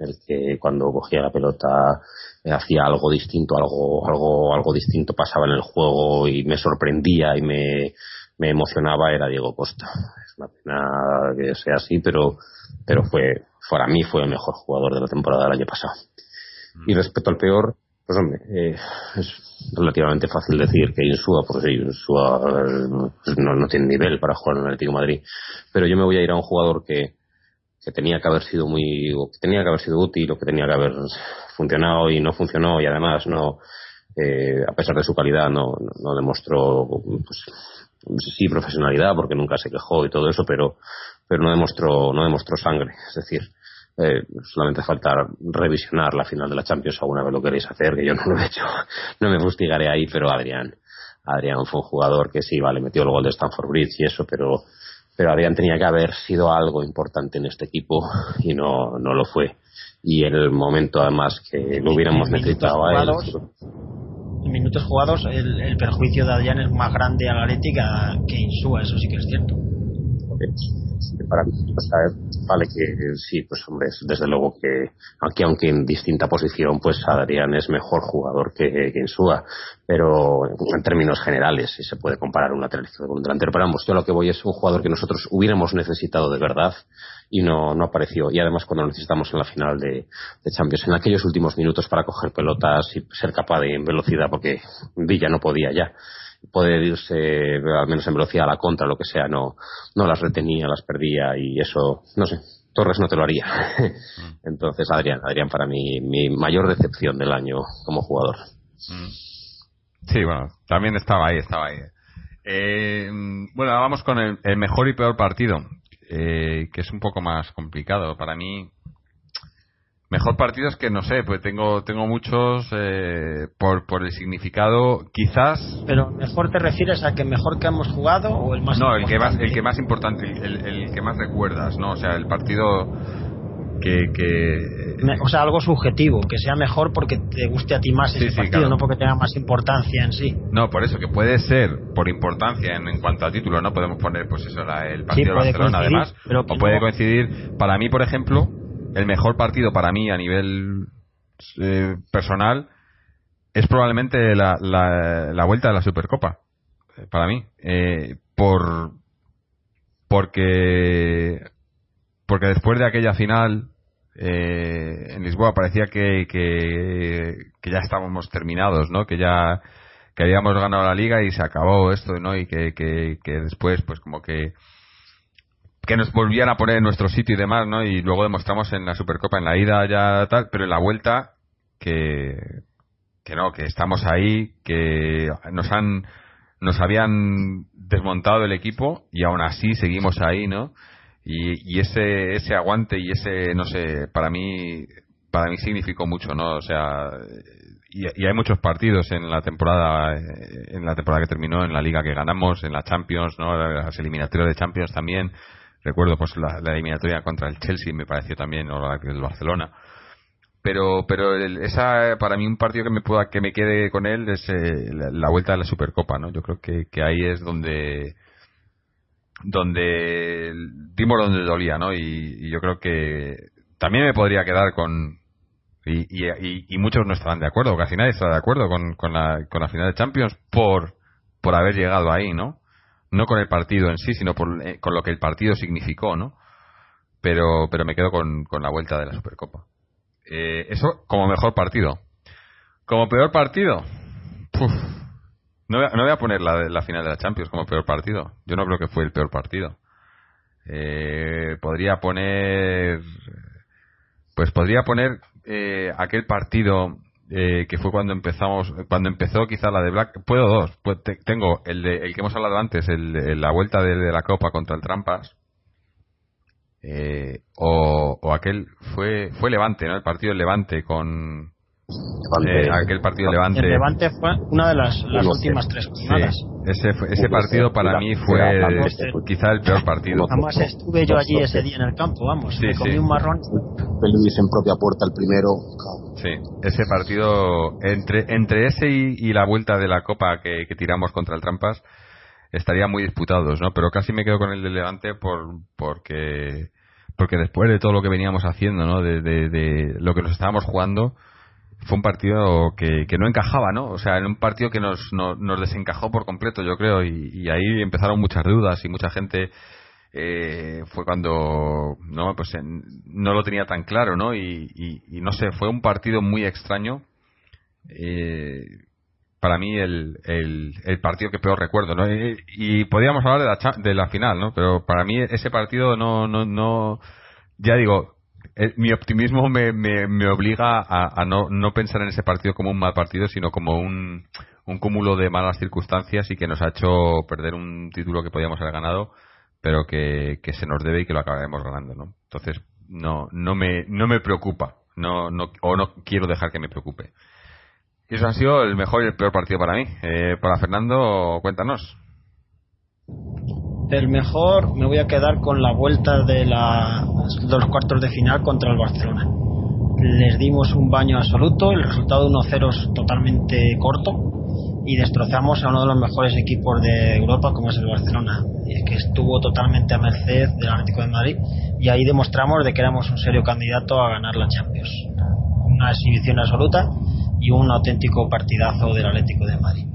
el que cuando cogía la pelota hacía algo distinto, algo, algo, algo distinto pasaba en el juego y me sorprendía y me, me emocionaba era Diego Costa. Es una pena que sea así, pero, pero fue, para mí fue el mejor jugador de la temporada del año pasado. Y respecto al peor, pues hombre, eh, es relativamente fácil decir que Insúa, porque Insúa pues no, tiene nivel para jugar en el Atlético Madrid. Pero yo me voy a ir a un jugador que, que tenía que haber sido muy, que tenía que haber sido útil o que tenía que haber funcionado y no funcionó y además no, eh, a pesar de su calidad no, no demostró, pues, sí profesionalidad porque nunca se quejó y todo eso, pero, pero no demostró, no demostró sangre. Es decir, eh, solamente falta revisionar la final de la Champions alguna vez lo queréis hacer, que yo no lo he hecho. No me fustigaré ahí, pero Adrián. Adrián fue un jugador que sí, vale, metió el gol de Stanford Bridge y eso, pero, pero Adrián tenía que haber sido algo importante en este equipo y no, no lo fue. Y en el momento, además, que lo hubiéramos necesitado a él. En minutos jugados, el, perjuicio de Adrián es más grande a la Atlética que Insúa, eso sí que es cierto para mí, vale que sí, pues hombre, desde luego que aquí aunque en distinta posición, pues Adrián es mejor jugador que, que Insúa, pero en términos generales, si se puede comparar un lateral con un delantero, pero vamos, yo lo que voy es un jugador que nosotros hubiéramos necesitado de verdad y no, no apareció. Y además cuando necesitamos en la final de, Champions, en aquellos últimos minutos para coger pelotas y ser capaz de en velocidad, porque Villa no podía ya poder irse al menos en velocidad a la contra, lo que sea, no, no las retenía, las perdía y eso, no sé, Torres no te lo haría. Mm. Entonces, Adrián, Adrián para mí, mi mayor decepción del año como jugador. Mm. Sí, bueno, también estaba ahí, estaba ahí. Eh, bueno, vamos con el, mejor y peor partido, eh, que es un poco más complicado. Para mí, Mejor partido es que no sé, pues tengo tengo muchos eh, por por el significado, quizás. Pero mejor te refieres a que mejor que hemos jugado o el más. No, el que más el que más importante, el, el que más recuerdas, no, o sea, el partido que, que... o sea algo subjetivo que sea mejor porque te guste a ti más ese partido no porque tenga más importancia en sí. No por eso que puede ser por importancia en, cuanto a título no podemos poner pues eso el partido de Barcelona además pero o puede coincidir para mí por ejemplo el mejor partido para mí a nivel eh, personal es probablemente la, la, vuelta de la Supercopa eh, para mí eh, por porque porque después de aquella final eh, en Lisboa parecía que, que, ya estábamos terminados, ¿no? Que ya que habíamos ganado la liga y se acabó esto, ¿no? Y que, que, después, pues como que que nos volvían a poner en nuestro sitio y demás, ¿no? Y luego demostramos en la Supercopa, en la ida ya tal, pero en la vuelta que que no, que estamos ahí, que nos han nos habían desmontado el equipo y aún así seguimos ahí, ¿no? Y, ese ese aguante y ese no sé para mí para mí significó mucho no o sea y, hay muchos partidos en la temporada en la temporada que terminó en la liga que ganamos en la Champions no las eliminatorias de Champions también. Recuerdo pues la, eliminatoria contra el Chelsea me pareció también o la del Barcelona. Pero pero esa para mí un partido que me pueda que me quede con él es eh, la, vuelta de la Supercopa no yo creo que, que ahí es donde donde dimos donde dolía, ¿no? Y, yo creo que también me podría quedar con y, y, muchos no estaban de acuerdo, casi nadie está de acuerdo con, con, la, con la final de Champions por por haber llegado ahí, ¿no? No con el partido en sí, sino por, eh, con lo que el partido significó, ¿no? Pero pero me quedo con, con la vuelta de la Supercopa. Eh, eso como mejor partido. Como peor partido. No, no voy a poner la, la final de la Champions como peor partido. Yo no creo que fue el peor partido. Eh, podría poner. Pues podría poner eh, aquel partido eh, que fue cuando empezamos, cuando empezó quizá la de Black. Puedo dos. Pues tengo el, de, el que hemos hablado antes, el, la vuelta de, la Copa contra el Trampas. o, o aquel fue fue Levante, ¿no? El partido de Levante con eh, aquel partido Levante. El Levante fue una de las, las últimas tres jornadas. ese, ese partido para mí fue quizá el peor partido. Además estuve yo allí ese día en el campo, vamos, me comí un marrón. Luis en propia puerta el primero. Sí, ese partido entre entre ese y, la vuelta de la Copa que, que tiramos contra el Trampas estarían muy disputados, ¿no? Pero casi me quedo con el de Levante por porque porque después de todo lo que veníamos haciendo, ¿no? De, de, de lo que nos estábamos jugando fue un partido que, que, no encajaba, ¿no? O sea, en un partido que nos, nos desencajó por completo, yo creo, y, ahí empezaron muchas dudas y mucha gente eh, fue cuando no pues no lo tenía tan claro, ¿no? Y, no sé, fue un partido muy extraño. Eh, para mí el, el, partido que peor recuerdo, ¿no? Y, podríamos hablar de la, de la final, ¿no? Pero para mí ese partido no, no, no, ya digo, eh, mi optimismo me, me, obliga a, no, no, pensar en ese partido como un mal partido, sino como un, un cúmulo de malas circunstancias y que nos ha hecho perder un título que podíamos haber ganado, pero que, que se nos debe y que lo acabaremos ganando, ¿no? Entonces, no, no, me, no me preocupa, no, no, o no quiero dejar que me preocupe. Y eso ha sido el mejor y el peor partido para mí. Eh, para Fernando, cuéntanos. El mejor me voy a quedar con la vuelta de, la, de los cuartos de final contra el Barcelona. Les dimos un baño absoluto, el resultado 1-0 es totalmente corto y destrozamos a uno de los mejores equipos de Europa como es el Barcelona, que estuvo totalmente a merced del Atlético de Madrid y ahí demostramos de que éramos un serio candidato a ganar la Champions. Una exhibición absoluta y un auténtico partidazo del Atlético de Madrid.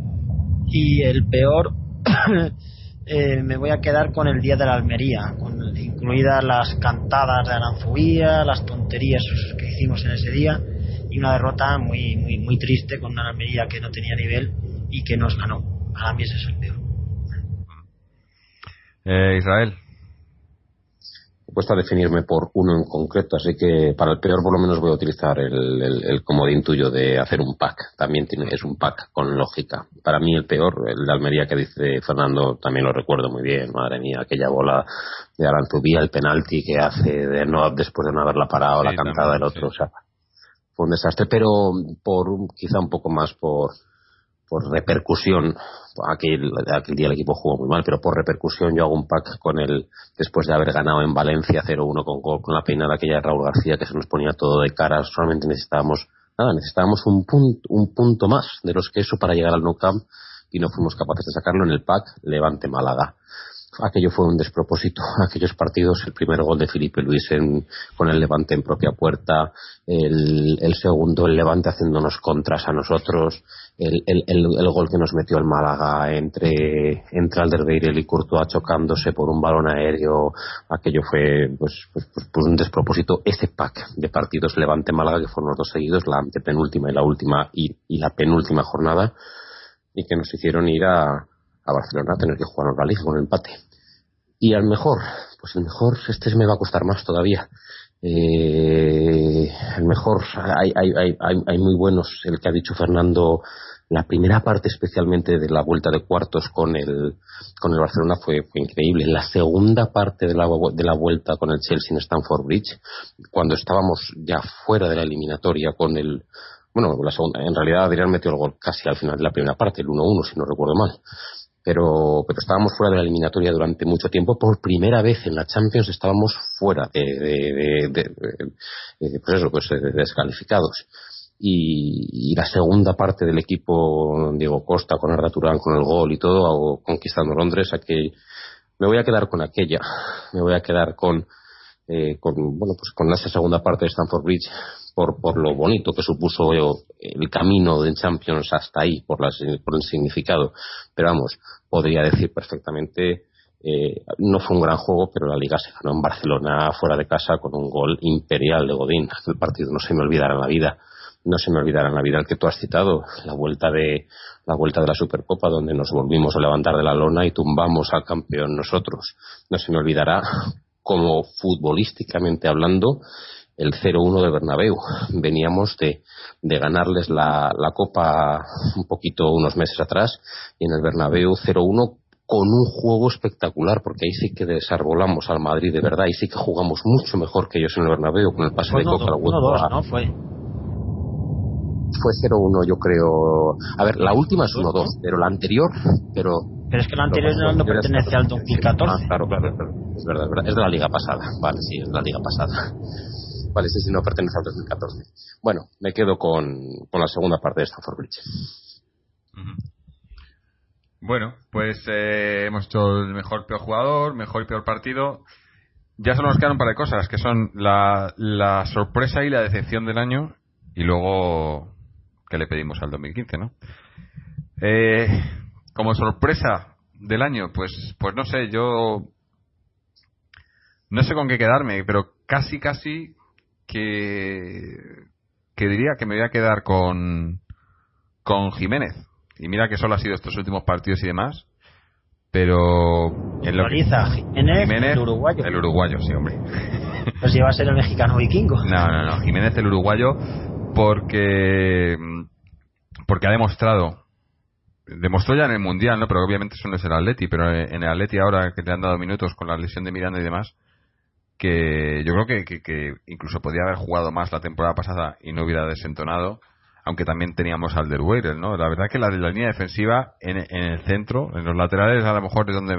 Y el peor Eh, me voy a quedar con el día de la Almería, con incluidas las cantadas de Aranzuía, las tonterías que hicimos en ese día y una derrota muy muy muy triste con una Almería que no tenía nivel y que nos ganó. Para mí ese es el peor. Eh, Israel cuesta definirme por uno en concreto, así que para el peor por lo menos voy a utilizar el, el, comodín tuyo de hacer un pack. También tiene, es un pack con lógica. Para mí el peor, el de Almería que dice Fernando, también lo recuerdo muy bien. Madre mía, aquella bola de Aranzubía, el penalti que hace de no, después de no haberla parado, la cantada del otro. O sea, fue un desastre, pero por quizá un poco más por por repercusión, aquel, aquel día el equipo jugó muy mal, pero por repercusión yo hago un pack con él después de haber ganado en Valencia 0-1 con gol, con la peinada aquella de Raúl García que se nos ponía todo de cara, solamente necesitábamos, nada, necesitábamos un punto, un punto más de los que eso para llegar al No Camp y no fuimos capaces de sacarlo en el pack Levante Málaga aquello fue un despropósito. Aquellos partidos, el primer gol de Felipe Luis con el Levante en propia puerta, el, segundo, el Levante haciéndonos contras a nosotros, el, el, gol que nos metió el Málaga entre, entre Alderweireld y Courtois chocándose por un balón aéreo, aquello fue pues, pues, pues, pues, un despropósito. Ese pack de partidos Levante-Málaga, que fueron los dos seguidos, la antepenúltima y la última y, y la penúltima jornada, y que nos hicieron ir a, a Barcelona a tener que jugar en Liga con empate. Y al mejor, pues el mejor, este me va a costar más todavía. Eh, el mejor, hay, hay, hay, hay, muy buenos, el que ha dicho Fernando, la primera parte especialmente de la vuelta de cuartos con el, con el Barcelona fue, fue increíble. La segunda parte de la, de la vuelta con el Chelsea en Stamford Bridge, cuando estábamos ya fuera de la eliminatoria con el, bueno, la segunda, en realidad Adrián metió el gol casi al final de la primera parte, el 1-1 si no recuerdo mal pero, pero estábamos fuera de la eliminatoria durante mucho tiempo. Por primera vez en la Champions estábamos fuera de, de, de, pues eso, pues descalificados. Y, y, la segunda parte del equipo, Diego Costa con Arda Turán con el gol y todo, conquistando Londres, que me voy a quedar con aquella, me voy a quedar con, eh, con bueno, pues con esa segunda parte de Stanford Bridge por, por lo bonito que supuso el camino de Champions hasta ahí, por, por el significado. Pero vamos, podría decir perfectamente, eh, no fue un gran juego, pero la liga se ganó en Barcelona fuera de casa con un gol imperial de Godín. El partido no se me olvidará la vida. No se me olvidará la vida el que tú has citado, la vuelta de la vuelta de la Supercopa, donde nos volvimos a levantar de la lona y tumbamos al campeón nosotros. No se me olvidará como futbolísticamente hablando el 0-1 de Bernabéu. Veníamos de, de ganarles la, la, Copa un poquito unos meses atrás y en el Bernabéu 0-1 con un juego espectacular porque ahí sí que desarbolamos al Madrid de verdad y sí que jugamos mucho mejor que ellos en el Bernabéu con el pase de Copa. ¿no? Fue fue 0-1 yo creo. A ver, la última es 1-2, pero la anterior, pero pero es que la anterior no, pertenece al 2014. Ah, claro, claro, claro, es verdad, es verdad, es de la liga pasada. Vale, sí, es de la liga pasada. Vale, ese sí no pertenece al 2014. Bueno, me quedo con, con la segunda parte de Stanford Bridge. Bueno, pues eh, hemos hecho el mejor peor jugador, mejor y peor partido. Ya solo nos quedan un par de cosas, que son la, la sorpresa y la decepción del año, y luego que le pedimos al 2015, ¿no? Eh, como sorpresa del año, pues, pues no sé, yo no sé con qué quedarme, pero casi, casi que, que diría que me voy a quedar con, con Jiménez. Y mira que solo ha sido estos últimos partidos y demás. Pero en lo Jiménez, el uruguayo. El uruguayo, sí, hombre. Pues si va a ser el mexicano vikingo. No, no, no. Jiménez el uruguayo porque porque ha demostrado demostró ya en el mundial, ¿no? Pero obviamente eso no es el Atleti, pero en el Atleti ahora que te han dado minutos con la lesión de Miranda y demás, que yo creo que, que, incluso podía haber jugado más la temporada pasada y no hubiera desentonado, aunque también teníamos al Derweireld, ¿no? La verdad que la, la línea defensiva en, en, el centro, en los laterales a lo mejor es donde,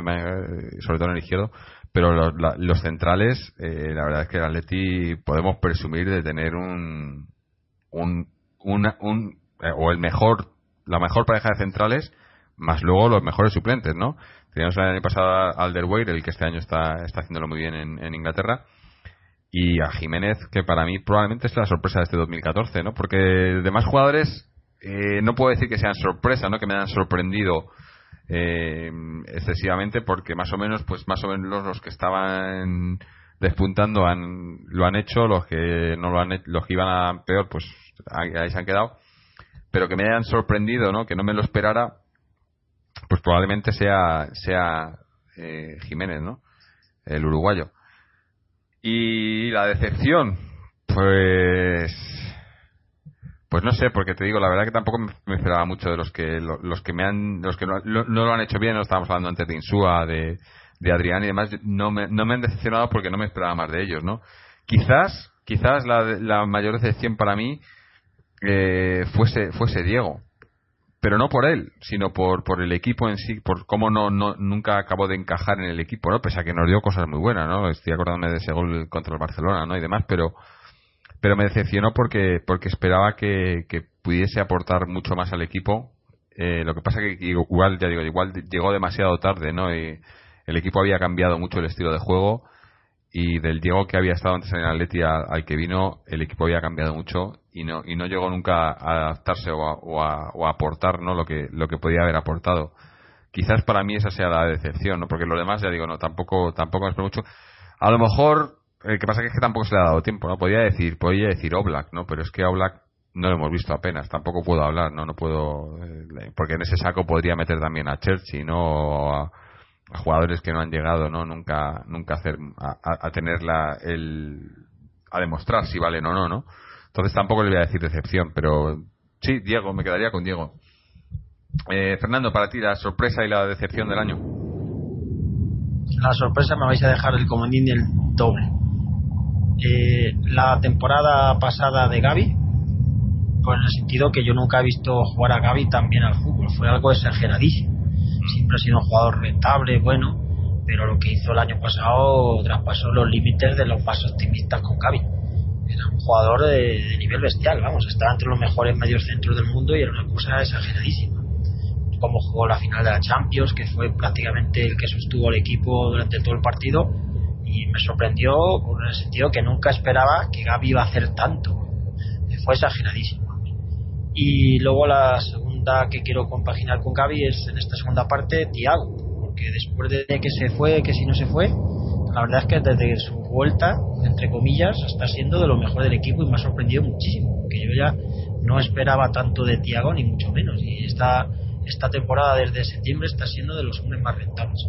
sobre todo en el izquierdo, pero los, los centrales, eh, la verdad es que el Atleti podemos presumir de tener un, un, una, un eh, o el mejor, la mejor pareja de centrales, más luego los mejores suplentes, ¿no? Teníamos el año pasado a Alderweireld, el que este año está, está haciéndolo muy bien en, Inglaterra, y a Jiménez, que para mí probablemente es la sorpresa de este 2014, ¿no? Porque demás jugadores eh, no puedo decir que sean sorpresa, ¿no? Que me han sorprendido eh, excesivamente, porque más o menos, pues más o menos los que estaban despuntando han, lo han hecho, los que no lo han los que iban a peor, pues ahí se han quedado. Pero que me hayan sorprendido, ¿no? Que no me lo esperara, pues probablemente sea, sea eh, Jiménez, ¿no? El uruguayo. Y la decepción, pues. Pues no sé, porque te digo, la verdad que tampoco me esperaba mucho de los que los que me han los que no, lo han hecho bien, no estábamos hablando antes de Insúa, de, de Adrián y demás, no me, no me han decepcionado porque no me esperaba más de ellos, ¿no? Quizás, quizás la, la mayor decepción para mí eh, fuese fuese Diego pero no por él, sino por, por el equipo en sí, por cómo no, no nunca acabó de encajar en el equipo, ¿no? Pese a que nos dio cosas muy buenas, ¿no? Estoy acordándome de ese gol contra el Barcelona, ¿no? Y demás, pero pero me decepcionó porque porque esperaba que, que pudiese aportar mucho más al equipo. Eh, lo que pasa que igual, ya digo, igual llegó demasiado tarde, ¿no? Y el equipo había cambiado mucho el estilo de juego y del Diego que había estado antes en el Atleti al, que vino el equipo había cambiado mucho y no y no llegó nunca a adaptarse o a, aportar no lo que lo que podía haber aportado. Quizás para mí esa sea la decepción no porque lo demás ya digo no tampoco tampoco espero mucho. A lo mejor el que pasa es que tampoco se le ha dado tiempo no podía decir podía decir Oblak no pero es que Oblak no lo hemos visto apenas tampoco puedo hablar no no puedo eh, porque en ese saco podría meter también a Churchill no a, a jugadores que no han llegado no nunca nunca hacer a, tener la el a demostrar si valen o no no entonces tampoco le voy a decir decepción pero sí Diego me quedaría con Diego. Eh, Fernando para ti la sorpresa y la decepción del año. La sorpresa me vais a dejar el comodín del doble. Eh, la temporada pasada de Gaby pues en el sentido que yo nunca he visto jugar a Gaby tan bien al fútbol. Fue algo exageradísimo siempre ha sido un jugador rentable, bueno, pero lo que hizo el año pasado traspasó los límites de los más optimistas con Gaby. Era un jugador de, nivel bestial, vamos, estaba entre los mejores medios centros del mundo y era una cosa exageradísima. Como jugó la final de la Champions, que fue prácticamente el que sostuvo el equipo durante todo el partido, y me sorprendió en el sentido que nunca esperaba que Gaby iba a hacer tanto. Fue exageradísimo. Y luego la que quiero compaginar con Gaby es en esta segunda parte Tiago, porque después de que se fue, que si no se fue, la verdad es que desde su vuelta, entre comillas, está siendo de lo mejor del equipo y me ha sorprendido muchísimo, porque yo ya no esperaba tanto de Tiago, ni mucho menos, y esta, esta temporada desde septiembre está siendo de los hombres más rentables.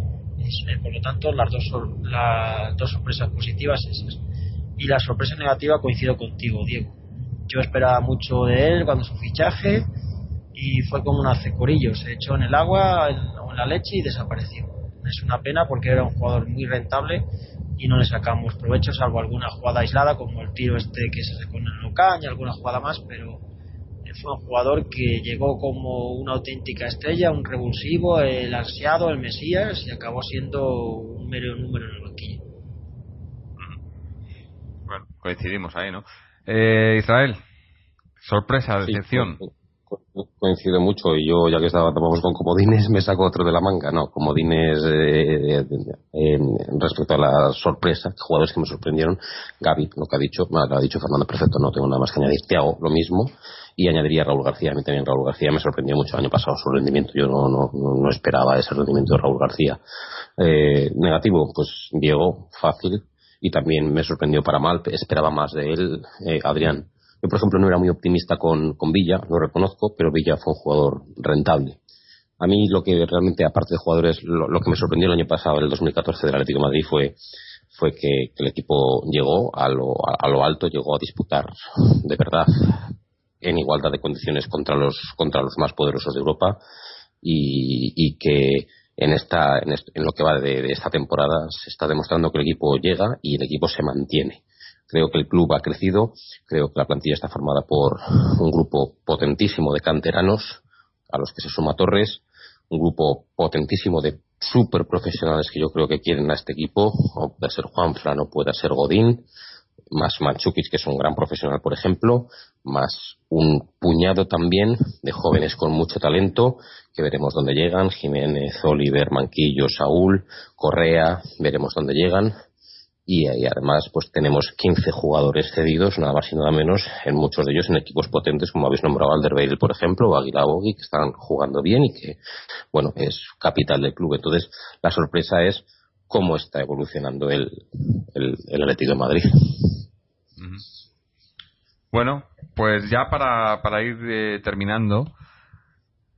Por lo tanto, las dos, las dos sorpresas positivas esas. Y la sorpresa negativa coincido contigo, Diego. Yo esperaba mucho de él cuando su fichaje, y fue como un acecorillo, se echó en el agua o en la leche y desapareció. Es una pena porque era un jugador muy rentable y no le sacamos provecho salvo alguna jugada aislada como el tiro este que se sacó en el y alguna jugada más, pero fue un jugador que llegó como una auténtica estrella, un revulsivo, el ansiado, el Mesías y acabó siendo un mero número en el banquillo. Bueno, coincidimos ahí, ¿no? Eh, Israel, sorpresa, decepción coincide mucho y yo ya que estábamos con comodines me saco otro de la manga. No comodines eh, respecto a la sorpresa jugadores que me sorprendieron. Gaby lo que ha dicho lo ha dicho Fernando perfecto no tengo nada más que añadir. Tiago lo mismo y añadiría Raúl García. A mí también Raúl García me sorprendió mucho el año pasado su rendimiento. Yo no, no, no esperaba ese rendimiento de Raúl García. Eh, negativo pues Diego fácil. Y también me sorprendió para mal esperaba más de él eh, Adrián yo, por ejemplo, no era muy optimista con, Villa, lo reconozco, pero Villa fue un jugador rentable. A mí lo que realmente, aparte de jugadores, lo, que me sorprendió el año pasado, en el 2014 del Atlético de Madrid, fue, fue que, el equipo llegó a lo, a, lo alto, llegó a disputar de verdad en igualdad de condiciones contra los, contra los más poderosos de Europa y, que en, esta, en, lo que va de, esta temporada se está demostrando que el equipo llega y el equipo se mantiene. Creo que el club ha crecido, creo que la plantilla está formada por un grupo potentísimo de canteranos, a los que se suma Torres, un grupo potentísimo de super profesionales que yo creo que quieren a este equipo, o puede ser Juanfran o puede ser Godín, más Manchukis, que es un gran profesional, por ejemplo, más un puñado también de jóvenes con mucho talento, que veremos dónde llegan, Jiménez, Oliver, Manquillo, Saúl, Correa, veremos dónde llegan, y, además pues tenemos 15 jugadores cedidos, nada más y nada menos, en muchos de ellos en equipos potentes, como habéis nombrado Alderweireld, por ejemplo, o Aguilar Bogui, que están jugando bien y que, bueno, es capital del club. Entonces, la sorpresa es cómo está evolucionando el, el, el Atlético de Madrid. Bueno, pues ya para, para ir eh, terminando,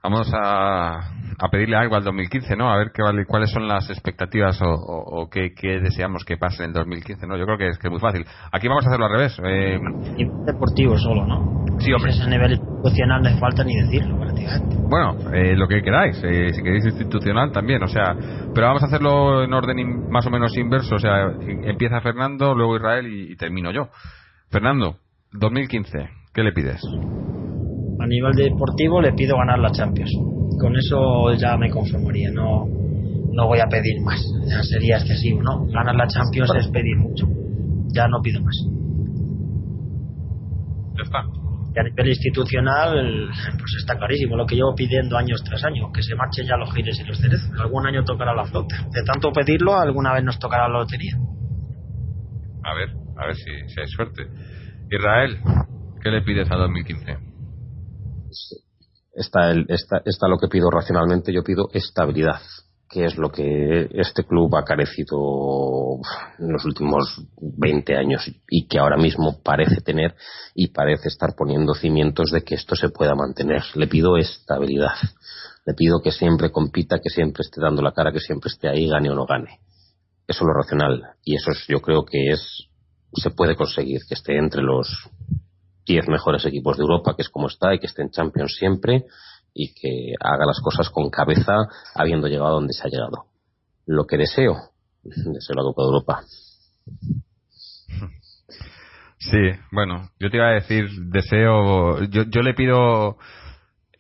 vamos a, a, pedirle algo al 2015, ¿no? A ver qué vale, cuáles son las expectativas o, o, qué, deseamos que pase en el 2015, ¿no? Yo creo que es, que es muy fácil. Aquí vamos a hacerlo al revés. Eh... Deportivo solo, ¿no? Sí, hombre. Ese nivel institucional no hace falta ni decirlo, prácticamente. Bueno, eh, lo que queráis. Eh, si queréis institucional también, o sea. Pero vamos a hacerlo en orden más o menos inverso. O sea, empieza Fernando, luego Israel y, y termino yo. Fernando, 2015, ¿qué le pides? A nivel deportivo le pido ganar la Champions. Con eso ya me conformaría, no, no voy a pedir más. Ya sería excesivo, ¿no? Ganar la Champions es pedir mucho. Ya no pido más. Ya está. Y a nivel institucional, pues está clarísimo lo que llevo pidiendo años tras año, que se marchen ya los gires y los cerezos. Algún año tocará la flota. De tanto pedirlo, alguna vez nos tocará la lotería. A ver, a ver si, si hay suerte. Israel, ¿qué le pides a 2015? Está, el, está, está lo que pido racionalmente, yo pido estabilidad que es lo que este club ha carecido en los últimos 20 años y que ahora mismo parece tener y parece estar poniendo cimientos de que esto se pueda mantener. Le pido estabilidad. Le pido que siempre compita, que siempre esté dando la cara, que siempre esté ahí, gane o no gane. Eso es lo racional y eso es, yo creo que es se puede conseguir que esté entre los 10 mejores equipos de Europa, que es como está, y que esté en Champions siempre, y que haga las cosas con cabeza, habiendo llegado a donde se ha llegado. Lo que deseo, deseo la Copa de Europa. Sí, bueno, yo te iba a decir, deseo, yo, yo le pido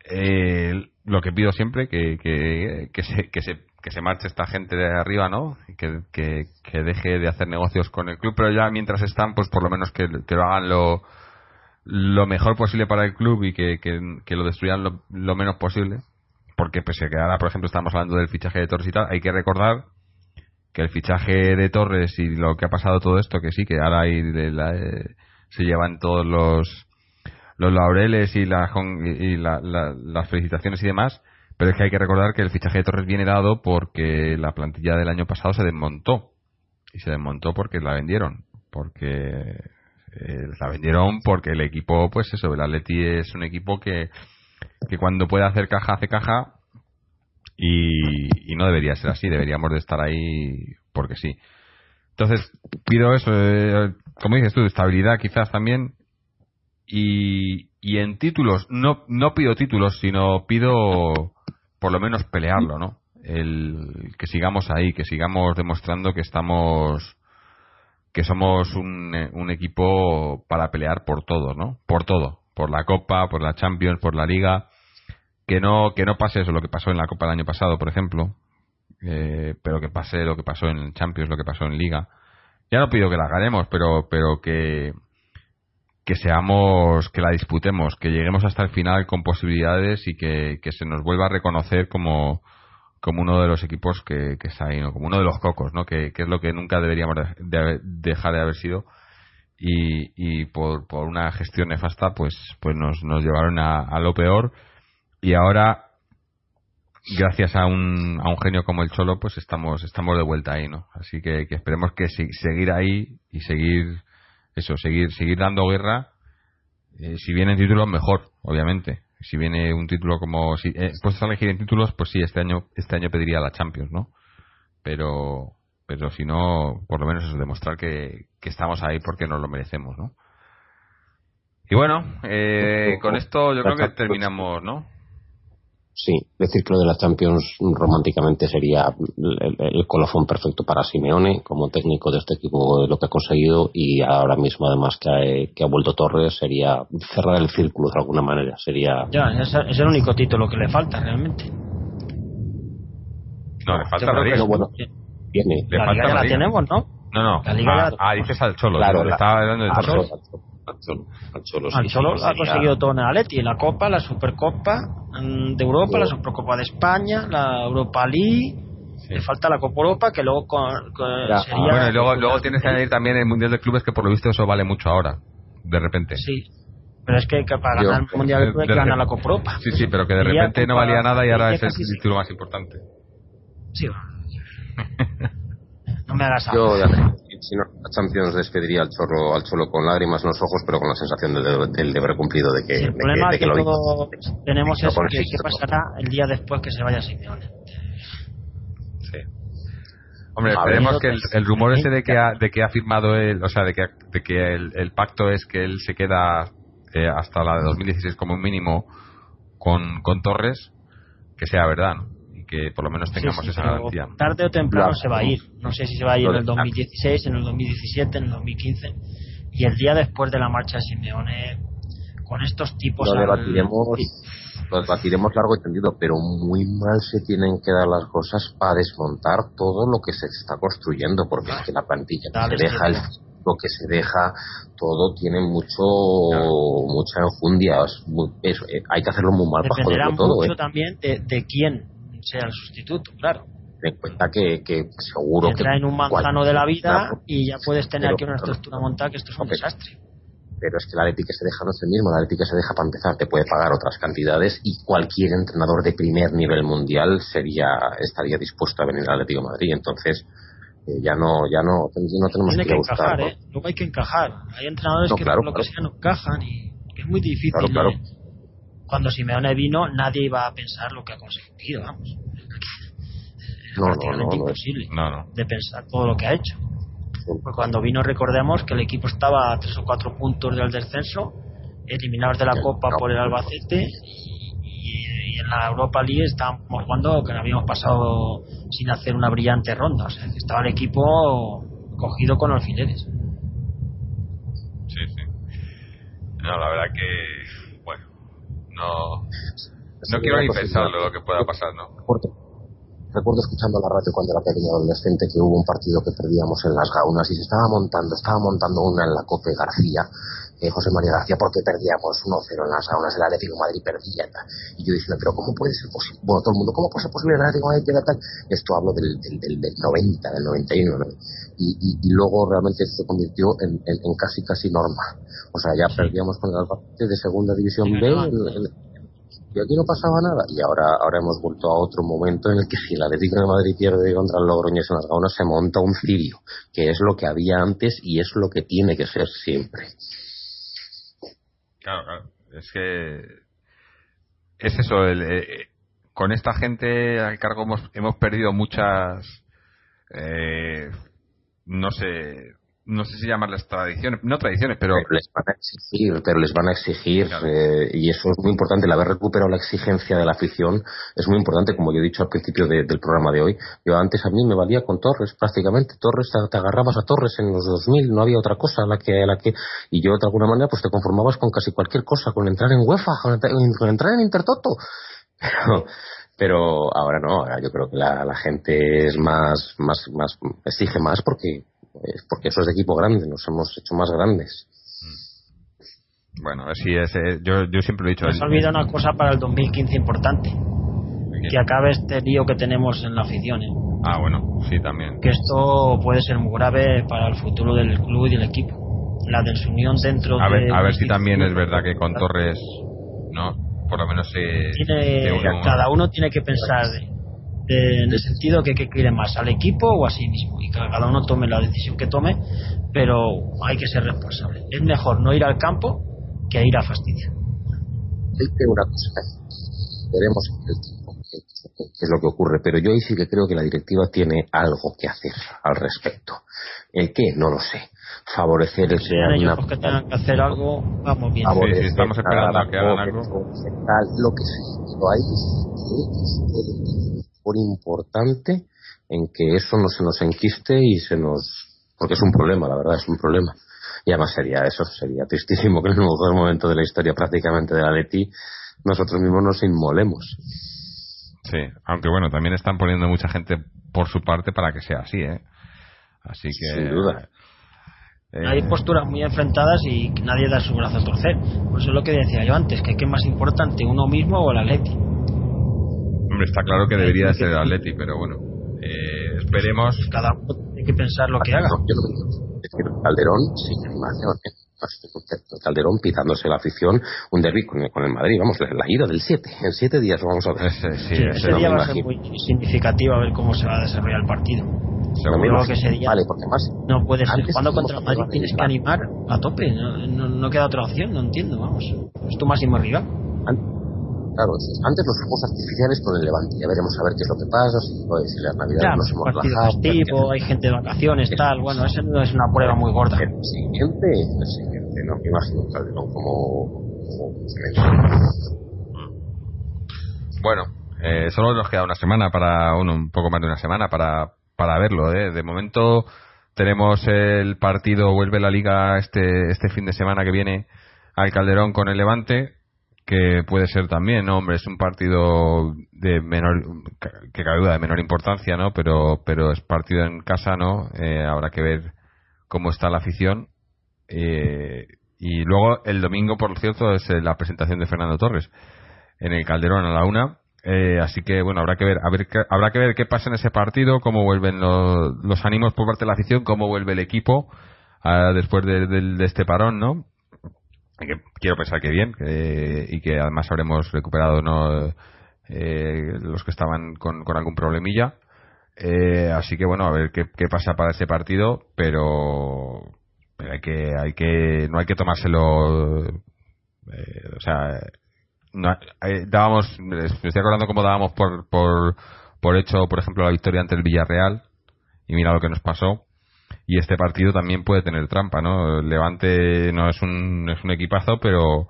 eh, lo que pido siempre, que, que, que, se, que, se, que se marche esta gente de arriba, ¿no? Que, que, que deje de hacer negocios con el club, pero ya mientras están, pues por lo menos que, que lo hagan lo, lo mejor posible para el club y que, que, lo destruyan lo, menos posible. Porque pese a que ahora, por ejemplo, estamos hablando del fichaje de Torres y tal, hay que recordar que el fichaje de Torres y lo que ha pasado todo esto, que sí, que ahora hay de la, eh, se llevan todos los los laureles y, la, y las felicitaciones y demás, pero es que hay que recordar que el fichaje de Torres viene dado porque la plantilla del año pasado se desmontó. Y se desmontó porque la vendieron. Porque eh, la vendieron porque el equipo, pues eso, el Atleti es un equipo que, que cuando puede hacer caja, hace caja y, no debería ser así, deberíamos de estar ahí porque sí. Entonces, pido eso, eh, como dices tú, estabilidad quizás también y, y en títulos, no, no pido títulos, sino pido por lo menos pelearlo, ¿no? El que sigamos ahí, que sigamos demostrando que estamos que somos un, eh, un, equipo para pelear por todo, ¿no? Por todo, por la Copa, por la Champions, por la Liga, que no que no pase eso lo que pasó en la Copa el año pasado, por ejemplo, eh, pero que pase lo que pasó en Champions, lo que pasó en Liga. Ya no pido que la ganemos, pero pero que que seamos, que la disputemos, que lleguemos hasta el final con posibilidades y que, que se nos vuelva a reconocer como, como uno de los equipos que, que está ahí, ¿no? como uno de los cocos, ¿no? que, es lo que nunca deberíamos dejar de haber sido y, por, por una gestión nefasta pues pues nos, nos llevaron a, lo peor y ahora gracias a un, a un genio como el Cholo pues estamos estamos de vuelta ahí no así que, que esperemos que seguir ahí y seguir eso seguir seguir dando guerra eh, si vienen títulos mejor obviamente si viene un título como si eh, puestos a elegir en títulos pues sí este año este año pediría la Champions no pero pero si no por lo menos eso demostrar que, que estamos ahí porque nos lo merecemos no y bueno eh, con esto yo creo que terminamos no Sí, decir que lo de la Champions románticamente sería el, colofón perfecto para Simeone como técnico de este equipo de lo que ha conseguido y ahora mismo además que ha, vuelto Torres sería cerrar el círculo de alguna manera. Sería ya es, el único título que le falta realmente. No, le falta la Liga. Bueno, viene. la Liga ya la, tenemos, ¿no? No, no. La Liga ah, ah, dices al Cholo. Claro, le estaba hablando de Cholo. Al Cholo, ha conseguido todo en el Atleti, la Copa, la Supercopa mm, de Europa, la Supercopa de España, la Europa League. Le falta la Copa Europa, que luego sería. Bueno, y luego, luego tienes que añadir también el Mundial de Clubes, que por lo visto eso vale mucho ahora, de repente. Sí, pero es que, para ganar el Mundial de Clubes hay que ganar la Copa Europa. Sí, sí, pero que de repente no valía nada y ahora es el título más importante. Sí, no me hagas Yo, si no, la Champions despediría al chorro, al cholo con lágrimas en los ojos, pero con la sensación del, deber cumplido de que, el problema que, tenemos es que qué pasará el día después que se vaya Simeone. Sí. Hombre, esperemos que el, rumor ese de que ha, de que ha firmado él, o sea, de que, de que el, pacto es que él se queda eh, hasta la de 2016 como un mínimo con, con Torres, que sea verdad, ¿no? Que por lo menos tengamos esa garantía. Tarde o temprano se va a ir. No sé si se va a ir en el 2016, en el 2017, en el 2015. Y el día después de la marcha de Simeone, con estos tipos. Lo debatiremos, lo debatiremos largo y tendido, pero muy mal se tienen que dar las cosas para desmontar todo lo que se está construyendo, porque es que la plantilla que se deja, el lo que se deja, todo tiene mucho mucha enjundia. Eh, hay que hacerlo muy mal para joderlo todo. mucho ¿eh? también de, de quién sea el sustituto, claro ten en cuenta que, que seguro que traen un manzano de la vida y ya puedes tener aquí una estructura montada que esto es un desastre pero es que la Leti que se deja no es el mismo, la Leti que se deja para empezar te puede pagar otras cantidades y cualquier entrenador de primer nivel mundial sería estaría dispuesto a venir al Atlético de Madrid, entonces eh, ya no ya no, no tenemos Tiene que, encajar, ¿eh? Luego hay que encajar. Hay entrenadores que por lo que sea no encajan y es muy difícil. Claro, ¿eh? Cuando Simeone vino nadie iba a pensar lo que ha conseguido, vamos prácticamente imposible de pensar todo lo que ha hecho. Pues cuando vino, recordemos que el equipo estaba a tres o cuatro puntos del descenso, eliminados de la Copa por el Albacete y, en la Europa League estábamos jugando que habíamos pasado sin hacer una brillante ronda. O sea, estaba el equipo cogido con alfileres. Sí, sí. No, la verdad que, no, no quiero ni pensarlo lo que pueda pasar, ¿no? Recuerdo escuchando la radio cuando era pequeño adolescente que hubo un partido que perdíamos en las gaunas y se estaba montando, estaba montando una en la Cope García, eh, José María García, porque perdíamos 1-0 en las gaunas, el Atlético de Madrid perdía. Y yo diciendo, pero ¿cómo puede ser posible? Bueno, todo el mundo, ¿cómo puede ser posible el Atlético de Madrid tal? Esto hablo del, del, del, 90, del 91, y, y, y, luego realmente se convirtió en, en, casi casi norma. O sea, ya perdíamos con el Albacete de segunda división B, y aquí no pasaba nada. Y ahora, ahora hemos vuelto a otro momento en el que si el Atlético de Madrid pierde contra el Logroñés en las Gaunas se monta un cirio, que es lo que había antes y es lo que tiene que ser siempre. Claro, claro. Es que es eso, el, eh, con esta gente al cargo hemos, hemos perdido muchas, eh, no sé, no sé si llamarlas tradiciones, no tradiciones, pero... les van a exigir, pero les van a exigir, eh, y eso es muy importante, el haber recuperado la exigencia de la afición es muy importante, como yo he dicho al principio del programa de hoy. Yo antes a mí me valía con Torres, prácticamente. Torres, te, agarrabas a Torres en los 2000, no había otra cosa a la que, la que... Y yo de alguna manera pues te conformabas con casi cualquier cosa, con entrar en UEFA, con, entrar en Intertoto. Pero, pero ahora no, ahora yo creo que la, la gente es más, más, más, exige más porque porque eso es de equipo grande, nos hemos hecho más grandes. Mm. Bueno, sí, es, eh, yo, yo siempre lo he dicho. Se olvida una cosa para el 2015 importante. Que acabe este lío que tenemos en la afición. ¿eh? Ah, bueno, sí, también. Que esto puede ser muy grave para el futuro del club y del equipo. La desunión dentro a ver, A ver si también es verdad que con Torres, ¿no? Por lo menos se. cada uno tiene que pensar en el sentido que, que quiere más, al equipo o a sí mismo, y que cada uno tome la decisión que tome, pero hay que ser responsable. Es mejor no ir al campo que ir a fastidiar. una cosa, veremos el tiempo qué es lo que ocurre, pero yo ahí sí que creo que la directiva tiene algo que hacer al respecto. ¿El qué? No lo sé. Favorecer el crear una... que tengan que hacer algo, vamos bien. Sí, sí, estamos esperando a que hagan algo. Lo que ahí sí importante en que eso no se nos enquiste y se nos porque es un problema, la verdad es un problema. Y además sería eso, sería tristísimo que en el mejor momento de la historia prácticamente de la Leti nosotros mismos nos inmolemos. Sí, aunque bueno, también están poniendo mucha gente por su parte para que sea así, ¿eh? Así que... Sin duda. Eh, Hay posturas muy enfrentadas y nadie da su brazo a torcer. Por eso es lo que decía yo antes, que qué es más importante, uno mismo o la Leti está claro que debería ser el Atleti, pero bueno, eh, esperemos. Cada uno tiene que pensar lo que haga. Calderón sin ¿eh? Calderón pitándose la afición un derby con, el Madrid, vamos, la, ida del 7, en 7 días vamos a ver. sí, ese día va a ser muy significativo a ver cómo se va a desarrollar el partido. Seguro que ese día vale, porque más no puedes cuando contra el Madrid tienes que animar a tope, no, no, queda otra opción, no entiendo, vamos, es tu máximo rival claro, antes los fuegos artificiales con el Levante, ya veremos a ver qué es lo que pasa, si, si las navidades claro, nos hemos relajado. hay gente de vacaciones, tal, bueno, eso no es una prueba muy gorda. El siguiente, el siguiente, no me imagino Calderón como, como bueno, eh, solo nos queda una semana para, un, un poco más de una semana para, para verlo, ¿eh? De momento tenemos el partido, vuelve la liga este, este fin de semana que viene al Calderón con el Levante, que puede ser también, ¿no? Hombre, es un partido de menor, que cabe duda de menor importancia, ¿no? Pero, pero es partido en casa, ¿no? Eh, habrá que ver cómo está la afición. Eh, y luego el domingo, por cierto, es eh, la presentación de Fernando Torres en el Calderón a la una. así que bueno, habrá que ver, a ver habrá que ver qué pasa en ese partido, cómo vuelven los, los ánimos por parte de la afición, cómo vuelve el equipo ah, después de, de, este parón, ¿no? Que quiero pensar que bien y que además habremos recuperado no eh, los que estaban con, con algún problemilla. Eh, así que bueno a ver qué, qué, pasa para ese partido pero, hay que hay que no hay que tomárselo eh, o sea no, dábamos me estoy acordando cómo dábamos por, por por hecho por ejemplo la victoria ante el Villarreal y mira lo que nos pasó y este partido también puede tener trampa, ¿no? Levante no es un, es un equipazo, pero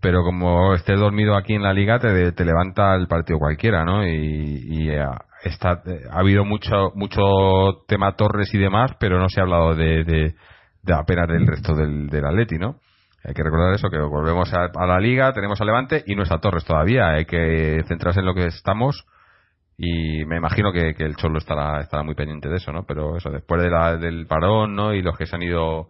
pero como esté dormido aquí en la liga te, te levanta el partido cualquiera, ¿no? Y, eh, está, eh, ha habido mucho mucho tema Torres y demás, pero no se ha hablado de, de, apenas del resto del, del Atleti, ¿no? Hay que recordar eso, que volvemos a, a, la liga, tenemos a Levante y no está Torres todavía. Hay que centrarse en lo que estamos y me imagino que, el Cholo estará estará muy pendiente de eso no pero eso después de la, del parón no y los que se han ido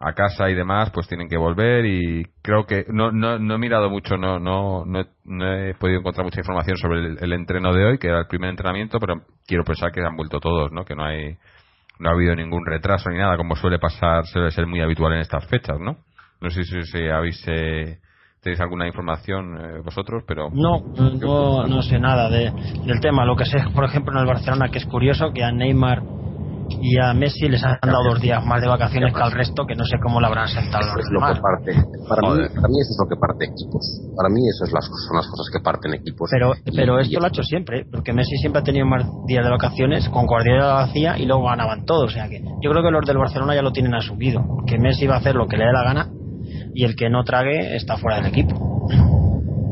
a casa y demás pues tienen que volver y creo que no no, no he mirado mucho no no no he, podido encontrar mucha información sobre el, entreno de hoy que era el primer entrenamiento pero quiero pensar que han vuelto todos no que no hay no ha habido ningún retraso ni nada como suele pasar suele ser muy habitual en estas fechas no no sé si, si habéis eh, tenéis alguna información eh, vosotros, pero... No, no, no sé nada de, del tema. Lo que sé, por ejemplo, en el Barcelona, que es curioso, que a Neymar y a Messi les han dado dos días más de vacaciones que al resto, que no sé cómo lo habrán sentado. Eso es lo que parte. Para mí, para mí, eso es lo que parte equipos. Para mí eso es las, son las cosas que parten equipos. Pero, pero esto lo ha hecho siempre, porque Messi siempre ha tenido más días de vacaciones, con Guardiola lo hacía y luego ganaban todos. O sea que yo creo que los del Barcelona ya lo tienen asumido, que Messi va a hacer lo que le dé la gana y el que no trague está fuera del equipo.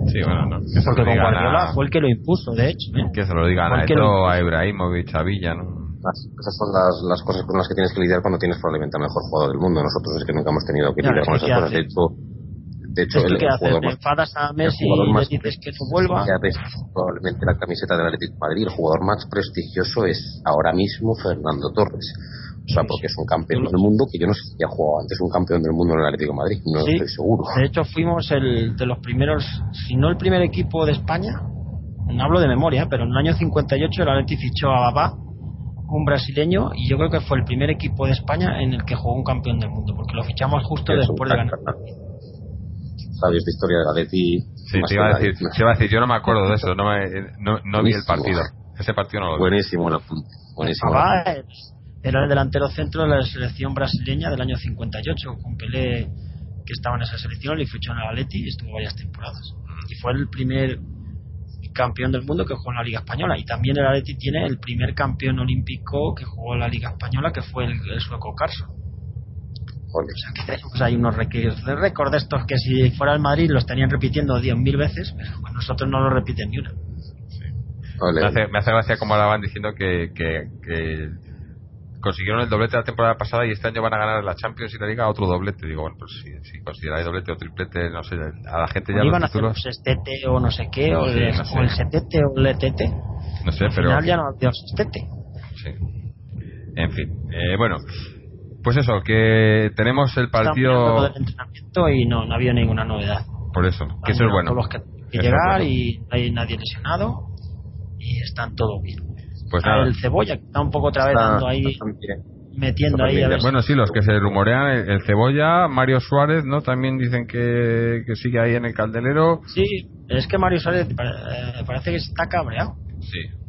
Sí, bueno, no. Porque con Guardiola fue el que lo impuso, de hecho. ¿eh? Que se lo digan a Eto, a Ibrahimovic, a Villa, ¿no? esas son las, las, cosas con las que tienes que lidiar cuando tienes probablemente el mejor jugador del mundo. Nosotros es que nunca hemos tenido que lidiar con esas cosas. De hecho, de hecho el, el jugador más, enfadas a Messi y le dices que no vuelva. Ves probablemente la camiseta del Atlético de Madrid. El jugador más prestigioso es ahora mismo Fernando Torres o sea, porque es un campeón del mundo que yo no sé si ha jugado antes un campeón del mundo en el Atlético de Madrid, no estoy seguro. De hecho, fuimos el de los primeros, si no el primer equipo de España, no hablo de memoria, pero en el año 58 el Atlético fichó a Babá, un brasileño, y yo creo que fue el primer equipo de España en el que jugó un campeón del mundo, porque lo fichamos justo después de ganar. ¿Sabes la historia de Atleti? Sí, te iba, a decir, te iba a decir, yo no me acuerdo de eso, no, me, no, no vi el partido. Ese partido no lo vi. Buenísimo el Buenísimo. Babá era el delantero centro de la selección brasileña del año 58, con Pelé que estaba en esa selección, le fichó en el Atleti y estuvo varias temporadas. Y fue el primer campeón del mundo que jugó en la Liga Española. Y también el Atleti tiene el primer campeón olímpico que jugó en la Liga Española, que fue el, sueco O sea que pues hay unos récords de estos que si fuera el Madrid los tenían repitiendo 10.000 veces, pero pues nosotros no lo repiten ni una. Me, hace, me, hace, gracia como hablaban diciendo que, que, que consiguieron el doblete la temporada pasada y este año van a ganar la Champions y la Liga otro doblete. Digo, bueno, pues si, si consideráis doblete o triplete, no sé, a la gente ya los iban títulos... a hacer sestete o no sé qué, o, el, setete o el etete. No sé, Al pero... final ya no sestete. Sí. En fin, eh, bueno, pues eso, que tenemos el partido... Del entrenamiento y no, no había ninguna novedad. Por eso, que eso es bueno. Todos los que, que llegar y no hay nadie lesionado y están todo bien. Pues El cebolla, que está un poco otra vez dando ahí, metiendo ahí. bueno, sí, los que se rumorean, el, cebolla, Mario Suárez, ¿no? También dicen que, que sigue ahí en el caldelero. Sí, es que Mario Suárez eh, parece que está cabreado. Sí.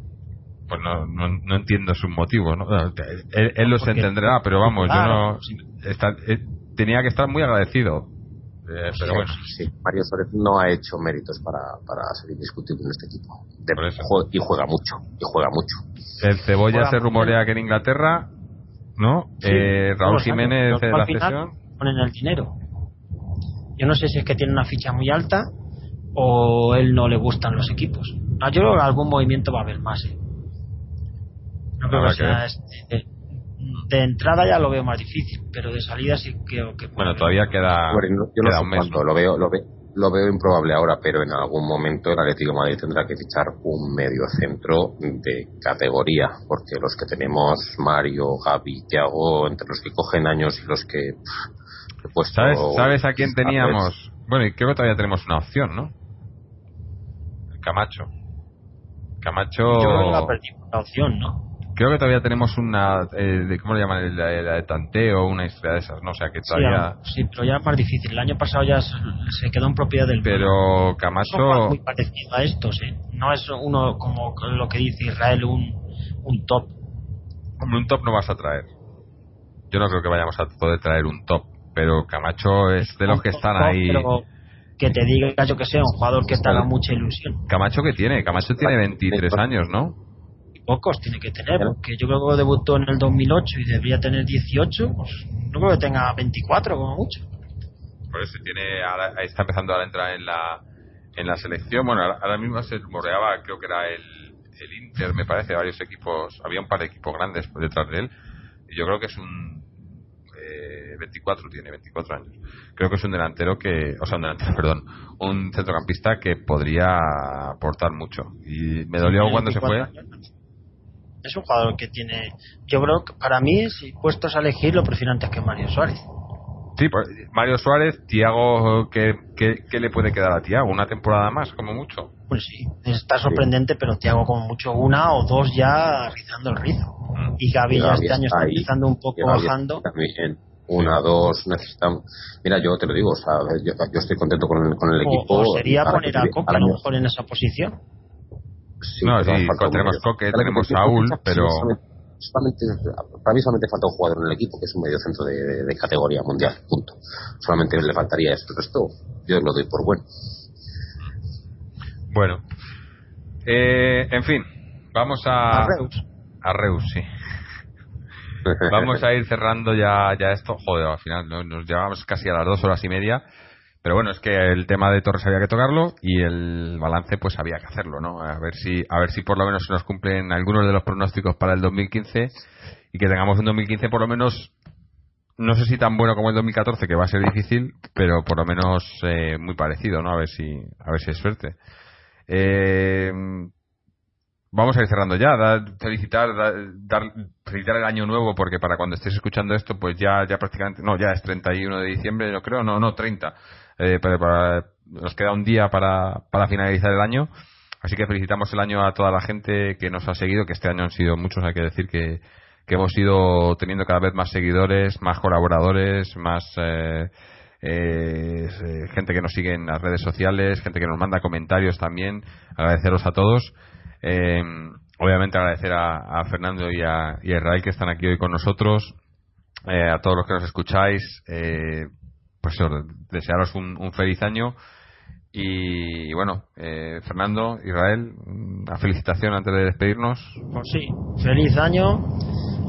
Pues no, no, entiendo sus motivos, ¿no? Él, los entenderá, pero vamos, yo no. Está, eh, tenía que estar muy agradecido eh, pero bueno. Sí, Mario Suárez no ha hecho méritos para, para ser indiscutible en este equipo. y juega mucho, y juega mucho. El Cebolla se rumorea que en Inglaterra, ¿no? eh, Raúl Jiménez de la sesión. Ponen el dinero. Yo no sé si es que tiene una ficha muy alta o él no le gustan los equipos. No, yo creo que algún movimiento va a haber más. ¿eh? No creo que sea este, de entrada ya lo veo más difícil, pero de salida sí creo que. Bueno, todavía queda, yo queda un mes. Lo veo, lo, lo veo improbable ahora, pero en algún momento el Atlético de Madrid tendrá que fichar un medio centro de categoría, porque los que tenemos, Mario, Gaby, Thiago, entre los que cogen años y los que. Pues ¿Sabes, ¿Sabes a quién teníamos? Bueno, y creo que todavía tenemos una opción, ¿no? Camacho. Camacho. Yo creo que la perdimos la opción, ¿no? Creo que todavía tenemos una, eh, ¿cómo le llaman? La, de tanteo, una historia de esas, ¿no? O sea, que todavía... Sí, pero ya es más difícil. El año pasado ya se quedó en propiedad del... Pero Camacho... muy parecido a estos, ¿eh? No es uno como lo que dice Israel, un, un top. Hombre, un top no vas a traer. Yo no creo que vayamos a poder traer un top, pero Camacho es de los que están ahí... que te diga yo que sea un jugador que te haga mucha ilusión. Camacho que tiene, Camacho tiene 23 años, ¿no? Pocos tiene que tener, porque yo creo que debutó en el 2008 y debería tener 18, pues no creo que tenga 24 como mucho. Por eso tiene, ahora, está empezando a entrar en la, en la selección. Bueno, ahora, mismo se morreaba, creo que era el, el Inter, me parece, varios equipos, había un par de equipos grandes detrás de él. Y yo creo que es un 24 eh, tiene 24 años. Creo que es un delantero que, o sea, un delantero, perdón, un centrocampista que podría aportar mucho. Y me dolió cuando se fue es un jugador que tiene. Yo creo que para mí, si puestos a elegir, lo prefiero antes que Mario Suárez. Sí, pues, Mario Suárez, Tiago, ¿qué, ¿qué, le puede quedar a Tiago? ¿Una temporada más, como mucho? Pues sí, está sorprendente, pero Tiago, como mucho, una o dos ya rizando el rizo. Mm. Y Gaby ya este año está empezando un poco bajando. Una, dos, necesitamos. Mira, yo te lo digo, o sea, yo, estoy contento con el, con el equipo. O sería poner a Coca a lo mejor en esa posición no, sí, tenemos Coque, tenemos Saúl, pero... Solamente, para mí solamente falta un jugador en el equipo que es un medio centro de, categoría mundial, punto. Solamente le faltaría eso, el resto yo lo doy por bueno. Bueno, eh, en fin, vamos a... A Reus. A Reus, sí. vamos a ir cerrando ya, ya esto. Joder, al final nos llevamos casi a las dos horas y media. Pero bueno, es que el tema de Torres había que tocarlo y el balance pues había que hacerlo, ¿no? A ver si a ver si por lo menos se nos cumplen algunos de los pronósticos para el 2015 y que tengamos un 2015 por lo menos no sé si tan bueno como el 2014 que va a ser difícil, pero por lo menos eh, muy parecido, ¿no? A ver si a ver si es suerte. Eh, vamos a ir cerrando ya. felicitar, dar, felicitar el año nuevo porque para cuando estéis escuchando esto, pues ya, ya prácticamente, no, ya es 31 de diciembre, yo creo, no, no, 30 eh, pero nos queda un día para, para finalizar el año. Así que felicitamos el año a toda la gente que nos ha seguido, que este año han sido muchos, hay que decir que, que hemos ido teniendo cada vez más seguidores, más colaboradores, más eh, eh, gente que nos sigue en las redes sociales, gente que nos manda comentarios también. Agradeceros a todos. obviamente agradecer a, Fernando y a, y a, Israel que están aquí hoy con nosotros, a todos los que nos escucháis. Pues desearos un, feliz año y, bueno, eh, Fernando, Israel, una felicitación antes de despedirnos. Pues sí, feliz año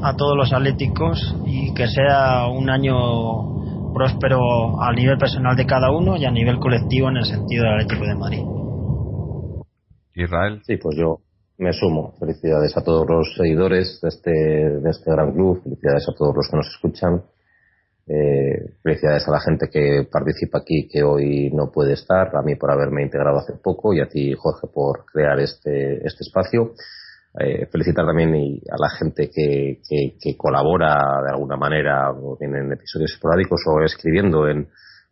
a todos los atléticos y que sea un año próspero a nivel personal de cada uno y a nivel colectivo en el sentido del Atlético de Madrid. Israel. Sí, pues yo me sumo. Felicidades a todos los seguidores de este, de este gran club, felicidades a todos los que nos escuchan eh, felicidades a la gente que participa aquí que hoy no puede estar, a mí por haberme integrado hace poco y a ti Jorge por crear este, este espacio. Eh, felicitar también a la gente que, que, colabora de alguna manera o tienen episodios esporádicos o escribiendo en,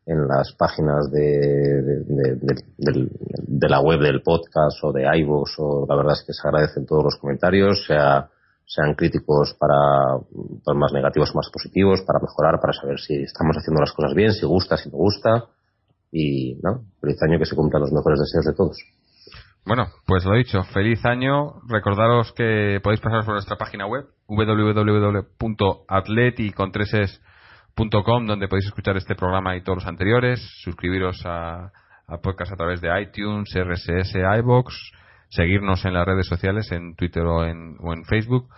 en las páginas de, de, la web del podcast o de iVoox o la verdad es que se agradecen todos los comentarios, sean críticos para, más negativos o más positivos, para mejorar, para saber si estamos haciendo las cosas bien, si gusta, si no gusta. Y, ¿no? Feliz año que se cumplan los mejores deseos de todos. Bueno, pues lo dicho, feliz año. Recordaros que podéis pasaros por nuestra página web www.atleticontreses.com donde podéis escuchar este programa y todos los anteriores, suscribiros a, a podcast a través de iTunes, RSS, iBox seguirnos en las redes sociales, en Twitter o en, o en Facebook,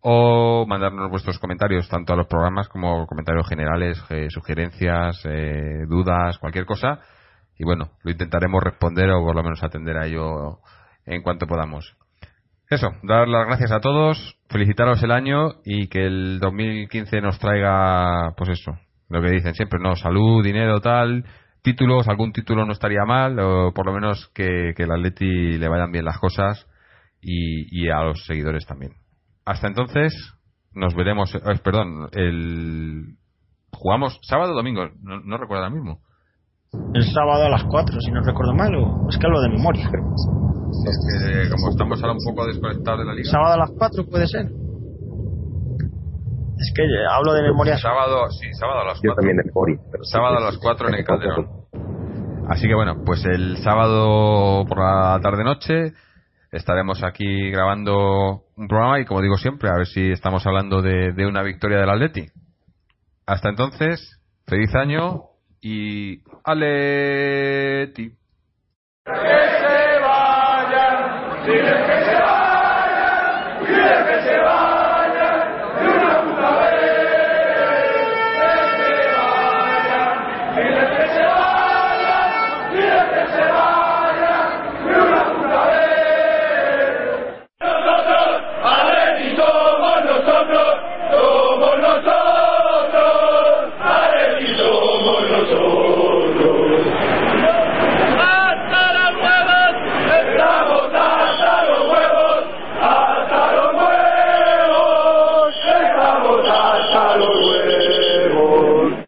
o mandarnos vuestros comentarios tanto a los programas como comentarios generales, eh, sugerencias, eh, dudas, cualquier cosa. Y bueno, lo intentaremos responder o por lo menos atender a ello en cuanto podamos. Eso, dar las gracias a todos, felicitaros el año y que el 2015 nos traiga, pues eso, lo que dicen siempre, ¿no? Salud, dinero, tal, títulos, algún título no estaría mal, o por lo menos que, que el Atleti le vayan bien las cosas y, a los seguidores también. Hasta entonces, nos veremos, eh, perdón, el jugamos sábado o domingo, no, recuerdo ahora mismo. El sábado a las 4, si no recuerdo mal, o es que hablo de memoria. Es que como estamos ahora un poco desconectados de la liga. Sábado a las 4 puede ser. Es que hablo de memoria. Sábado, sí, sábado a las 4. Yo también de memoria. Pero sábado a las 4 en el Calderón. Así que bueno, pues el sábado por la tarde-noche estaremos aquí grabando un programa y como digo siempre, a ver si estamos hablando de, una victoria del Atleti. Hasta entonces, feliz año y Aleti. Que se vayan, que se vayan, que se.